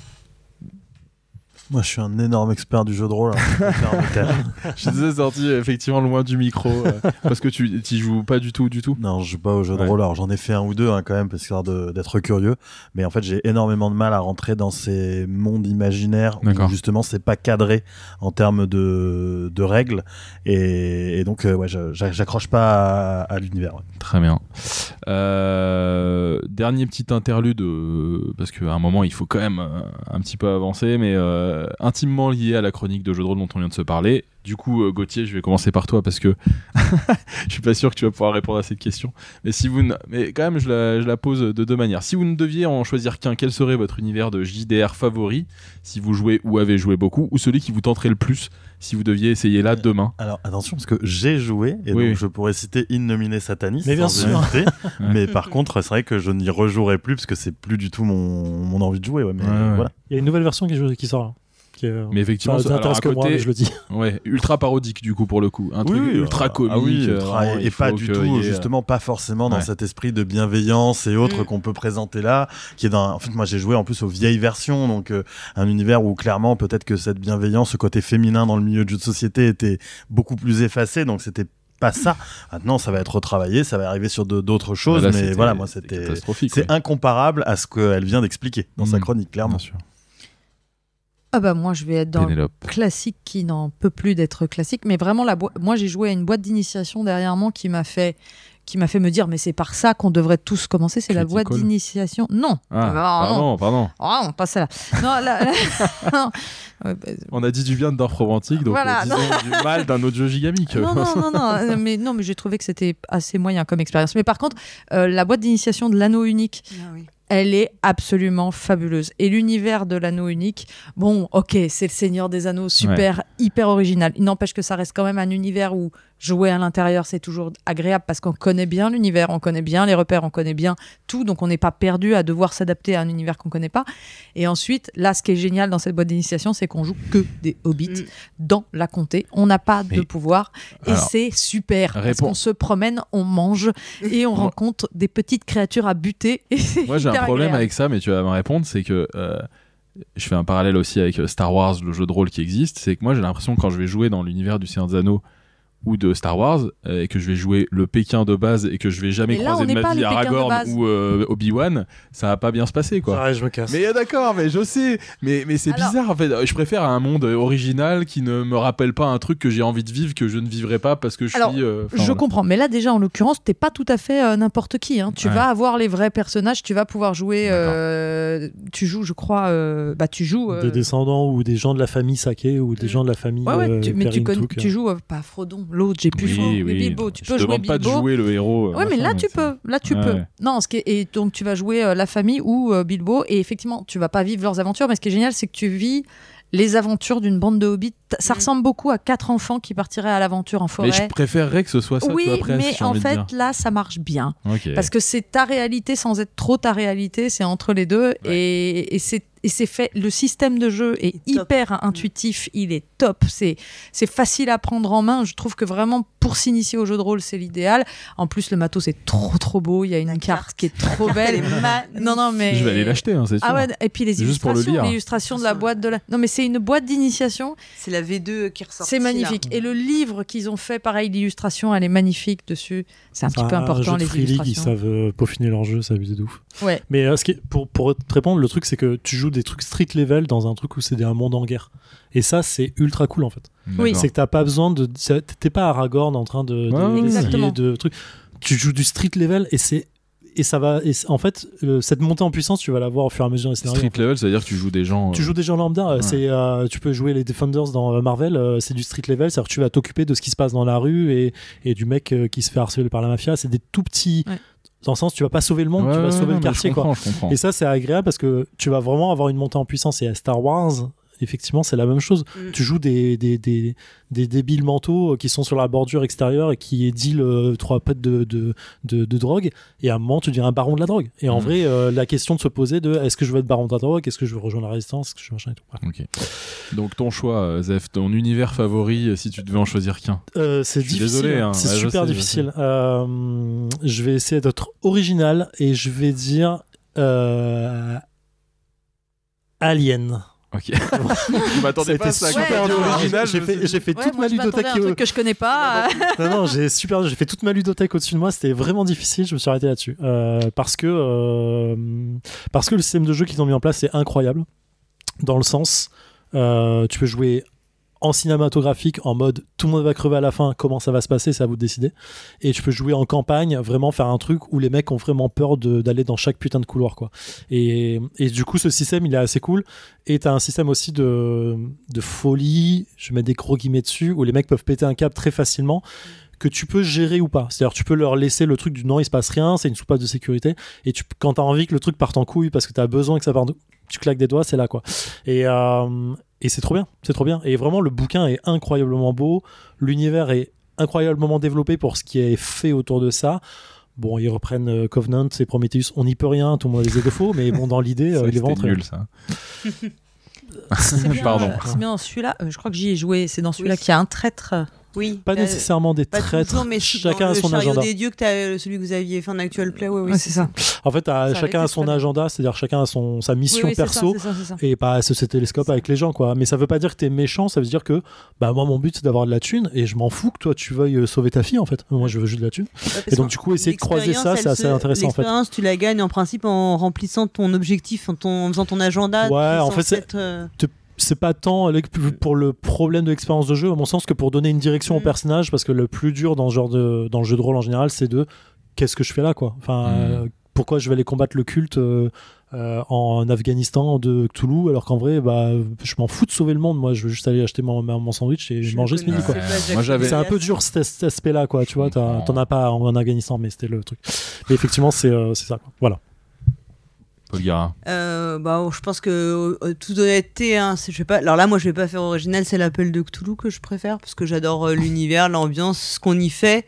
Moi, je suis un énorme expert du jeu de rôle. alors je disais sorti effectivement loin du micro euh, parce que tu y joues pas du tout, du tout. Non, je joue pas au jeu de Ouais. rôle. Alors, j'en ai fait un ou deux hein, quand même, parce que d'être curieux. Mais en fait, j'ai énormément de mal à rentrer dans ces mondes imaginaires où justement c'est pas cadré en termes de, de règles. Et, et donc, euh, ouais, j'accroche pas à, à l'univers. ouais. Très bien. Euh, dernier petit interlude, parce qu'à un moment il faut quand même un petit peu avancer, mais euh, intimement lié à la chronique de jeu de rôle dont on vient de se parler. Du coup, euh, Gauthier, je vais commencer par toi parce que je suis pas sûr que tu vas pouvoir répondre à cette question. Mais si vous, ne- mais quand même, je la, je la pose de deux manières. Si vous ne deviez en choisir qu'un, quel serait votre univers de JDR favori si vous jouez ou avez joué beaucoup, ou celui qui vous tenterait le plus si vous deviez essayer là demain? Alors attention, parce que j'ai joué, et Oui. donc je pourrais citer In Nomine Satanis. Mais bien sûr. mais par contre, c'est vrai que je n'y rejouerai plus parce que c'est plus du tout mon, mon envie de jouer. Ouais, mais Ouais, ouais. voilà. Il y a une nouvelle version qui, qui sort là. Qui est, Mais effectivement, ça alors, à que moi, côté- mais je le dis. Ouais, ultra parodique du coup pour le coup, un Oui, truc oui, ultra comique. ah oui, euh, ultra- et pas du tout, ait- justement, pas forcément dans Ouais. cet esprit de bienveillance et autres Mm. qu'on peut présenter là, qui est dans. En fait, moi, j'ai joué en plus aux vieilles versions, donc euh, un univers où clairement, peut-être que cette bienveillance, ce côté féminin dans le milieu de jeu de société était beaucoup plus effacé, donc c'était pas ça. Maintenant, ça va être retravaillé, ça va arriver sur d'autres choses, Là, mais voilà, moi, c'était. catastrophique. C'est incomparable à ce qu'elle vient d'expliquer dans sa Mm. chronique, clairement. Bien sûr. Ah bah moi je vais être dans le classique qui n'en peut plus d'être classique, mais vraiment la moi j'ai joué à une boîte d'initiation dernièrement qui m'a fait qui m'a fait me dire mais c'est par ça qu'on devrait tous commencer, c'est la boîte d'initiation. Non, Ah, Ah, non. pardon, pardon. Ah, non, pas celle-là. Non, la- la- non. Ouais, bah, On a dit du bien de Dorf Romantique, donc Voilà, euh, disons du mal d'un autre jeu gigamique. non, non, non, non, euh, mais non, mais j'ai trouvé que c'était assez moyen comme expérience. Mais par contre, euh, la boîte d'initiation de l'anneau unique, Ah oui. Elle est absolument fabuleuse. Et l'univers de l'anneau unique, bon, ok, c'est le Seigneur des Anneaux, super, hyper original. Il n'empêche que ça reste quand même un univers où jouer à l'intérieur, c'est toujours agréable parce qu'on connaît bien l'univers, on connaît bien les repères, on connaît bien tout, donc on n'est pas perdu à devoir s'adapter à un univers qu'on connaît pas. Et ensuite, là, ce qui est génial dans cette boîte d'initiation, c'est qu'on joue que des hobbits Mm. dans la comté. On n'a pas Mais- de pouvoir et c'est super parce réponds. qu'on se promène, on mange et on rencontre des petites créatures à buter. Et c'est Moi j'ai un problème agréable. avec ça, mais tu vas me répondre, c'est que euh, je fais un parallèle aussi avec Star Wars, le jeu de rôle qui existe, c'est que moi j'ai l'impression que quand je vais jouer dans l'univers du Seigneur des Anneaux ou de Star Wars euh, et que je vais jouer le Pékin de base et que je vais jamais là, croiser de ma vie Aragorn ou euh, Obi-Wan, ça va pas bien se passer quoi. Ouais, je me casse. Mais euh, d'accord, mais je sais, mais, mais c'est Alors- bizarre en fait. Je préfère un monde original qui ne me rappelle pas un truc que j'ai envie de vivre que je ne vivrai pas parce que je Alors, suis. euh, Je voilà. comprends, mais là déjà en l'occurrence, t'es pas tout à fait euh, n'importe qui. hein. Tu Ouais. vas avoir les vrais personnages, tu vas pouvoir jouer. Euh, tu joues, je crois, euh, bah tu joues. euh, Des descendants ou des gens de la famille Saké ou des gens de la famille. Ouais, ouais, euh, tu- mais tu, connais- tu joues euh, pas Frodon, l'autre, j'ai plus Oui, oui. Bilbo. Tu je peux te jouer demande pas de Bilbo. jouer le héros. euh, Ouais, mais là tu peux, là tu Ouais, peux. Non, ce qui est- et donc tu vas jouer euh, la famille ou euh, Bilbo et effectivement tu vas pas vivre leurs aventures, mais ce qui est génial c'est que tu vis les aventures d'une bande de hobbits. Ça Mm. ressemble beaucoup à quatre enfants qui partiraient à l'aventure en forêt. Mais je préférerais que ce soit ça. oui, mais en fait là ça marche bien. Parce que c'est ta réalité sans être trop ta réalité, c'est entre les deux. Et, et c'est et c'est fait. Le système de jeu est top. hyper intuitif, il est top. C'est c'est facile à prendre en main. Je trouve que vraiment pour s'initier au jeu de rôle, c'est l'idéal. En plus, le matos est trop trop beau. Il y a une carte. carte. qui est trop Elle belle. est non non mais Je vais aller l'acheter, hein, c'est sûr. Ah ouais, et puis les Juste illustrations, l'illustration de la boîte de la. Non mais c'est une boîte d'initiation, C'est la V2 qui ressort. c'est magnifique. Et le livre qu'ils ont fait, pareil, l'illustration, elle est magnifique dessus. C'est un petit C'est peu important les Free League, ils illustrations. savent euh, peaufiner leur jeu, ça abuse de ouf. Ouais. Mais euh, ce qui est- pour, pour te répondre, le truc c'est que tu joues des trucs street level dans un truc où c'est un monde en guerre. Et ça, c'est ultra cool en fait. Oui. C'est que t'as pas besoin de. ça- T'es pas Aragorn en train de. de- trucs. Tu joues du street level et c'est. Et ça va. Et c'est- en fait, euh, cette montée en puissance, tu vas la voir au fur et à mesure des scénarios. Street level, c'est-à-dire que tu joues des gens. Tu joues des gens lambda, Ouais. c'est, euh, tu peux jouer les Defenders dans euh, Marvel, euh, c'est du street level, c'est-à-dire que tu vas t'occuper de ce qui se passe dans la rue et, et du mec euh, qui se fait harceler par la mafia. C'est des tout petits. Ouais. Dans le sens, tu vas pas sauver le monde, ouais, tu vas sauver le quartier, quoi. Et ça, c'est agréable parce que tu vas vraiment avoir une montée en puissance. Et à Star Wars, effectivement, c'est la même chose. Mm. Tu joues des, des, des, des débiles mentaux euh, qui sont sur la bordure extérieure et qui deal euh, trois pets de, de, de, de drogue. Et à un moment, tu deviens un baron de la drogue. Et en Mm. vrai, euh, la question de se poser de est-ce que je veux être baron de la drogue? Est-ce que je veux rejoindre la résistance? Est-ce que je veux machin et tout? Ok. Donc ton choix, Zef, ton univers favori, si tu devais en choisir qu'un? Euh, c'est difficile. désolé, hein. C'est Ouais, je super sais, je difficile. Euh, je vais essayer d'être original et je vais dire euh, Alien. Ok. je m'attendais Ça a pas à été ça. super original, J'ai fait, suis dit- j'ai fait Ouais, toute moi, ma ludothèque. un truc que je connais pas. non, non, j'ai super, j'ai fait toute ma ludothèque au-dessus de moi. C'était vraiment difficile. Je me suis arrêté là-dessus Euh, parce que euh, parce que le système de jeu qu'ils ont mis en place est incroyable. Dans le sens, euh, tu peux jouer en cinématographique, en mode tout le monde va crever à la fin, comment ça va se passer, c'est à vous de décider. Et tu peux jouer en campagne, vraiment faire un truc où les mecs ont vraiment peur d'aller dans chaque putain de couloir, quoi. Et, et du coup, ce système, il est assez cool. Et t'as un système aussi de, de folie, je mets des gros guillemets dessus, où les mecs peuvent péter un câble très facilement que tu peux gérer ou pas. C'est-à-dire tu peux leur laisser le truc du non, il se passe rien, c'est une soupape de sécurité. Et tu, quand t'as envie que le truc parte en couille parce que t'as besoin que ça parte, tu claques des doigts, c'est là quoi. Et, euh, et c'est trop bien, c'est trop bien. Et vraiment, le bouquin est incroyablement beau, l'univers est incroyablement développé pour ce qui est fait autour de ça. Bon, ils reprennent euh, Covenant et Prometheus, on n'y peut rien, tout le monde a des défauts, mais bon, dans l'idée, euh, il est vraiment nul ça. C'est bien, Pardon. C'est bien dans celui-là. euh, je crois que j'y ai joué. C'est dans celui-là qu'il y a un traître. Oui. Pas euh, nécessairement des Pas traîtres, toujours, mais chacun a le son chariot agenda. des dieux que t'as, celui que vous aviez fait en actual play, oui, Ouais, c'est ça. En fait, Ça chacun a son agenda, c'est-à-dire chacun a son, sa mission Oui, oui, perso. ça, ça, et pas ce, ce télescope avec les gens quoi mais ça veut pas dire que t'es méchant ça veut dire que bah moi mon but c'est d'avoir de la thune et je m'en fous que toi tu veuilles euh, sauver ta fille en fait moi je veux juste de la thune et donc du coup essayer de croiser ça c'est assez intéressant en fait L'expérience, tu la gagnes en principe en remplissant ton objectif, en, ton- en faisant ton agenda. Ouais, en fait, c'est- euh, pas tant l'ex- pour le problème de l'expérience de jeu à mon sens que pour donner une direction au Mm. personnage parce que le plus dur dans ce genre de dans le jeu de rôle en général c'est de qu'est-ce que je fais là quoi? Enfin Mm. euh, pourquoi je vais aller combattre le culte euh, euh, en Afghanistan de Cthulhu alors qu'en vrai bah je m'en fous de sauver le monde moi je veux juste aller acheter mon, mon sandwich et je manger ce midi quoi Ouais, C'est un peu dur cet, cet aspect-là, quoi. Tu vois, t'en as pas en, en Afghanistan, mais c'était le truc. Mais effectivement, c'est euh, c'est ça. Quoi. Voilà. Gara. Euh, bah, je pense que, euh, toute honnêteté, hein, je sais pas. Alors là, moi, je vais pas faire original, c'est l'appel de Cthulhu que je préfère parce que j'adore euh, l'univers, l'ambiance, ce qu'on y fait.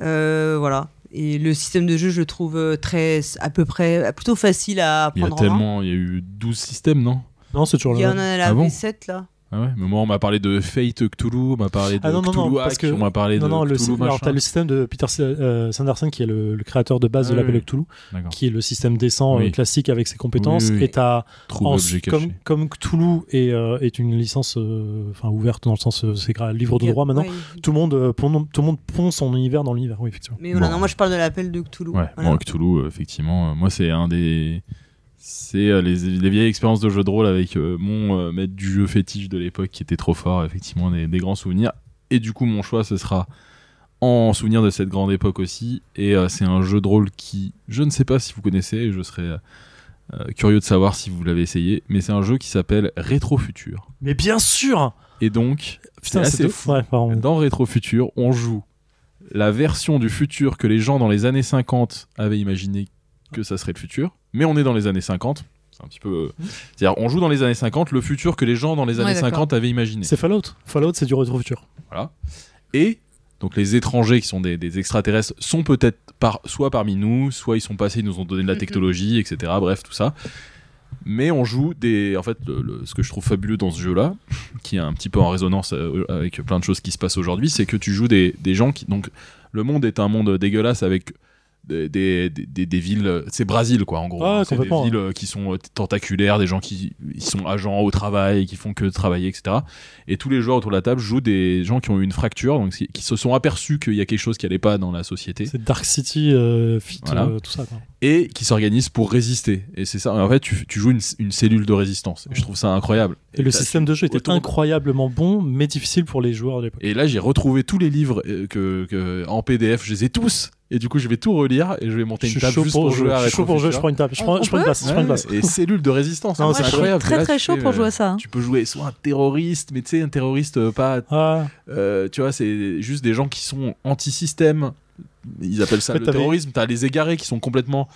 Euh, voilà. Et le système de jeu, je le trouve euh, très, à peu près, plutôt facile à Il y a prendre tellement, il y a eu 12 systèmes, non? Non, c'est toujours Il y le en a la Ah bon? V7 là. Ah ouais, mais moi on m'a parlé de Fate Cthulhu, on m'a parlé de Ah non, non, non, Cthulhu parce Hack, que- on m'a parlé Non, de non, le, Cthulhu alors machin. t'as le système de Peter euh, Sanderson qui est le, le créateur de base Ah de l'appel oui. de Cthulhu, qui est le système décent Oui. euh, classique avec ses compétences. Oui, oui, oui. Et t'as en- comme, comme Cthulhu est, euh, est une licence euh, ouverte dans le sens euh, c'est livre de droit maintenant. Ouais. Tout le monde, euh, pon- tout le monde pond son univers dans l'univers. Oui, effectivement. Mais voilà, Bon. non, moi je parle de l'appel de Cthulhu. Ouais, Voilà. bon, Cthulhu, effectivement, euh, moi c'est un des. C'est euh, les, les vieilles expériences de jeu de rôle avec euh, mon euh, maître du jeu fétiche de l'époque qui était trop fort, effectivement, des, des grands souvenirs. Et du coup, mon choix, ce sera en souvenir de cette grande époque aussi. Et c'est un jeu de rôle qui, je ne sais pas si vous connaissez, et je serais curieux de savoir si vous l'avez essayé, mais c'est un jeu qui s'appelle Rétro Futur. Mais bien sûr Et donc, Putain, C'est fou. ouais, dans Rétro Futur, on joue la version du futur que les gens dans les années 50 avaient imaginé que ça serait le futur, mais on est dans les années 50. C'est un petit peu. euh, C'est-à-dire, on joue dans les années 50 le futur que les gens dans les Ouais, années d'accord. 50 avaient imaginé. C'est Fallout. Fallout, c'est du rétro futur. Voilà. Et donc les étrangers qui sont des, des extraterrestres sont peut-être par, soit parmi nous, soit ils sont passés, ils nous ont donné de la technologie, etc. Bref, tout ça. Mais on joue des. En fait, le- le- ce que je trouve fabuleux dans ce jeu-là, qui est un petit peu en résonance euh, avec plein de choses qui se passent aujourd'hui, c'est que tu joues des, des gens qui. Donc, le monde est un monde dégueulasse avec des, des, des- des villes. C'est Brésil, quoi, en gros. Ouais, c'est des villes euh, qui sont euh, tentaculaires, des gens qui ils sont agents au travail, qui font que travailler, etc. Et tous les joueurs autour de la table jouent des gens qui ont eu une fracture, donc qui se sont aperçus qu'il y a quelque chose qui allait pas dans la société C'est Dark City, euh, Fit, Voilà. euh, tout ça. Quoi. et qui s'organisent pour résister. Et c'est ça. En fait, tu, tu joues une, une cellule de résistance. Et je trouve ça incroyable. Et le système de jeu était incroyablement bon, mais difficile pour les joueurs de l'époque. Et là, j'ai retrouvé tous les livres que, que- en PDF. Je les ai tous. Et du coup, je vais tout relire et je vais monter Je une table juste pour pour jouer. Je suis chaud pour jouer. Je prends une table. Je prends, On je prends une peut place. Je prends une place. Ouais, et cellule de résistance. Non, hein, c'est incroyable. très Là, très chaud fais, pour euh, jouer à ça. hein. Tu peux jouer soit un terroriste, mais tu sais, un terroriste euh, pas. Ah, euh, tu vois, c'est juste des gens qui sont anti-système. Ils appellent ça En fait, le terrorisme. T'as les égarés qui sont complètement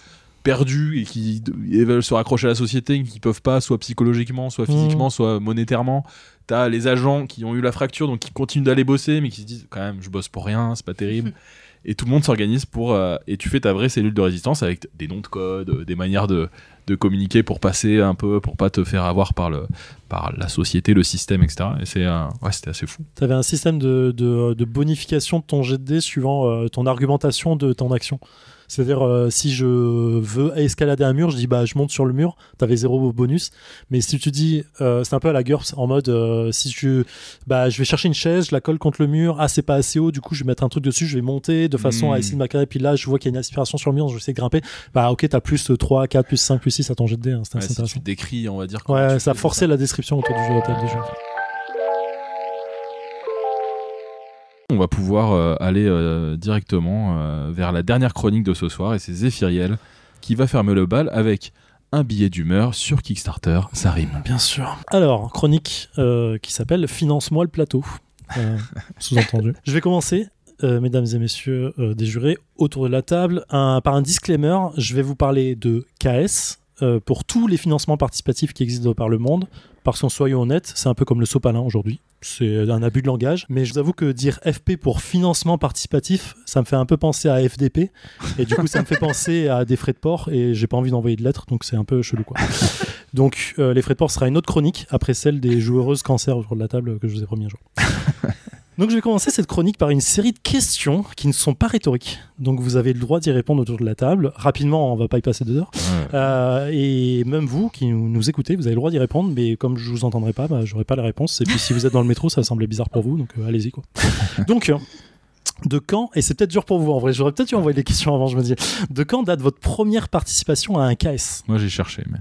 perdus et qui veulent se raccrocher à la société, qui peuvent pas, soit psychologiquement, soit physiquement, soit monétairement. T'as les agents qui ont eu la fracture, donc qui continuent d'aller bosser, mais qui se disent quand même, je bosse pour rien, c'est pas terrible. et tout le monde s'organise pour. euh, et tu fais ta vraie cellule de résistance avec des noms de code, euh, des manières de, de communiquer pour passer un peu, pour pas te faire avoir par, le, par la société, le système, etc. Et c'est. ouais, c'était assez fou. tu avais un système de, de, de bonification de ton jet de dés suivant euh, ton argumentation de ton action. C'est-à-dire, euh, si je veux escalader un mur, je dis bah je monte sur le mur, t'avais zéro bonus. Mais si tu dis, euh, c'est un peu à la GURPS, en mode euh, si je, bah je vais chercher une chaise, je la colle contre le mur, ah c'est pas assez haut, du coup je vais mettre un truc dessus, je vais monter de façon à Mm. essayer de m'accaler. Puis là, je vois qu'il y a une aspiration sur le mur, je vais essayer de grimper. Bah ok, t'as plus 3, 4, plus 5, plus 6 à ton jet de dés. Hein, c'est Ouais, si tu décris, on va dire. Ouais, tu ça fais forçait la description autour du jeu, de table du on va pouvoir euh, aller euh, directement euh, vers la dernière chronique de ce soir et c'est Zéphiriel qui va fermer le bal avec un billet d'humeur sur Kickstarter. Ça rime. Bien sûr. Alors, chronique euh, qui s'appelle Finance-moi le plateau. Euh, Sous-entendu. Je vais commencer, euh, mesdames et messieurs des jurés, autour de la table. Un- par un disclaimer, je vais vous parler de KS euh, pour tous les financements participatifs qui existent par le monde. Parce qu'en soyons honnêtes, c'est un peu comme le sopalin aujourd'hui. C'est un abus de langage. Mais je vous avoue que dire FP pour financement participatif, ça me fait un peu penser à FDP. Et du coup, ça me fait penser à des frais de port. Et j'ai pas envie d'envoyer de lettres, donc c'est un peu chelou, quoi. Donc, euh, les frais de port sera une autre chronique après celle des joueuses cancer autour de la table que je vous ai promis un jour. Donc, je vais commencer cette chronique par une série de questions qui ne sont pas rhétoriques. Donc, vous avez le droit d'y répondre autour de la table. Rapidement, on va pas y passer deux heures. Ouais. Euh, et même vous qui nous, nous écoutez, vous avez le droit d'y répondre, mais comme je vous entendrai pas, bah, j'aurai pas la réponse. Et puis, si vous êtes dans le métro, ça va sembler bizarre pour vous, donc euh, allez-y quoi. donc. euh, de quand, et c'est peut-être dur pour vous en vrai, j'aurais peut-être dû envoyer des questions avant, je me dis, de quand date votre première participation à un KS Moi j'ai cherché, mais.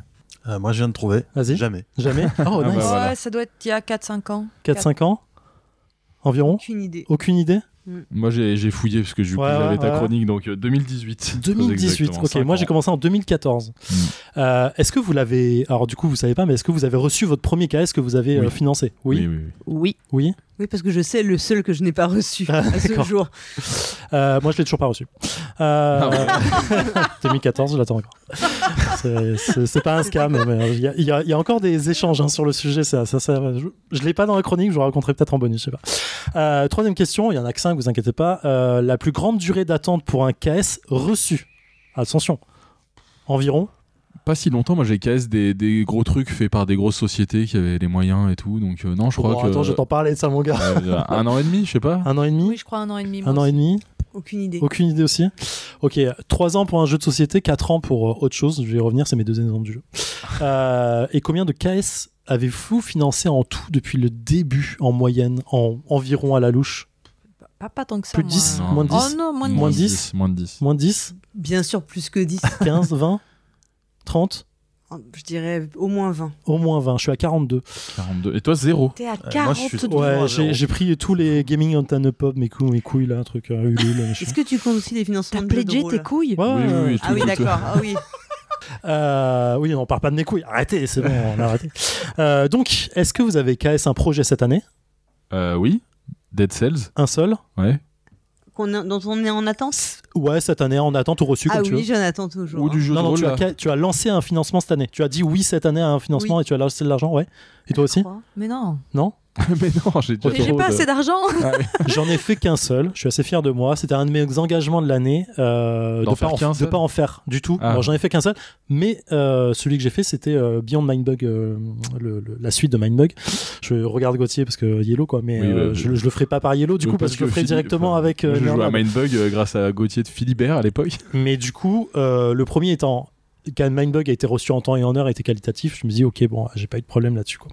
Euh, moi, je viens de trouver. Vas-y. Jamais. Jamais? Oh, Ah nice. bah Ouais, voilà. ça doit être il y a 4-5 ans. 4-5 ans? Environ Aucune idée. Aucune idée Moi j'ai fouillé parce que coup Ouais, j'avais ouais, ta ouais. chronique donc euh, 2018. 2018, Exactement, ok. cinq Moi j'ai commencé en 2014. Mm. Euh, est-ce que vous l'avez. Alors du coup, vous savez pas, mais est-ce que vous avez reçu votre premier KS que vous avez Oui. euh, financé Oui, Oui. oui, oui. Oui. Oui. Parce que je sais le seul que je n'ai pas reçu Ah, à ce jour. Euh, moi je l'ai toujours pas reçu. Euh, Ah ouais. 2014, je l'attends encore. C'est- pas un scam, mais euh, il y, a- y y encore des échanges hein, sur le sujet. Ça, ça, ça- je je l'ai pas dans la chronique, je vous raconterai peut-être en bonus, je sais pas. Euh, troisième question, il y en a que 5, vous inquiétez pas. Euh, la plus grande durée d'attente pour un KS reçu? Attention. Environ Pas si longtemps, moi j'ai KS des, des gros trucs faits par des grosses sociétés qui avaient les moyens et tout. Donc euh, non, je crois Bon, que. Attends, je t'en parlais de ça, mon gars. euh, un an et demi, je sais pas. Un an et demi Oui, je crois un an et demi. moi Un an et demi Aucune idée. Aucune idée aussi. Ok, 3 ans pour un jeu de société, 4 ans pour euh, autre chose. Je vais y revenir, c'est mes deux exemples du jeu. Euh, et combien de KS avez-vous financé en tout depuis le début, en moyenne, en environ à la louche? Pas, pas tant que ça. Plus de moi. 10 Non. Moins de 10 Oh non, moins de Moins de 10. 10 Moins de 10. Moins de 10 Bien sûr, plus que 10. 15 20 30 je dirais au moins 20. Au moins 20. Je suis à 42. 42. Et toi, zéro. T'es à Euh, moi, je suis- 42. Ouais, à j'ai pris tous les gaming on the pop, mes couilles, mes couilles là, un truc, euh. Est-ce que tu comptes aussi les financements T'as rôle tes couilles Ouais, Oui, ouais, oui, ouais. oui. Ah oui, tout, d'accord. Ah oui. Euh, oui, on parle pas de mes couilles. Arrêtez, c'est bon, on a arrêté. Euh, donc, est-ce que vous avez KS un projet cette année? Euh, oui. Dead Cells. Un seul? Ouais. Qu'on a- dont on est en attente Ouais, cette année, en attente ou reçu, Ah comme tu oui, veux. j'en attends toujours. Ou hein. du jeu Non, non, tu as, tu as lancé un financement cette année. Tu as dit oui cette année à un financement et tu as lancé de l'argent, ouais. Et toi aussi Mais non. Non mais non, j'ai déjà Ok. Mais j'ai trop pas de- assez d'argent. J'en ai fait qu'un seul. Je suis assez fier de moi. C'était un de mes engagements de l'année euh, de D'en pas pas en faire du tout. Ah. Alors, J'en ai fait qu'un seul, mais euh, celui que j'ai fait c'était euh, Beyond Mindbug, euh, le- le- la suite de Mindbug. Je regarde Gauthier parce que Yellow quoi, mais Oui, euh, bah, je, je le ferai pas par Yellow du Oui, coup parce, que je le ferai Philippe- directement enfin, avec. euh, je jouais à. Mindbug euh, grâce à Gauthier de Philibert à l'époque. Mais du coup, euh, le premier étant quand Mindbug a été reçu en temps et en heure, a été qualitatif, je me dis ok bon, j'ai pas eu de problème là-dessus quoi.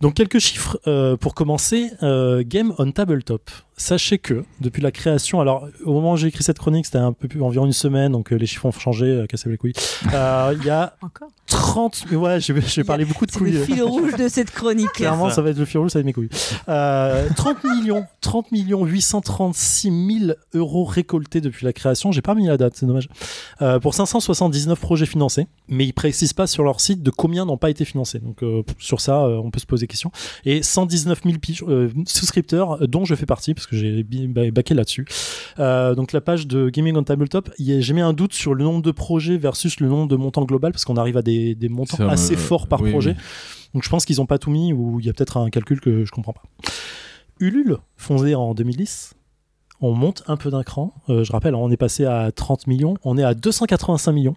Donc quelques chiffres euh, pour commencer. euh, Game on Tabletop. Sachez que depuis la création, alors au moment où j'ai écrit cette chronique, c'était un peu plus environ une semaine, donc euh, les chiffres ont changé, euh, cassez les couilles. Euh, Il y a Encore 30, mais ouais, je vais, je vais parler beaucoup de C'est couilles. le euh. fil rouge de cette chronique. Clairement, ça. ça va être le fil rouge, ça va être mes couilles. Euh, 30 millions, 30 millions 836 000 euros récoltés depuis la création. J'ai pas mis la date, c'est dommage. Euh, pour 579 projets financés, mais ils précisent pas sur leur site de combien n'ont pas été financés. Donc euh, sur ça, euh, on peut se poser question. Et 119 000 pige- euh, souscripteurs, euh, dont je fais partie parce que j'ai bi- ba- baqué là-dessus. Euh, donc la page de Gaming on Tabletop, j'ai mis un doute sur le nombre de projets versus le nombre de montants global parce qu'on arrive à des, des montants Ça assez forts par oui, projet. oui. Donc je pense qu'ils ont pas tout mis ou il y a peut-être un calcul que je comprends pas. Ulule, fondé en 2010, on monte un peu d'un cran. Euh, je rappelle, on est passé à 30 millions, on est à 285 millions.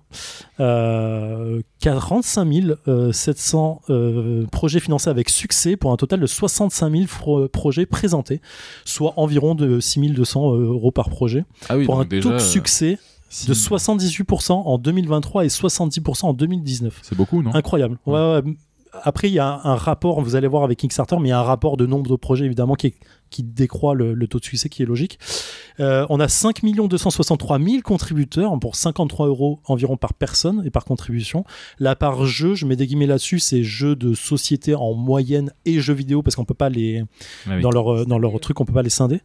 Euh, 45 euh, 700 euh, projets financés avec succès pour un total de 65 000 fro- projets présentés, soit environ de 6 200 euros par projet, Ah oui, pour un déjà, taux de succès de 78% en 2023 et 70% en 2019 C'est beaucoup, non? Incroyable. Ouais, ouais. Après, il y a un, rapport, vous allez voir avec Kickstarter, mais il y a un rapport de nombre de projets évidemment qui, est- qui décroît le, le taux de succès qui est logique. Euh, on a 5 263 000 contributeurs pour 53 euros environ par personne et par contribution. Là, par jeu, je mets des guillemets là-dessus, c'est jeux de société en moyenne et jeux vidéo parce qu'on peut pas les, Ah oui. dans leur, euh, dans leur truc, on peut pas les scinder.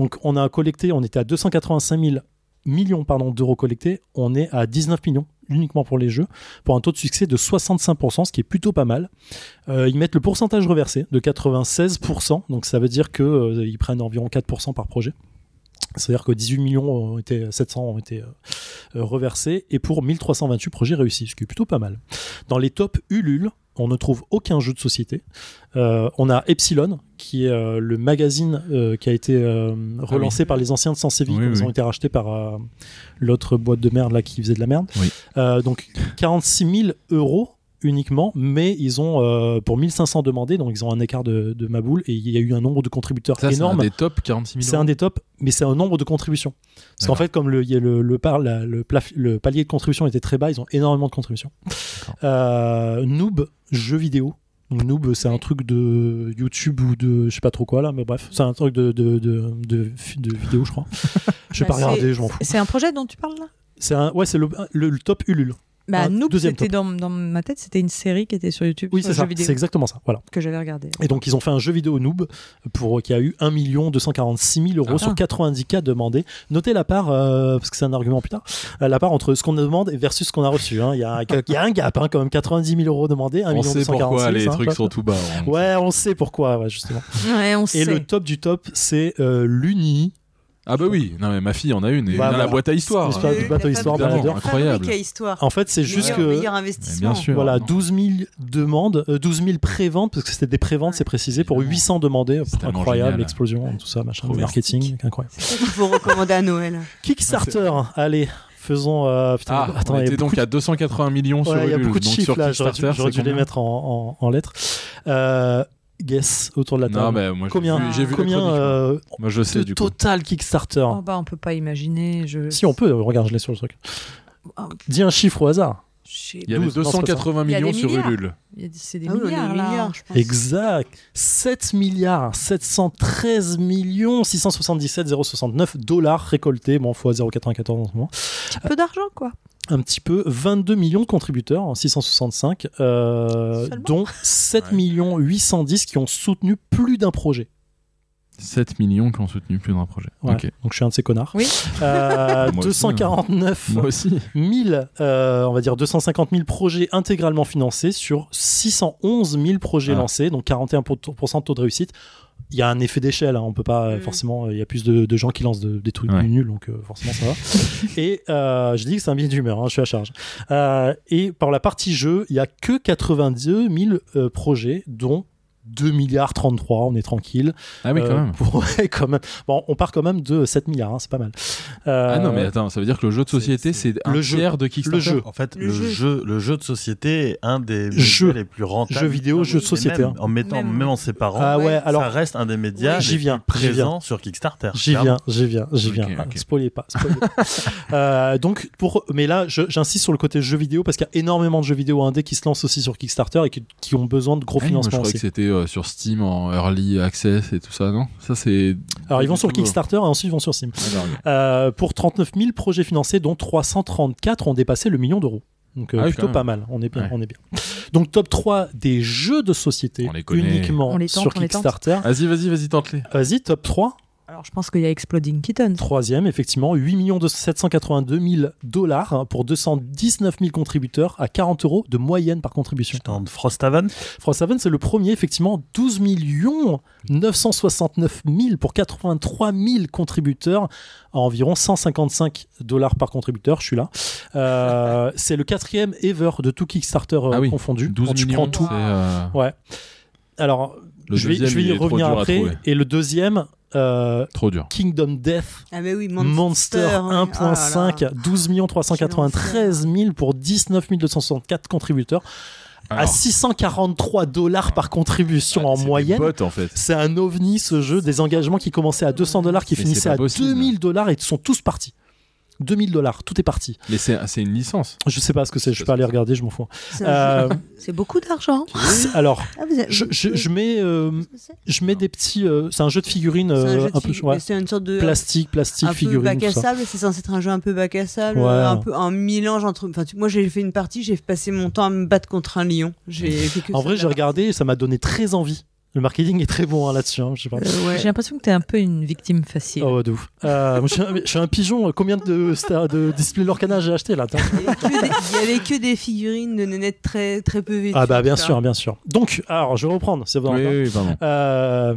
Donc, on a collecté, on était à 285 000 millions d'euros collectés, on est à 19 millions uniquement pour les jeux, pour un taux de succès de 65%, ce qui est plutôt pas mal. Euh, ils mettent le pourcentage reversé de 96%, donc ça veut dire que euh, prennent environ 4% par projet. C'est-à-dire que 18 millions ont été, 700 ont été euh, reversés et pour 1328 projets réussis, ce qui est plutôt pas mal. Dans les tops Ulule, on ne trouve aucun jeu de société. Euh, on a Epsilon, qui est euh, le magazine euh, qui a été euh, relancé par les anciens de Civique. Oui, Ils ont été rachetés par l'autre boîte de merde là qui faisait de la merde. Donc 46 000 euros uniquement, mais ils ont euh, pour 1500 demandés, donc ils ont un écart de, de ma boule et il y a eu un nombre de contributeurs Ça, c'est un énorme. des top 46 000 C'est un des tops, mais c'est un nombre de contributions. Parce qu'en fait, comme le, il y a le, le, par- la- le, plaf- le palier de contribution était très bas, ils ont énormément de contributions. Euh, Noob, jeux vidéo. Donc Noob, c'est un truc de YouTube ou de je sais pas trop quoi là, mais bref, c'est un truc de, de, de, de, vidéo, je crois. je vais Bah, pas c'est- regarder, je m'en fous. C'est un projet dont tu parles là? C'est un, ouais, c'est le, le, le top Ulule. Bah, Un Noob, deuxième c'était top. dans, dans ma tête, c'était une série qui était sur YouTube. Oui, sur c'est ça, c'est exactement ça. Voilà. que j'avais regardé. Et donc, ils ont fait un jeu vidéo noob pour, qui a eu 1 246 000 euros Ah. sur 90 cas demandés. Notez la part, euh, parce que c'est un argument plus tard, euh, la part entre ce qu'on demande et versus ce qu'on a reçu. hein. Il y, a, il y a un gap, hein, quand même. 90 000 euros demandés, 1 On sait 246 pourquoi les hein, trucs sont tout bas. on- Ouais, on sait pourquoi, ouais, justement. Ouais, on Et sait. le top du top, c'est euh, l'Uni. Ah bah oui, non mais ma fille en a une et Bah, dans la boîte à histoire. L'histoire du bateau la histoire, incroyable. fabrique à histoire. En fait, c'est juste meilleur, que. meilleur investissement. bien sûr. Voilà, non. 12 000 demandes, euh, 12 000 préventes, parce que c'était des préventes, c'est précisé, pour Évidemment. 800 demandés. Incroyable, génial. explosion, tout ça, machin, Trop bien. marketing, incroyable. C'est qu'il faut recommander à Noël. Kickstarter, allez, faisons. euh, putain, Ah, attends, on il y a était donc à 280 millions sur Ouais, il y a beaucoup de chiffres sur là, j'aurais dû, les mettre en, en- en lettres. Euh, guess autour de la Non, table. bah, moi j'ai combien vu, j'ai vu combien moi. euh, Moi je sais de du coup. total Kickstarter Oh, bah, on peut pas imaginer. Je... Si on peut, regarde, je l'ai sur le truc. Oh, Dis un chiffre au hasard. Il y avait 12, non, c'est pas ça. 280 Il y a millions des sur milliards. Ulule. Il y a- C'est des Ah est milliards là. milliard, je pense. Exact. 7 milliards 713 millions 677 069 dollars récoltés. Bon, fois 0,94 en ce moment. Un peu d'argent quoi. Un petit peu. 22 millions de contributeurs, hein, 665, euh, dont 7 Ouais. millions 810 qui ont soutenu plus d'un projet. 7 millions qui ont soutenu plus d'un projet. Ouais. Donc je suis un de ces connards. Oui. Euh, Moi aussi, 249 Moi aussi. 1000, euh, on va dire 250 000 projets intégralement financés sur 611 000 projets Ah. lancés, donc 41% de taux de réussite. Il y a un effet d'échelle, hein, on peut pas euh, Mm. forcément. Il y a plus de, de gens qui lancent de- des trucs Ouais. nuls, donc euh, forcément ça va. et euh, je dis que c'est un billet d'humeur, hein, je suis à charge. Euh, et par la partie jeu, il y a que 82 000 euh, projets, dont 2 milliards 33, on est tranquille. Ah oui, quand Euh, même. pour- ouais, quand même. Bon, on part quand même de 7 milliards, hein, c'est pas mal. Euh, Ah non, mais attends, ça veut dire que le jeu de société, c'est- un le jeu. tiers de Kickstarter. Le jeu. En fait, Le le, jeu. jeu. le jeu de société est un des Jeu. médias les plus rentables. Jeu vidéo, Non, jeu de société, Même, hein. en mettant, Même, même en séparant, Ah ouais, alors ça reste un des médias les viens, présents sur Kickstarter. J'y viens, j'y viens, j'y viens. ok. Ah, Spoilez pas. spoilez pas. Euh, donc, pour, mais là, je- j'insiste sur le côté jeux vidéo parce qu'il y a énormément de jeux vidéo indés qui se lancent aussi sur Kickstarter et qui, qui ont besoin de gros Ah, je financements croyais aussi. que c'était euh, sur Steam en early access et tout ça, non? Ça c'est. Alors, ils vont sur Kickstarter et ensuite ils vont sur Steam. Ah. Euh, pour 39 000 projets financés, dont 334 ont dépassé le million d'euros. Donc, euh, Ah oui, plutôt pas mal. On est bien, Ouais. on est bien. Donc, top 3 des jeux de société On les connaît. uniquement On les tente, sur on. Kickstarter. Vas-y, vas-y, vas-y, tente-les. Vas-y, top 3. Alors je pense qu'il y a Exploding Kittens. Troisième, effectivement, 8 782 000 dollars hein, pour 219 000 contributeurs à 40 euros de moyenne par contribution. Je tente Frosthaven. Frosthaven, c'est le premier, effectivement, 12 969 000 pour 83 000 contributeurs à environ 155 dollars par contributeur. Je suis là. Euh, c'est le quatrième ever de tout Kickstarter euh, Ah oui, confondu. 12 Quand tu millions. prends tout. euh, Ouais. Alors, Le je vais, je vais y revenir après. Et le deuxième, euh, Trop dur. Kingdom Death Ah, mais oui, Monster, Monster, ouais. 1.5, Oh là là. 12 393 000 pour 19 264 contributeurs à Alors, 643 dollars par contribution ah, en moyenne. bots, en fait. C'est un ovni ce jeu, des engagements qui commençaient à 200 dollars, qui Mais finissaient à possible. 2000 dollars et sont tous partis. 2000 dollars, tout est parti. Mais c'est c'est une licence. Je sais pas ce que c'est, je peux pas que regarder, je m'en fous. C'est Euh, beaucoup d'argent. c'est- alors, Ah, avez- je, je, je mets, euh, je mets des petits. euh, c'est un jeu de figurines C'est un euh, un, peu figu- ouais, C'est une sorte de. plastique, plastique, un peu figurines. bac à sable, c'est censé être un jeu un peu bac à sable, Ouais. euh, un peu un mélange entre. Enfin, tu- moi j'ai fait une partie, j'ai passé mon temps à me battre contre un lion. J'ai fait que En vrai, j'ai regardé et ça m'a donné très envie. Le marketing est très bon hein, là-dessus. hein. Euh, ouais. J'ai l'impression que t'es un peu une victime facile. Oh, de ouf. Euh, moi, je, suis un, je suis un pigeon. Combien de, star- de display Lorcana j'ai acheté là. Il y avait que des- il y avait que des figurines de nénettes très, très peu vêtues. Ah, bah, bien sûr, bien sûr. Donc, alors, je vais reprendre. C'est bon. Oui, oui, pardon. Euh,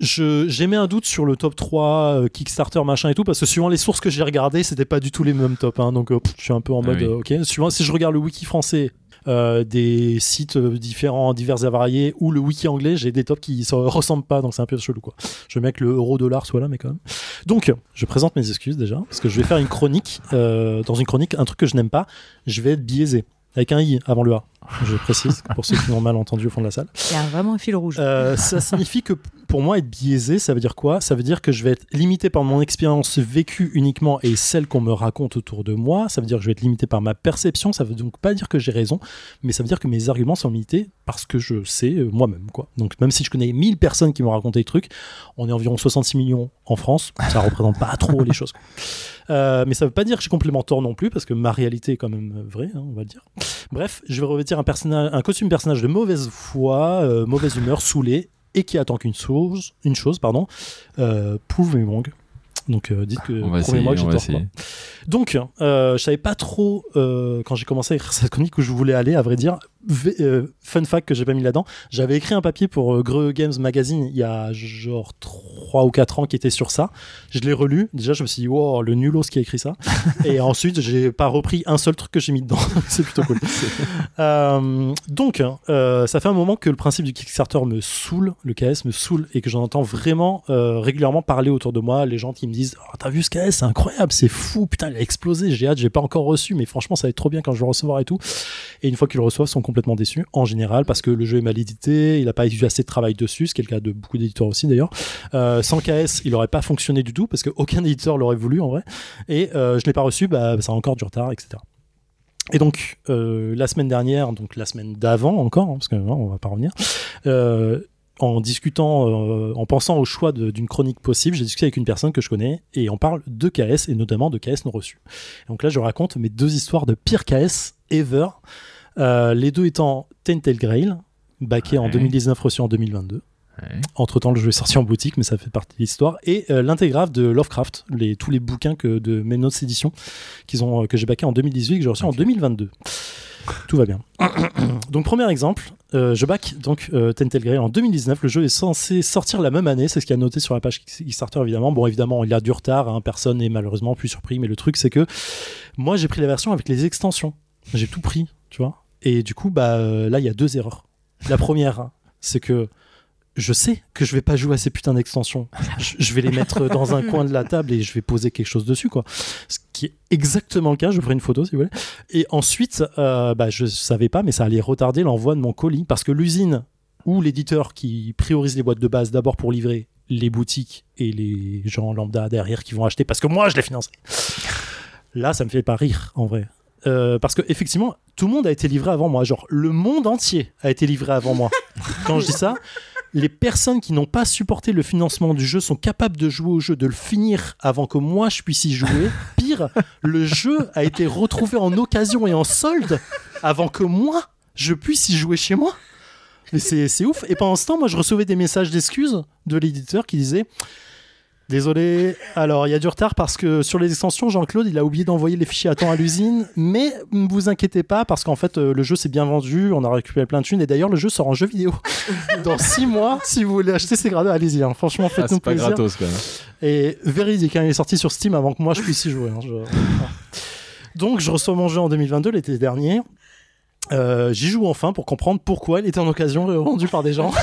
je- j'ai mis un doute sur le top 3 euh, Kickstarter machin et tout parce que suivant les sources que j'ai regardées c'était pas du tout les mêmes tops hein, donc euh, pff, je suis un peu en Ah mode oui. euh, ok suivant si je regarde le wiki français euh, des sites euh, différents divers et variés ou le wiki anglais j'ai des tops qui se ressemblent pas donc c'est un peu chelou quoi. Je veux bien que le euro dollar soit là mais quand même. Donc je présente mes excuses déjà parce que je vais faire une chronique euh, dans une chronique un truc que je n'aime pas. Je vais être biaisé avec un i avant le a je précise pour ceux qui l'ont mal entendu au fond de la salle Il y a vraiment un fil rouge. euh, ça signifie que pour moi, être biaisé, ça veut dire quoi? Ça veut dire que je vais être limité par mon expérience vécue uniquement et celle qu'on me raconte autour de moi. Ça veut dire que je vais être limité par ma perception. Ça veut donc pas dire que j'ai raison, mais ça veut dire que mes arguments sont limités parce que je sais euh, moi-même. quoi. Donc même si je connais 1000 personnes qui m'ont raconté des trucs, on est environ 66 millions en France. Ça représente pas trop les choses. Euh, mais ça veut pas dire que je suis complément tort non plus, parce que ma réalité est quand même vraie, hein, on va le dire. Bref, je vais revêtir un, personnage, un costume personnage de mauvaise foi, euh, mauvaise humeur, saoulé, et qui attend qu'une chose, une chose, pardon, euh, prove me wrong. Donc euh, dites que prouvez-moi que j'ai tort. quoi. Donc, euh, je savais pas trop euh, quand j'ai commencé à écrire cette chronique où je voulais aller, à vrai dire. Euh, fun fact que j'ai pas mis là-dedans, j'avais écrit un papier pour euh, Greux Games Magazine il y a genre 3 ou 4 ans qui était sur ça. Je l'ai relu. Déjà, je me suis dit, wow, le nulos qui a écrit ça. Et ensuite, j'ai pas repris un seul truc que j'ai mis dedans. C'est plutôt cool. Euh, donc, euh, ça fait un moment que le principe du Kickstarter me saoule, le KS me saoule, et que j'en entends vraiment euh, régulièrement parler autour de moi. Les gens qui me disent oh, T'as vu ce KS C'est incroyable, c'est fou, putain, il a explosé. J'ai hâte, j'ai pas encore reçu, mais franchement, ça va être trop bien quand je vais le recevoir et tout. Et une fois qu'ils le reçoivent, ils sont complètement déçus, en général, parce que le jeu est mal édité, il a pas eu assez de travail dessus, ce qui est le cas de beaucoup d'éditeurs aussi d'ailleurs. Euh, sans KS, il aurait pas fonctionné du tout, parce qu'aucun éditeur l'aurait voulu en vrai. Et euh, je l'ai pas reçu, bah, ça a encore du retard, etc. Et donc, euh, la semaine dernière, donc la semaine d'avant encore, hein, parce que non, on va pas revenir, en discutant, en pensant au choix d'une chronique possible, j'ai discuté avec une personne que je connais et on parle de KS et notamment de KS non reçu. Donc là, je raconte mes deux histoires de pire KS ever, euh, les deux étant Tentel Grail, baqué en Ouais. 2019, reçu en 2022. Ouais. Entre temps, le jeu est sorti en boutique, mais ça fait partie de l'histoire. Et euh, l'intégrale de Lovecraft, les, tous les bouquins que, de Menos Éditions qu'ils ont, euh, que j'ai baqué en 2018 et que j'ai reçu en Ok. 2022. Tout va bien. donc, premier exemple, euh, je back donc euh, en 2019. Le jeu est censé sortir la même année, c'est ce qu'il y a noté sur la page Kickstarter évidemment. Bon, évidemment, il y a du retard, hein, personne n'est malheureusement plus surpris, mais le truc, c'est que moi, j'ai pris la version avec les extensions. J'ai tout pris, tu vois. Et du coup, bah, euh, là, il y a deux erreurs. La première, c'est que je sais que je vais pas jouer à ces putains d'extensions. Je, je vais les mettre dans un coin de la table et je vais poser quelque chose dessus, quoi. Ce qui est exactement le cas. Je ferai une photo si vous voulez. Et ensuite, euh, bah, je savais pas, mais ça allait retarder l'envoi de mon colis parce que l'usine ou l'éditeur qui priorise les boîtes de base d'abord pour livrer les boutiques et les gens lambda derrière qui vont acheter parce que moi je les financé. Là, ça me fait pas rire en vrai. Euh, parce que effectivement, tout le monde a été livré avant moi. Genre, le monde entier a été livré avant moi. Quand je dis ça, les personnes qui n'ont pas supporté le financement du jeu sont capables de jouer au jeu, de le finir avant que moi je puisse y jouer. Pire, le jeu a été retrouvé en occasion et en solde avant que moi je puisse y jouer chez moi. Mais c'est c'est ouf. Et pendant ce temps, moi je recevais des messages d'excuses de l'éditeur qui disait Désolé, alors il y a du retard parce que sur les extensions, Jean-Claude, il a oublié d'envoyer les fichiers à temps à l'usine, mais ne vous inquiétez pas parce qu'en fait, euh, le jeu s'est bien vendu, on a récupéré plein de thunes, et d'ailleurs, le jeu sort en jeu vidéo. Dans six mois, si vous voulez acheter, c'est gratos, allez-y, hein. franchement, Ah, faites-nous c'est pas plaisir. gratos, quoi. Et véridique, hein, il est sorti sur Steam avant que moi je puisse y jouer. hein, je-. Donc, je reçois mon jeu en 2022, l'été dernier. Euh, J'y joue enfin pour comprendre pourquoi il était en occasion vendu par des gens.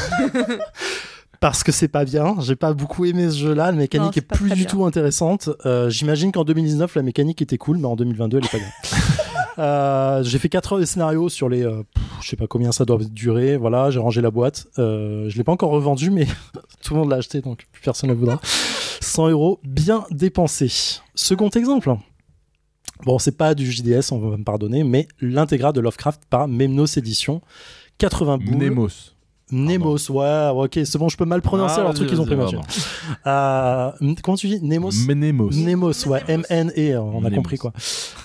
Parce que c'est pas bien, j'ai pas beaucoup aimé ce jeu-là, la mécanique est plus du bien. tout intéressante. Euh, J'imagine qu'en 2019 la mécanique était cool, mais en 2022 elle est pas bien. Euh, j'ai fait 4 heures de scénario sur les, euh, pff, je sais pas combien ça doit durer. Voilà, j'ai rangé la boîte. Euh, je l'ai pas encore revendu, mais tout le monde l'a acheté, donc plus personne ne le voudra. 100 euros bien dépensés. Second exemple. Bon, c'est pas du JDS, on va me pardonner, mais l'intégral de Lovecraft par Memnos Édition. 80 boules. Nemos. Nemos, ouais, ok, c'est bon, je peux mal prononcer Ah, leur truc qu'ils ont pris, Mathieu. Euh, comment tu dis Nemos Nemos. Nemos, ouais, M-N-E, on a compris quoi.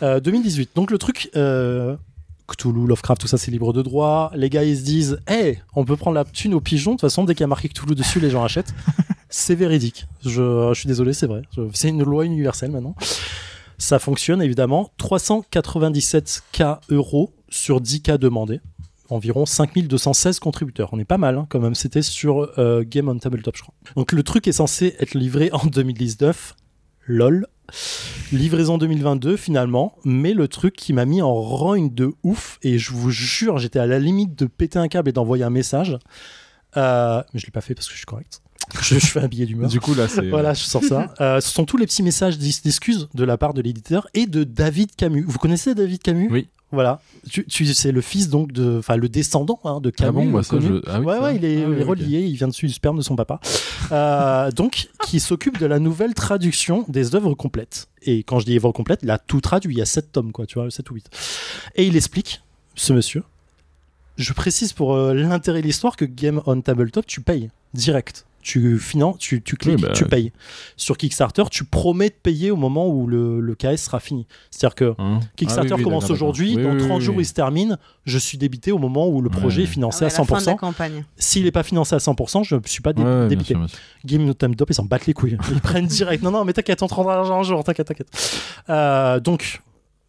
Euh, 2018. Donc le truc, euh, Cthulhu, Lovecraft, tout ça c'est libre de droit. Les gars ils se disent, hey, on peut prendre la thune au pigeon. De toute façon, dès qu'il y a marqué Cthulhu dessus, les gens achètent. c'est véridique. Je, je suis désolé, c'est vrai. C'est une loi universelle maintenant. Ça fonctionne évidemment. 397K euros sur 10K demandés. Environ 5216 contributeurs. On est pas mal hein, quand même. C'était sur euh, Game on Tabletop, je crois. Donc le truc est censé être livré en 2019. LOL. Livraison 2022 finalement, mais le truc qui m'a mis en rogne de ouf, et je vous jure, j'étais à la limite de péter un câble et d'envoyer un message. Euh, mais je l'ai pas fait parce que je suis correct. Je, je fais un billet d'humeur. Du coup, là, c'est. Voilà, je sors ça. Euh, ce sont tous les petits messages d'excuses de la part de l'éditeur et de David Camus. Vous connaissez David Camus? Oui. Voilà. Tu, tu- c'est le fils donc de, enfin le descendant hein, de Camus. Ah bon, bah ça, je. Ah oui, ouais, ça. ouais, il est, Ah oui, il est relié, il vient dessus du sperme de son papa. Euh, donc, qui s'occupe de la nouvelle traduction des œuvres complètes. Et quand je dis œuvres complètes, il a tout traduit, il y a 7 tomes, quoi, tu vois, 7 ou 8. Et il explique, ce monsieur, je précise pour euh, l'intérêt de l'histoire que Game on Tabletop, tu payes direct. Tu finances, tu, tu cliques, Oui, bah, tu payes. Sur Kickstarter, tu promets de payer au moment où le, le KS sera fini. C'est-à-dire que Hein Kickstarter Ah oui, oui, commence aujourd'hui, dans Oui, 30 oui, jours oui. il se termine, je suis débité au moment où le projet est financé Ah ouais, à la fin de la 100%. campagne. S'il n'est pas financé à 100%, je ne suis pas dé- Ouais, débité. sûr. Game No Time Top, ils s'en battent les couilles. Ils prennent direct. Non, non, mais t'inquiète, on te rendra l'argent un jour, t'inquiète, t'inquiète. Euh, donc,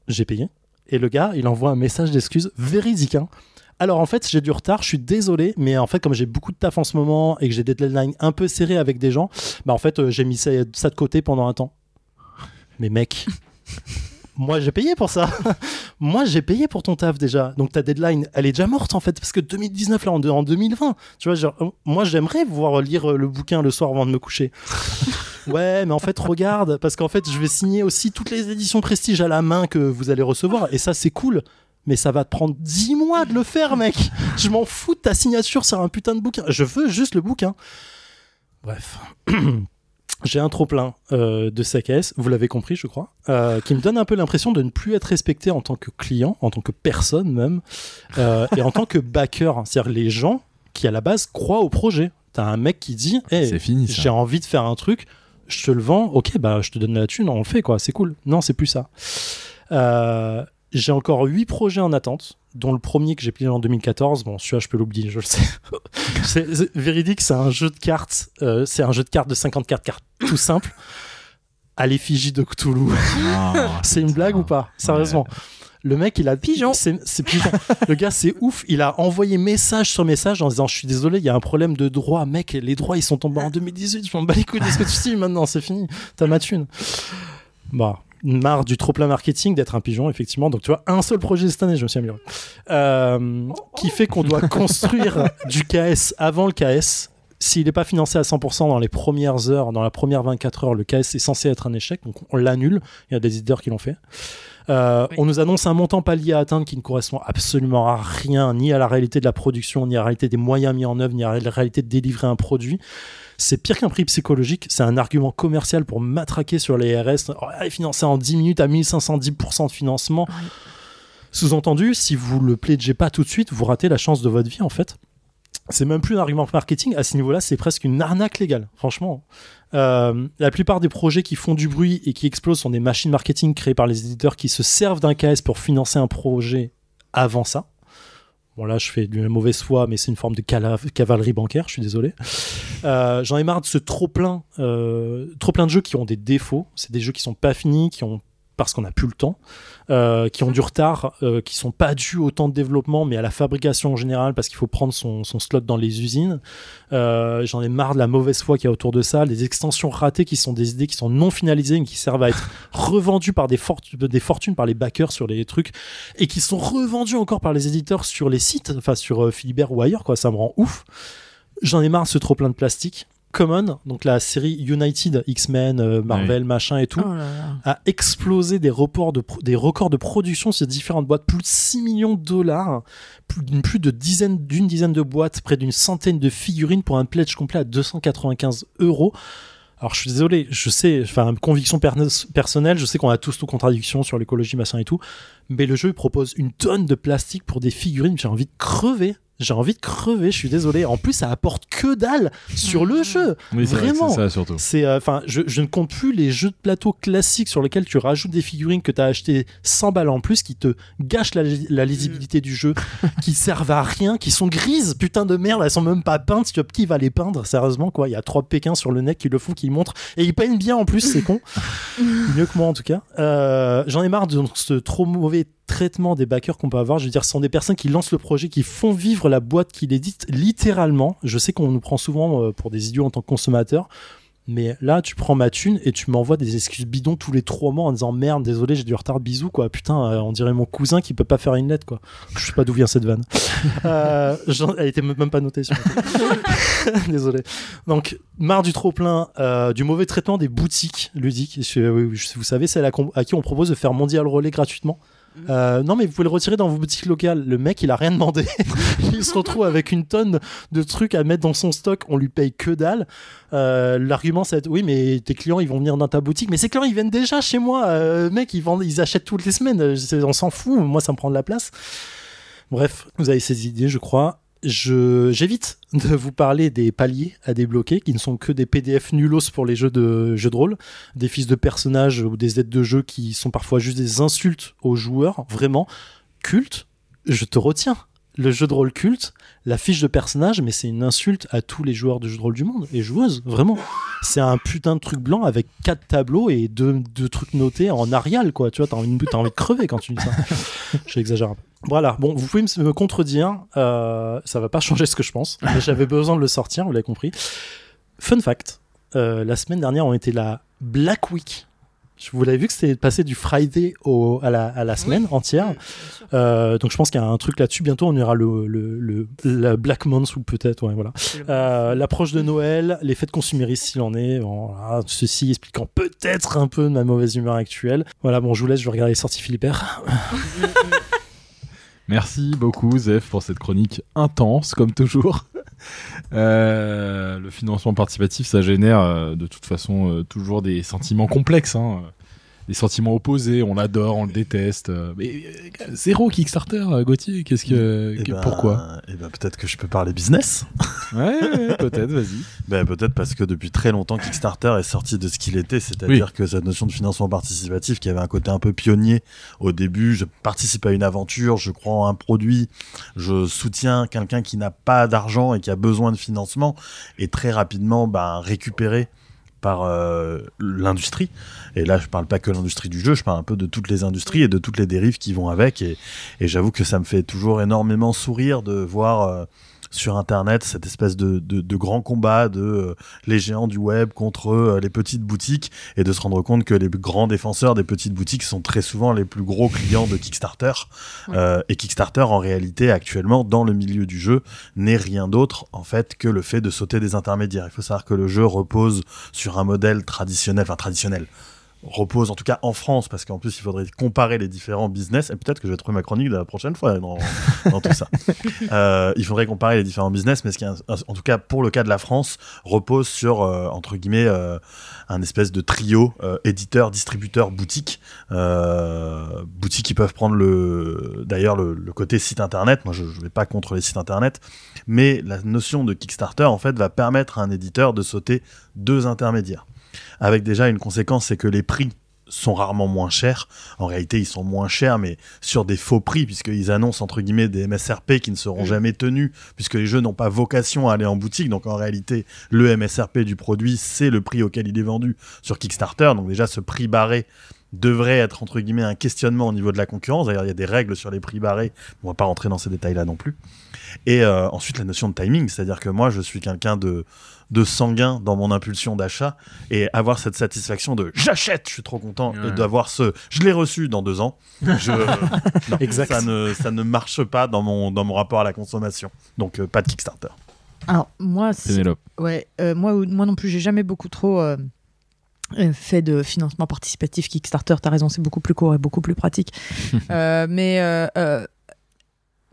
j'ai payé. Et le gars, il envoie un message d'excuse véridique. hein. Alors en fait, j'ai du retard, je suis désolé, mais en fait, comme j'ai beaucoup de taf en ce moment et que j'ai des deadlines un peu serrés avec des gens, bah en fait, euh, j'ai mis ça, ça de côté pendant un temps. Mais mec, moi j'ai payé pour ça. moi j'ai payé pour ton taf déjà. Donc ta deadline, elle est déjà morte en fait, parce que 2019 là, en, en 2020, tu vois, euh, moi j'aimerais pouvoir lire euh, le bouquin le soir avant de me coucher. Ouais, mais en fait, regarde, parce qu'en fait, je vais signer aussi toutes les éditions Prestige à la main que vous allez recevoir, et ça, c'est cool. Mais ça va te prendre 10 mois de le faire, mec. Je m'en fous de ta signature sur un putain de bouquin. Je veux juste le bouquin. Bref. J'ai un trop-plein euh, de CKS, vous l'avez compris, je crois, euh, qui me donne un peu l'impression de ne plus être respecté en tant que client, en tant que personne même, euh, et en tant que backer. C'est-à-dire les gens qui, à la base, croient au projet. T'as un mec qui dit hey, C'est fini, j'ai envie de faire un truc, je te le vends, ok, bah je te donne la thune, on le fait quoi, c'est cool. Non, c'est plus ça. Euh, j'ai encore 8 projets en attente, dont le premier que j'ai plié en 2014. Bon, celui-là, je peux l'oublier, je le sais. c'est, c'est- véridique, c'est un jeu de cartes, euh, c'est un jeu de cartes de 54 cartes, tout simple, à l'effigie de Cthulhu. Ah, c'est une blague ou pas? Sérieusement. Le mec, il a Pigeon. C'est, c'est pigeon. le gars, c'est ouf. Il a envoyé message sur message en disant Je suis désolé, il y a un problème de droit. Mec, les droits, ils sont tombés en 2018. Je m'en bats les couilles de ce que tu dis maintenant. C'est fini. T'as ma thune. Bah, marre du trop plein marketing d'être un pigeon, effectivement. Donc, tu vois, un seul projet cette année, je me suis amélioré. Euh, qui fait qu'on doit construire du KS avant le KS. S'il n'est pas financé à 100% dans les premières heures, dans la première 24 heures, le KS est censé être un échec, donc on l'annule. Il y a des éditeurs qui l'ont fait. Euh, Oui. On nous annonce un montant palier à atteindre qui ne correspond absolument à rien, ni à la réalité de la production, ni à la réalité des moyens mis en œuvre, ni à la réalité de délivrer un produit. C'est pire qu'un prix psychologique, c'est un argument commercial pour matraquer sur les RS. Oh, elle est financée en 10 minutes à 1510% de financement. Sous-entendu, si vous le pledgez pas tout de suite, vous ratez la chance de votre vie en fait. C'est même plus un argument marketing, à ce niveau-là, c'est presque une arnaque légale, franchement. Euh, la plupart des projets qui font du bruit et qui explosent sont des machines marketing créées par les éditeurs qui se servent d'un KS pour financer un projet avant ça. Bon là, je fais de la mauvaise foi, mais c'est une forme de cavalerie bancaire, je suis désolé. Euh, J'en ai marre de ce trop plein, euh, trop plein de jeux qui ont des défauts. C'est des jeux qui sont pas finis, qui ont parce qu'on n'a plus le temps, euh, qui ont du retard, euh, qui sont pas dus au temps de développement, mais à la fabrication en général, parce qu'il faut prendre son, son slot dans les usines. Euh, J'en ai marre de la mauvaise foi qu'il y a autour de ça, les extensions ratées qui sont des idées qui sont non finalisées, mais qui servent à être revendues par des, fortu- des fortunes par les backers sur les trucs, et qui sont revendues encore par les éditeurs sur les sites, enfin sur euh, Philibert ou ailleurs, quoi. Ça me rend ouf. J'en ai marre de ce trop plein de plastique. Common, donc la série United, X-Men, euh, Marvel, machin et tout, Oh là là. a explosé des, reports de des records de production sur différentes boîtes. Plus de 6 millions de dollars, plus, d'une- plus de dizaine, d'une dizaine de boîtes, près d'une centaine de figurines pour un pledge complet à 295 euros. Alors je suis désolé, je sais, enfin conviction per- personnelle, je sais qu'on a tous nos contradictions sur l'écologie, machin et tout, mais le jeu il propose une tonne de plastique pour des figurines, j'ai envie de crever. J'ai envie de crever, je suis désolé. En plus, ça apporte que dalle sur le jeu. Oui, vrai que Vraiment. c'est ça surtout. C'est, euh, enfin, je, je ne compte plus les jeux de plateau classiques sur lesquels tu rajoutes des figurines que tu as acheté 100 balles en plus, qui te gâchent la, la lisibilité du jeu, qui servent à rien, qui sont grises, putain de merde, elles sont même pas peintes. Tu vois, qui va les peindre? Sérieusement, quoi. Il y a trois Pékins sur le net qui le font, qui montrent, et ils peignent bien en plus, c'est con. Mieux que moi en tout cas. Euh, J'en ai marre de ce trop mauvais traitement des backers qu'on peut avoir. Je veux dire, ce sont des personnes qui lancent le projet, qui font vivre la boîte qui l'édite littéralement. Je sais qu'on nous prend souvent euh, pour des idiots en tant que consommateurs. Mais là, tu prends ma thune et tu m'envoies des excuses bidons tous les trois mois en disant merde, désolé, j'ai du retard, bisous, quoi. Putain, euh, on dirait mon cousin qui peut pas faire une lettre, quoi. Je sais pas d'où vient cette vanne. Euh, elle était même pas notée sur Désolé. Donc, marre du trop-plein, euh, du mauvais traitement des boutiques ludiques. Je- vous savez, celle à, à qui on propose de faire mondial relais gratuitement. Euh, non, mais vous pouvez le retirer dans vos boutiques locales. Le mec, il a rien demandé. il se retrouve avec une tonne de trucs à mettre dans son stock. On lui paye que dalle. Euh, L'argument, c'est oui, mais tes clients, ils vont venir dans ta boutique. Mais ces clients, ils viennent déjà chez moi. Euh, mec, ils, ils achètent toutes les semaines. On s'en fout. Moi, ça me prend de la place. Bref, vous avez ces idées, je crois. J'évite de vous parler des paliers à débloquer qui ne sont que des PDF nullos pour les jeux de jeux de rôle, des fiches de personnages ou des aides de jeu qui sont parfois juste des insultes aux joueurs, vraiment culte. Je te retiens. Le jeu de rôle culte, la fiche de personnage, mais c'est une insulte à tous les joueurs de jeux de rôle du monde et joueuses, vraiment. C'est un putain de truc blanc avec quatre tableaux et deux, deux trucs notés en Arial, quoi. Tu vois, t'as envie, de- t'as envie de crever quand tu dis ça. J'exagère un peu. Voilà, bon, vous pouvez me contredire, euh, ça va pas changer ce que je pense, mais j'avais besoin de le sortir, vous l'avez compris. Fun fact, euh, la semaine dernière, on était la Black Week. Je- Vous l'avez vu que c'était passé du Friday au, à, la, à la semaine entière. Euh, donc je pense qu'il y a un truc là-dessus. Bientôt, on ira le, le, le la Black Month ou peut-être, ouais, voilà. Euh, L'approche de Noël, les fêtes consuméristes s'il en est. Voilà, ceci expliquant peut-être un peu ma mauvaise humeur actuelle. Voilà, bon, je vous laisse, je vais regarder les sorties Philippère. Merci beaucoup, Zef, pour cette chronique intense, comme toujours. Euh, le financement participatif, ça génère euh, de toute façon euh, toujours des sentiments complexes, hein, des sentiments opposés. On l'adore, on le déteste. mais zéro Kickstarter, euh, Gauthier. Qu'est-ce que, Eh que- ben, pourquoi? eh ben, Peut-être que je peux parler business. Ouais, ouais, peut-être. Vas-y. Ben, peut-être parce que depuis très longtemps, Kickstarter est sorti de ce qu'il était, c'est-à-dire que cette notion de financement participatif qui avait un côté un peu pionnier au début, je participe à une aventure, je crois en un produit, je soutiens quelqu'un qui n'a pas d'argent et qui a besoin de financement, et très rapidement récupéré par euh, l'industrie. Et là, je parle pas que l'industrie du jeu, je parle un peu de toutes les industries et de toutes les dérives qui vont avec. Et, et j'avoue que ça me fait toujours énormément sourire de voir euh, sur Internet cette espèce de, de, de grand combat de euh, les géants du web contre euh, les petites boutiques et de se rendre compte que les grands défenseurs des petites boutiques sont très souvent les plus gros clients de Kickstarter. Euh, et Kickstarter, en réalité, actuellement, dans le milieu du jeu, n'est rien d'autre, en fait, que le fait de sauter des intermédiaires. Il faut savoir que le jeu repose sur un modèle traditionnel, enfin traditionnel, repose en tout cas en France, parce qu'en plus il faudrait comparer les différents business, et peut-être que je vais trouver ma chronique de la prochaine fois dans, dans tout ça. Euh, il faudrait comparer les différents business, mais ce qui un- en tout cas pour le cas de la France, repose sur, euh, entre guillemets, euh, un espèce de trio éditeur, distributeur, boutique. Boutiques qui peuvent prendre le, d'ailleurs le, le côté site internet. Moi je ne vais pas contre les sites internet, mais la notion de Kickstarter en fait va permettre à un éditeur de sauter deux intermédiaires avec déjà une conséquence, c'est que les prix sont rarement moins chers. En réalité, ils sont moins chers, mais sur des faux prix, puisqu'ils annoncent entre guillemets des MSRP qui ne seront Mm. jamais tenus, puisque les jeux n'ont pas vocation à aller en boutique. Donc en réalité, le MSRP du produit, c'est le prix auquel il est vendu sur Kickstarter. Donc déjà, ce prix barré devrait être entre guillemets un questionnement au niveau de la concurrence. D'ailleurs, il y a des règles sur les prix barrés. On va pas rentrer dans ces détails-là non plus. Et euh, ensuite, la notion de timing, c'est-à-dire que moi, je suis quelqu'un de de sanguin dans mon impulsion d'achat et avoir cette satisfaction de j'achète, je suis trop content Ouais. d'avoir ce je l'ai reçu dans deux ans. Je, non, Exact. Ça ne ça ne marche pas dans mon dans mon rapport à la consommation. Donc euh, pas de Kickstarter. Alors, moi. Ouais, euh, moi, moi non plus, j'ai jamais beaucoup trop euh, euh, fait de financement participatif Kickstarter. T'as raison, c'est beaucoup plus court et beaucoup plus pratique. Euh, mais euh, euh,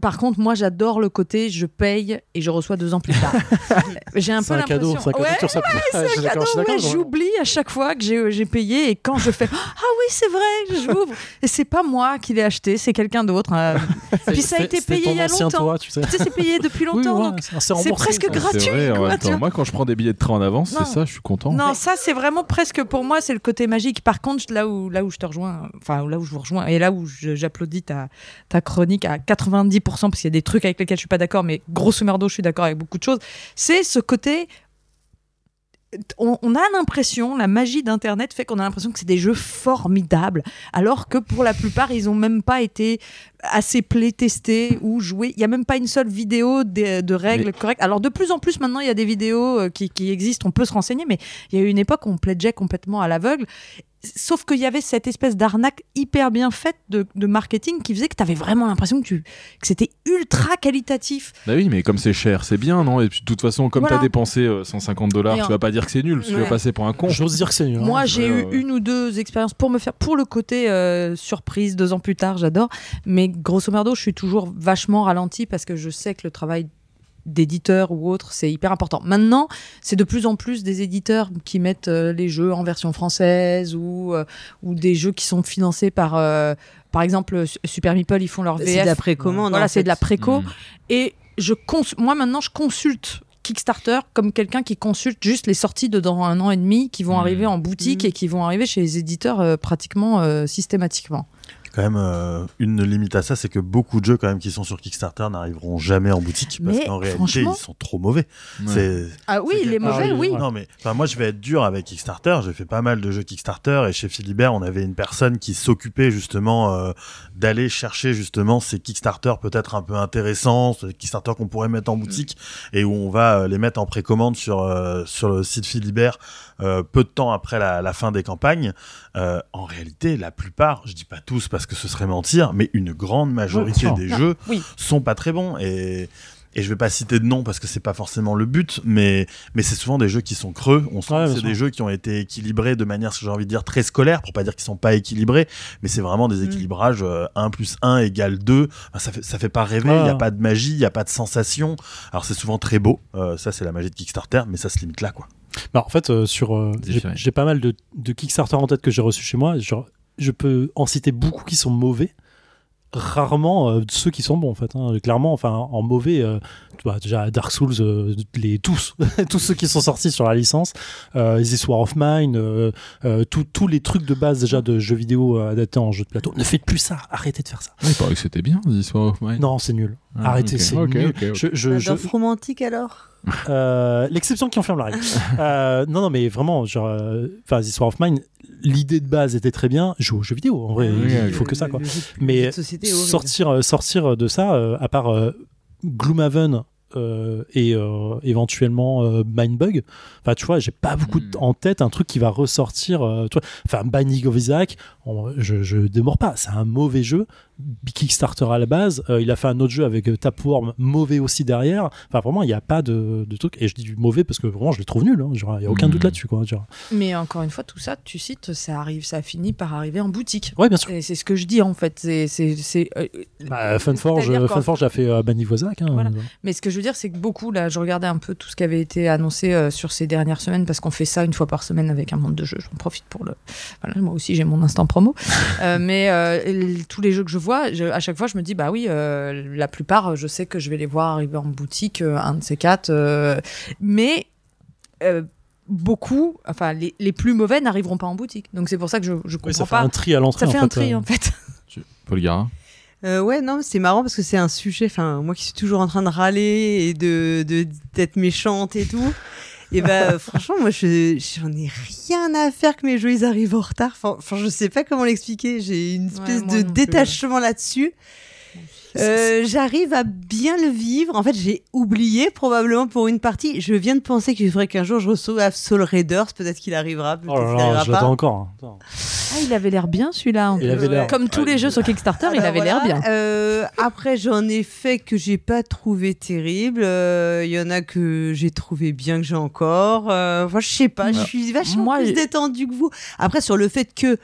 Par contre, moi, j'adore le côté je paye et je reçois deux ans plus tard. j'ai un C'est peu un cadeau, l'impression. c'est un cadeau Ouais, sur sa c'est je un cadeau, je ouais, je- J'oublie à chaque fois que j'ai j'ai payé et quand je fais ah oui c'est vrai j'ouvre et c'est pas moi qui l'ai acheté c'est quelqu'un d'autre. euh. Puis ça a été payé il y a longtemps. toi, tu sais. Tu sais c'est payé depuis Oui, longtemps donc c'est- presque quoi. gratuit. C'est vrai, quoi. Moi, quand je prends des billets de train en avance, Non. c'est ça, je suis content. Non, ça c'est vraiment presque pour moi, c'est le côté magique. Par contre, là où, là où je te rejoins, enfin là où je vous rejoins, et là où je- j'applaudis ta, ta chronique à 90%, parce qu'il y a des trucs avec lesquels je suis pas d'accord, mais grosso merdo, je suis d'accord avec beaucoup de choses, c'est ce côté. On, a l'impression, la magie d'Internet fait qu'on a l'impression que c'est des jeux formidables, alors que pour la plupart, ils ont même pas été assez playtestés ou joués. Il y a même pas une seule vidéo de, de règles Mais- correctes. Alors de plus en plus maintenant, il y a des vidéos euh, qui, qui existent, on peut se renseigner, mais il y a eu une époque où on pledgeait complètement à l'aveugle. Sauf qu'il y avait cette espèce d'arnaque hyper bien faite de, de marketing qui faisait que tu avais vraiment l'impression que, tu- que c'était ultra qualitatif. Bah oui, mais comme c'est cher, c'est bien, non? Et puis de toute façon, comme Voilà. t'as dépensé euh, 150 dollars, Et tu vas pas dire que c'est nul, parce que tu vas Ouais. passer pour un con. J'ose dire que c'est nul. hein. Moi, j'ai ouais, eu ouais. une ou deux expériences pour me faire, pour le côté euh, surprise, deux ans plus tard, j'adore. Mais grosso merdo, je suis toujours vachement ralenti parce que je sais que le travail d'éditeur ou autre, c'est hyper important. Maintenant, c'est de plus en plus des éditeurs qui mettent euh, les jeux en version française ou, euh, ou des jeux qui sont financés par, euh, par exemple, Su- Super Meeple, ils font leur VF. C'est de la précommande. Voilà, c'est de la préco. Mm. Et je cons- moi maintenant, je consulte Kickstarter comme quelqu'un qui consulte juste les sorties de dans un an et demi qui vont Mhm. arriver en boutique Mhm. et qui vont arriver chez les éditeurs euh, pratiquement euh, systématiquement. Quand même euh, une limite à ça, c'est que beaucoup de jeux quand même qui sont sur Kickstarter n'arriveront jamais en boutique parce Mais qu'en réalité ils sont trop mauvais. Ouais. Ah oui, C'est les mauvais, Ah oui, non mais enfin moi je vais être dur avec Kickstarter. J'ai fait pas mal de jeux Kickstarter et chez Philibert on avait une personne qui s'occupait justement euh, d'aller chercher justement ces Kickstarter peut-être un peu intéressants, ces Kickstarter qu'on pourrait mettre en boutique et où on va euh, les mettre en précommande sur euh, sur le site Philibert euh, peu de temps après la, la fin des campagnes. Euh, en réalité, la plupart, je dis pas tous parce que ce serait mentir, mais une grande majorité des Non, jeux oui. sont pas très bons et et je vais pas citer de nom parce que c'est pas forcément le but, mais, mais c'est souvent des jeux qui sont creux. On sent Ouais, que c'est des jeux qui ont été équilibrés de manière, j'ai envie de dire, très scolaire, pour pas dire qu'ils sont pas équilibrés, mais c'est vraiment des Mm. équilibrages euh, 1 plus 1 égale 2. Enfin, ça, fait, ça fait pas rêver, il Ouais. y a pas de magie, il y a pas de sensation. Alors c'est souvent très beau, euh, ça c'est la magie de Kickstarter, mais ça se limite là, quoi. Bah, en fait, euh, sur, euh, j'ai pas mal de, de Kickstarter en tête que j'ai reçus chez moi. Genre, je peux en citer beaucoup qui sont mauvais. Rarement euh, ceux qui sont bons en fait. hein. Clairement, enfin en mauvais, euh, tu vois, déjà Dark Souls, euh, les tous, tous ceux qui sont sortis sur la licence, euh, This War of Mine, euh, euh, tous- tous les trucs de base déjà de jeux vidéo euh, adaptés en jeu de plateau. Ne faites plus ça, arrêtez de faire ça. Il paraît que c'était bien, The War of Mine. Non, c'est nul. Ah, arrêtez, ok. c'est Ok, nul. ok, ok. Je, je- je- D'offre romantique alors? Euh, L'exception qui enferme la règle. Euh, non, non, mais vraiment, genre, euh, enfin, This War of Mine, l'idée de base était très bien. Joue aux jeux vidéo, en vrai, Oui, il, oui, faut que ça, quoi. Mais sortir, sortir de ça, euh, à part euh, Gloomhaven euh, et euh, éventuellement euh, Mindbug, enfin, tu vois, j'ai pas beaucoup Hmm. en tête un truc qui va ressortir. tu vois, enfin, Binding of Isaac, on- je, je démords pas, c'est un mauvais jeu. Kickstarter à la base, euh, il a fait un autre jeu avec euh, Tapeworm, mauvais aussi derrière. Enfin, vraiment, il n'y a pas de, de truc. Et je dis du mauvais parce que vraiment, je le trouve nul. hein. Genre, Il n'y a aucun Hmm. doute là-dessus, quoi. Genre. Mais encore une fois, tout ça, tu cites, ça arrive, ça finit par arriver en boutique. Ouais, bien sûr. Et c'est ce que je dis en fait. C'est, c'est, c'est, euh, Bah, Funforge, Funforge a fait euh, Isaac. hein. Voilà. Mais ce que je veux dire, c'est que beaucoup, là, je regardais un peu tout ce qui avait été annoncé euh, sur ces dernières semaines, parce qu'on fait ça une fois par semaine avec un monde de jeux. J'en profite pour le. Voilà, moi aussi, j'ai mon instant promo. Euh, mais euh, tous les jeux que je vois, je- à chaque fois, je me dis, bah oui, euh, la plupart, je sais que je vais les voir arriver en boutique, euh, un de ces quatre. euh, mais. euh, Beaucoup, enfin les, les plus mauvais n'arriveront pas en boutique. Donc c'est pour ça que je, je Oui, comprends ça fait pas. un tri à l'entrée. Ça fait en un fait, tri euh. en fait. Paul Gara. Euh, ouais, non, c'est marrant parce que c'est un sujet, enfin, moi qui suis toujours en train de râler et de de- d'être méchante et tout. Et bah, euh, franchement, moi, je j'en ai rien à faire que mes jeux ils arrivent en retard. Enfin, enfin, je sais pas comment l'expliquer. J'ai une espèce de détachement là-dessus. Euh, J'arrive à bien le vivre. En fait, j'ai oublié probablement pour une partie. Je viens de penser qu'il faudrait qu'un jour je reçoive Soul Raiders. Peut-être qu'il arrivera, peut-être Oh là qu'il là, arrivera je pas. l'attends encore. hein. Attends. Ah, il avait l'air bien celui-là. en Il plus. avait l'air- Comme tous les jeux sur Kickstarter, il avait l'air voilà. bien. Euh, après, j'en ai fait que j'ai pas trouvé terrible. Euh, Il y en a que j'ai trouvé bien que j'ai encore. Euh, enfin, je sais pas, je suis vachement Moi, plus détendue que vous. Après, sur le fait que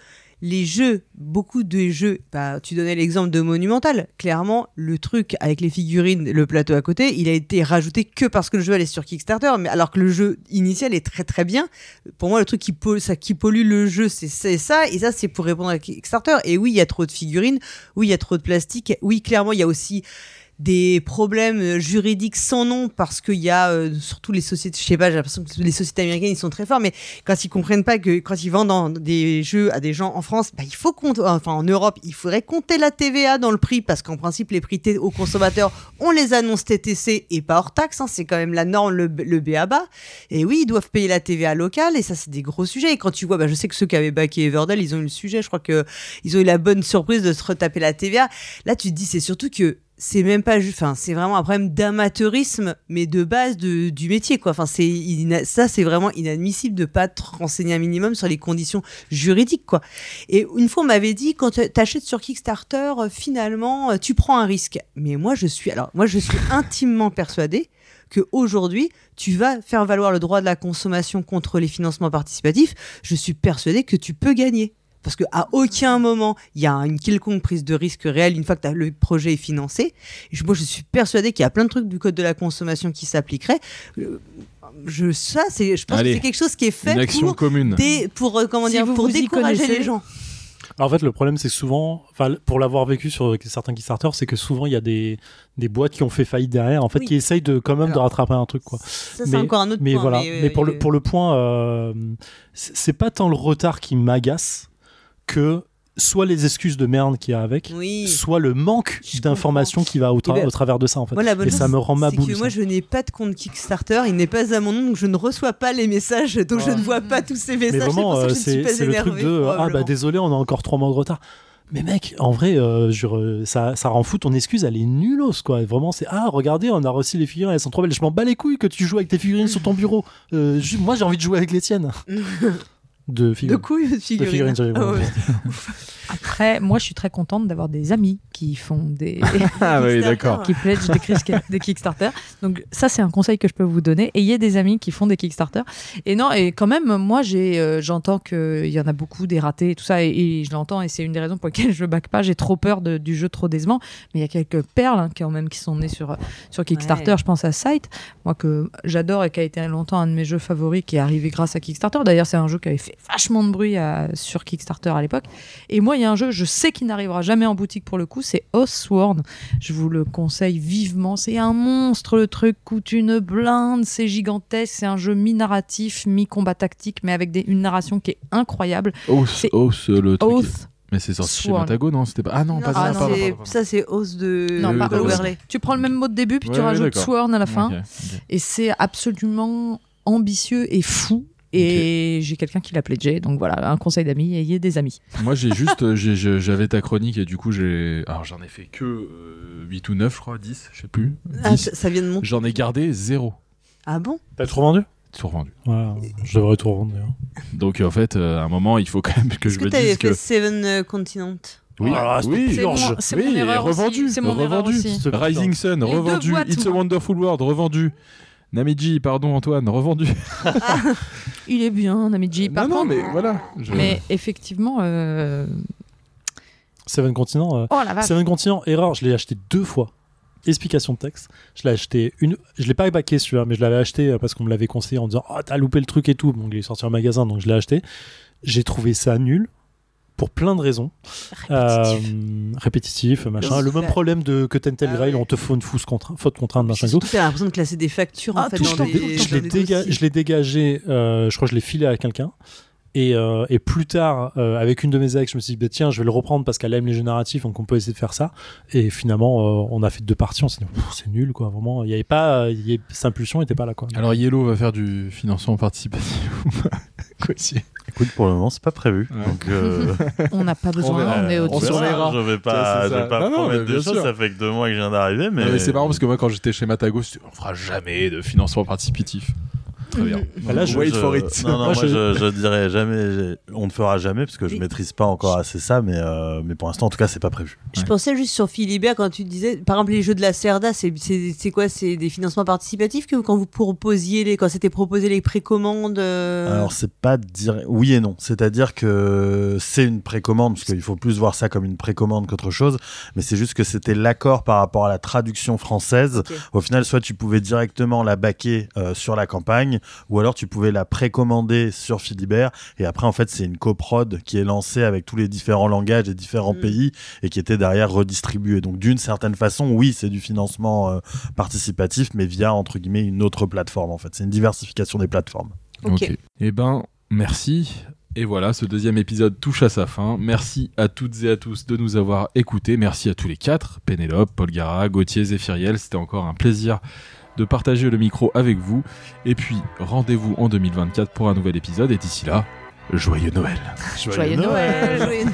les jeux, beaucoup de jeux, bah, tu donnais l'exemple de Monumental. Clairement, le truc avec les figurines, le plateau à côté, il a été rajouté que parce que le jeu allait sur Kickstarter, mais alors que le jeu initial est très très bien. Pour moi, le truc qui qui pollue le jeu, c'est ça, et ça, c'est pour répondre à Kickstarter. Et oui, il y a trop de figurines, oui, il y a trop de plastique, oui, clairement, il y a aussi des problèmes juridiques sans nom parce qu'il y a euh, surtout les sociétés, je sais pas, j'ai l'impression que les sociétés américaines ils sont très forts, mais quand ils comprennent pas que quand ils vendent dans des jeux à des gens en France, bah, il faut compter, enfin en Europe, il faudrait compter la TVA dans le prix parce qu'en principe les prix aux consommateurs, on les annonce TTC et pas hors taxe, hein, c'est quand même la norme, le, le BABA. Et oui, ils doivent payer la TVA locale et ça c'est des gros sujets. Et quand tu vois, bah, je sais que ceux qui avaient baqué Everdell, ils ont eu le sujet, je crois que ils ont eu la bonne surprise de se retaper la TVA. Là, tu te dis, c'est surtout que c'est même pas enfin, c'est vraiment un problème d'amateurisme, mais de base de, du métier, quoi. Enfin, c'est ça, c'est vraiment inadmissible de pas te renseigner un minimum sur les conditions juridiques, quoi. Et une fois, on m'avait dit, quand tu achètes sur Kickstarter, euh, finalement, euh, tu prends un risque. Mais moi, je suis, alors, moi, je suis intimement persuadée que aujourd'hui, tu vas faire valoir le droit de la consommation contre les financements participatifs. Je suis persuadée que tu peux gagner. Parce qu'à aucun moment, il y a une quelconque prise de risque réelle une fois que le projet est financé. Je- moi, je suis persuadée qu'il y a plein de trucs du code de la consommation qui s'appliqueraient. Euh, Je, ça, c'est, je pense Allez, que c'est quelque chose qui est fait Une action pour, commune. dé- pour, euh, comment Si dire, vous pour vous décourager les gens. Alors, en fait, le problème, c'est que souvent, pour l'avoir vécu sur certains Kickstarter, c'est que souvent, il y a des, des boîtes qui ont fait faillite derrière, en fait, Oui. qui essayent de, quand même, de rattraper un truc, quoi. Ça, c'est Mais- encore un autre mais point. voilà. euh, Mais, pour, le, pour le point, euh, c'est c'est pas tant le retard qui m'agace que soit les excuses de merde qu'il y a avec, Oui. soit le manque d'informations qui va au, tra- Eh ben, au travers de ça, en fait. Moi, la bonne Et ça me rend ma boule. que moi, je n'ai pas de compte Kickstarter, il n'est pas à mon nom, donc je ne reçois pas les messages, donc je ne vois pas tous ces messages. Mais vraiment, euh, c'est le truc de ah bah désolé, on a encore trois mois de retard. Mais mec, en vrai, euh, je- ça, ça rend fou ton excuse, elle est nullos quoi. Vraiment, c'est ah regardez, on a reçu les figurines, elles sont trop belles. Je m'en bats les couilles que tu joues avec tes figurines sur ton bureau. Euh, moi, j'ai envie de jouer avec les tiennes. De De figurines. couilles de figurines. Ah ouais. Après, moi, je suis très contente d'avoir des amis qui font des. Ah oui, Kickstarter. d'accord. qui pledge des, des Kickstarter. Donc ça, c'est un conseil que je peux vous donner. Ayez des amis qui font des Kickstarter. Et non, et quand même, moi, j'ai, euh, j'entends qu'il y en a beaucoup des ratés et tout ça, et, et je l'entends, et c'est une des raisons pour lesquelles je back pas. J'ai trop peur de- du jeu trop décevant. Mais il y a quelques perles hein, quand même qui sont nées sur, sur Kickstarter. Ouais. Je pense à Sight, moi que j'adore et qui a été longtemps un de mes jeux favoris, qui est arrivé grâce à Kickstarter. D'ailleurs, c'est un jeu qui avait fait vachement de bruit à- sur Kickstarter à l'époque. Et moi, il y a un jeu, je sais qu'il n'arrivera jamais en boutique pour le coup, c'est Oathsworn. Je vous le conseille vivement. C'est un monstre, le truc coûte une blinde, c'est gigantesque. C'est un jeu mi-narratif, mi-combat tactique, mais avec des- une narration qui est incroyable. Oath, Oath, le truc. Oath. Mais c'est sorti chez. Matago, non C'était pas. Ah non, Non, pas Ah ça. non, ça, c'est hausse de, Non, d'accord. overlay. Tu prends le même mot de début, puis tu Ouais, rajoutes. Sworn à la fin. Et c'est absolument ambitieux et fou. Et j'ai quelqu'un qui l'a pledgé. Donc voilà, un conseil d'amis, ayez des amis. Moi, j'ai juste, j'avais ta chronique et du coup, j'ai, alors j'en ai fait que euh, 8 ou 9, je crois, 10, je sais plus. Ah, 10. ça, ça vient de monter. J'en ai gardé zéro. Ah bon? T'as tout vendu Tout revendu. Ouais, je devrais tout revendre d'ailleurs. Donc en fait, euh, à un moment, il faut quand même que Est-ce je me t'avais dise que. fait Seven euh, Continent Oui, Ah, c'est oui, C'est mon, Oui, mon erreur revendu, aussi. C'est mon erreur revendu. Rising Sun, revendu. It's a. Wonderful World, revendu. Namiji, pardon Antoine, revendu. Il est bien, Namiji. Par non, non, mais voilà. je- mais effectivement, euh, Seven Continents. euh, oh la vache. Seven Continents, erreur, je l'ai acheté deux fois. Explication de texte. Je l'ai acheté une. Je l'ai pas baqué celui-là, mais je l'avais acheté euh, parce qu'on me l'avait conseillé en disant Oh, t'as loupé le truc et tout. Donc il est sorti en magasin, donc je l'ai acheté. J'ai trouvé ça nul pour plein de raisons. Répétitif. Euh, répétitif, machin. Le même problème de que Tentel Ah Grail, ouais. on te faut une fausse contrainte, faute contrainte, machin et tout. T'as l'impression de classer des factures en Ah, fait tout dans des, je l'ai déga- dégagé, euh, je crois que je l'ai filé à quelqu'un. Et, euh, et plus tard, euh, avec une de mes ex, je me suis dit, bah, tiens, je vais le reprendre parce qu'elle aime les jeux narratifs, donc on peut essayer de faire ça. Et finalement, euh, on a fait deux parties, on s'est dit, c'est nul, quoi, vraiment. Il y avait pas, il y avait- cette impulsion n'était pas là, quoi. Alors Yellow va faire du financement participatif ou pas Quoi si Écoute, pour le moment, c'est pas prévu. Ouais. Donc, euh, On n'a pas besoin, on est au-dessus. Je vais Ça, pas, je ça. vais pas Non, non, promettre bien choses. Ça fait que deux mois que je viens d'arriver, mais, Non, mais c'est marrant parce que moi quand j'étais chez Matago, on fera jamais de financement participatif. Très bien. Là, je- for it. Non, non, Moi, moi, je- dirais jamais. On ne fera jamais parce que je Oui. maîtrise pas encore assez ça, mais, euh, mais pour l'instant, en tout cas, c'est pas prévu. Je Ouais. pensais juste sur Philibert quand tu disais, par exemple, les jeux de la CERDA, c'est- quoi? C'est des financements participatifs que quand vous proposiez, les, quand c'était proposé les précommandes euh, Alors, c'est pas dire oui et non. C'est-à-dire que c'est une précommande, parce qu'il faut plus voir ça comme une précommande qu'autre chose, mais c'est juste que c'était l'accord par rapport à la traduction française. Au final, soit tu pouvais directement la baquer euh, sur la campagne, ou alors tu pouvais la précommander sur Philibert, et après, en fait, c'est une coprod qui est lancée avec tous les différents langages des différents Mm. pays, et qui était derrière redistribuée. Donc, d'une certaine façon, oui, c'est du financement euh, participatif, mais via, entre guillemets, une autre plateforme, en fait. C'est une diversification des plateformes. Ok. Eh ben, merci. Et voilà, ce deuxième épisode touche à sa fin. Merci à toutes et à tous de nous avoir écoutés. Merci à tous les quatre, Pénélope, Paul Gara, Gauthier, Zéphiriel. C'était encore un plaisir de partager le micro avec vous. Et puis, rendez-vous en 2024 pour un nouvel épisode. Et d'ici là, joyeux Noël. Joyeux Noël.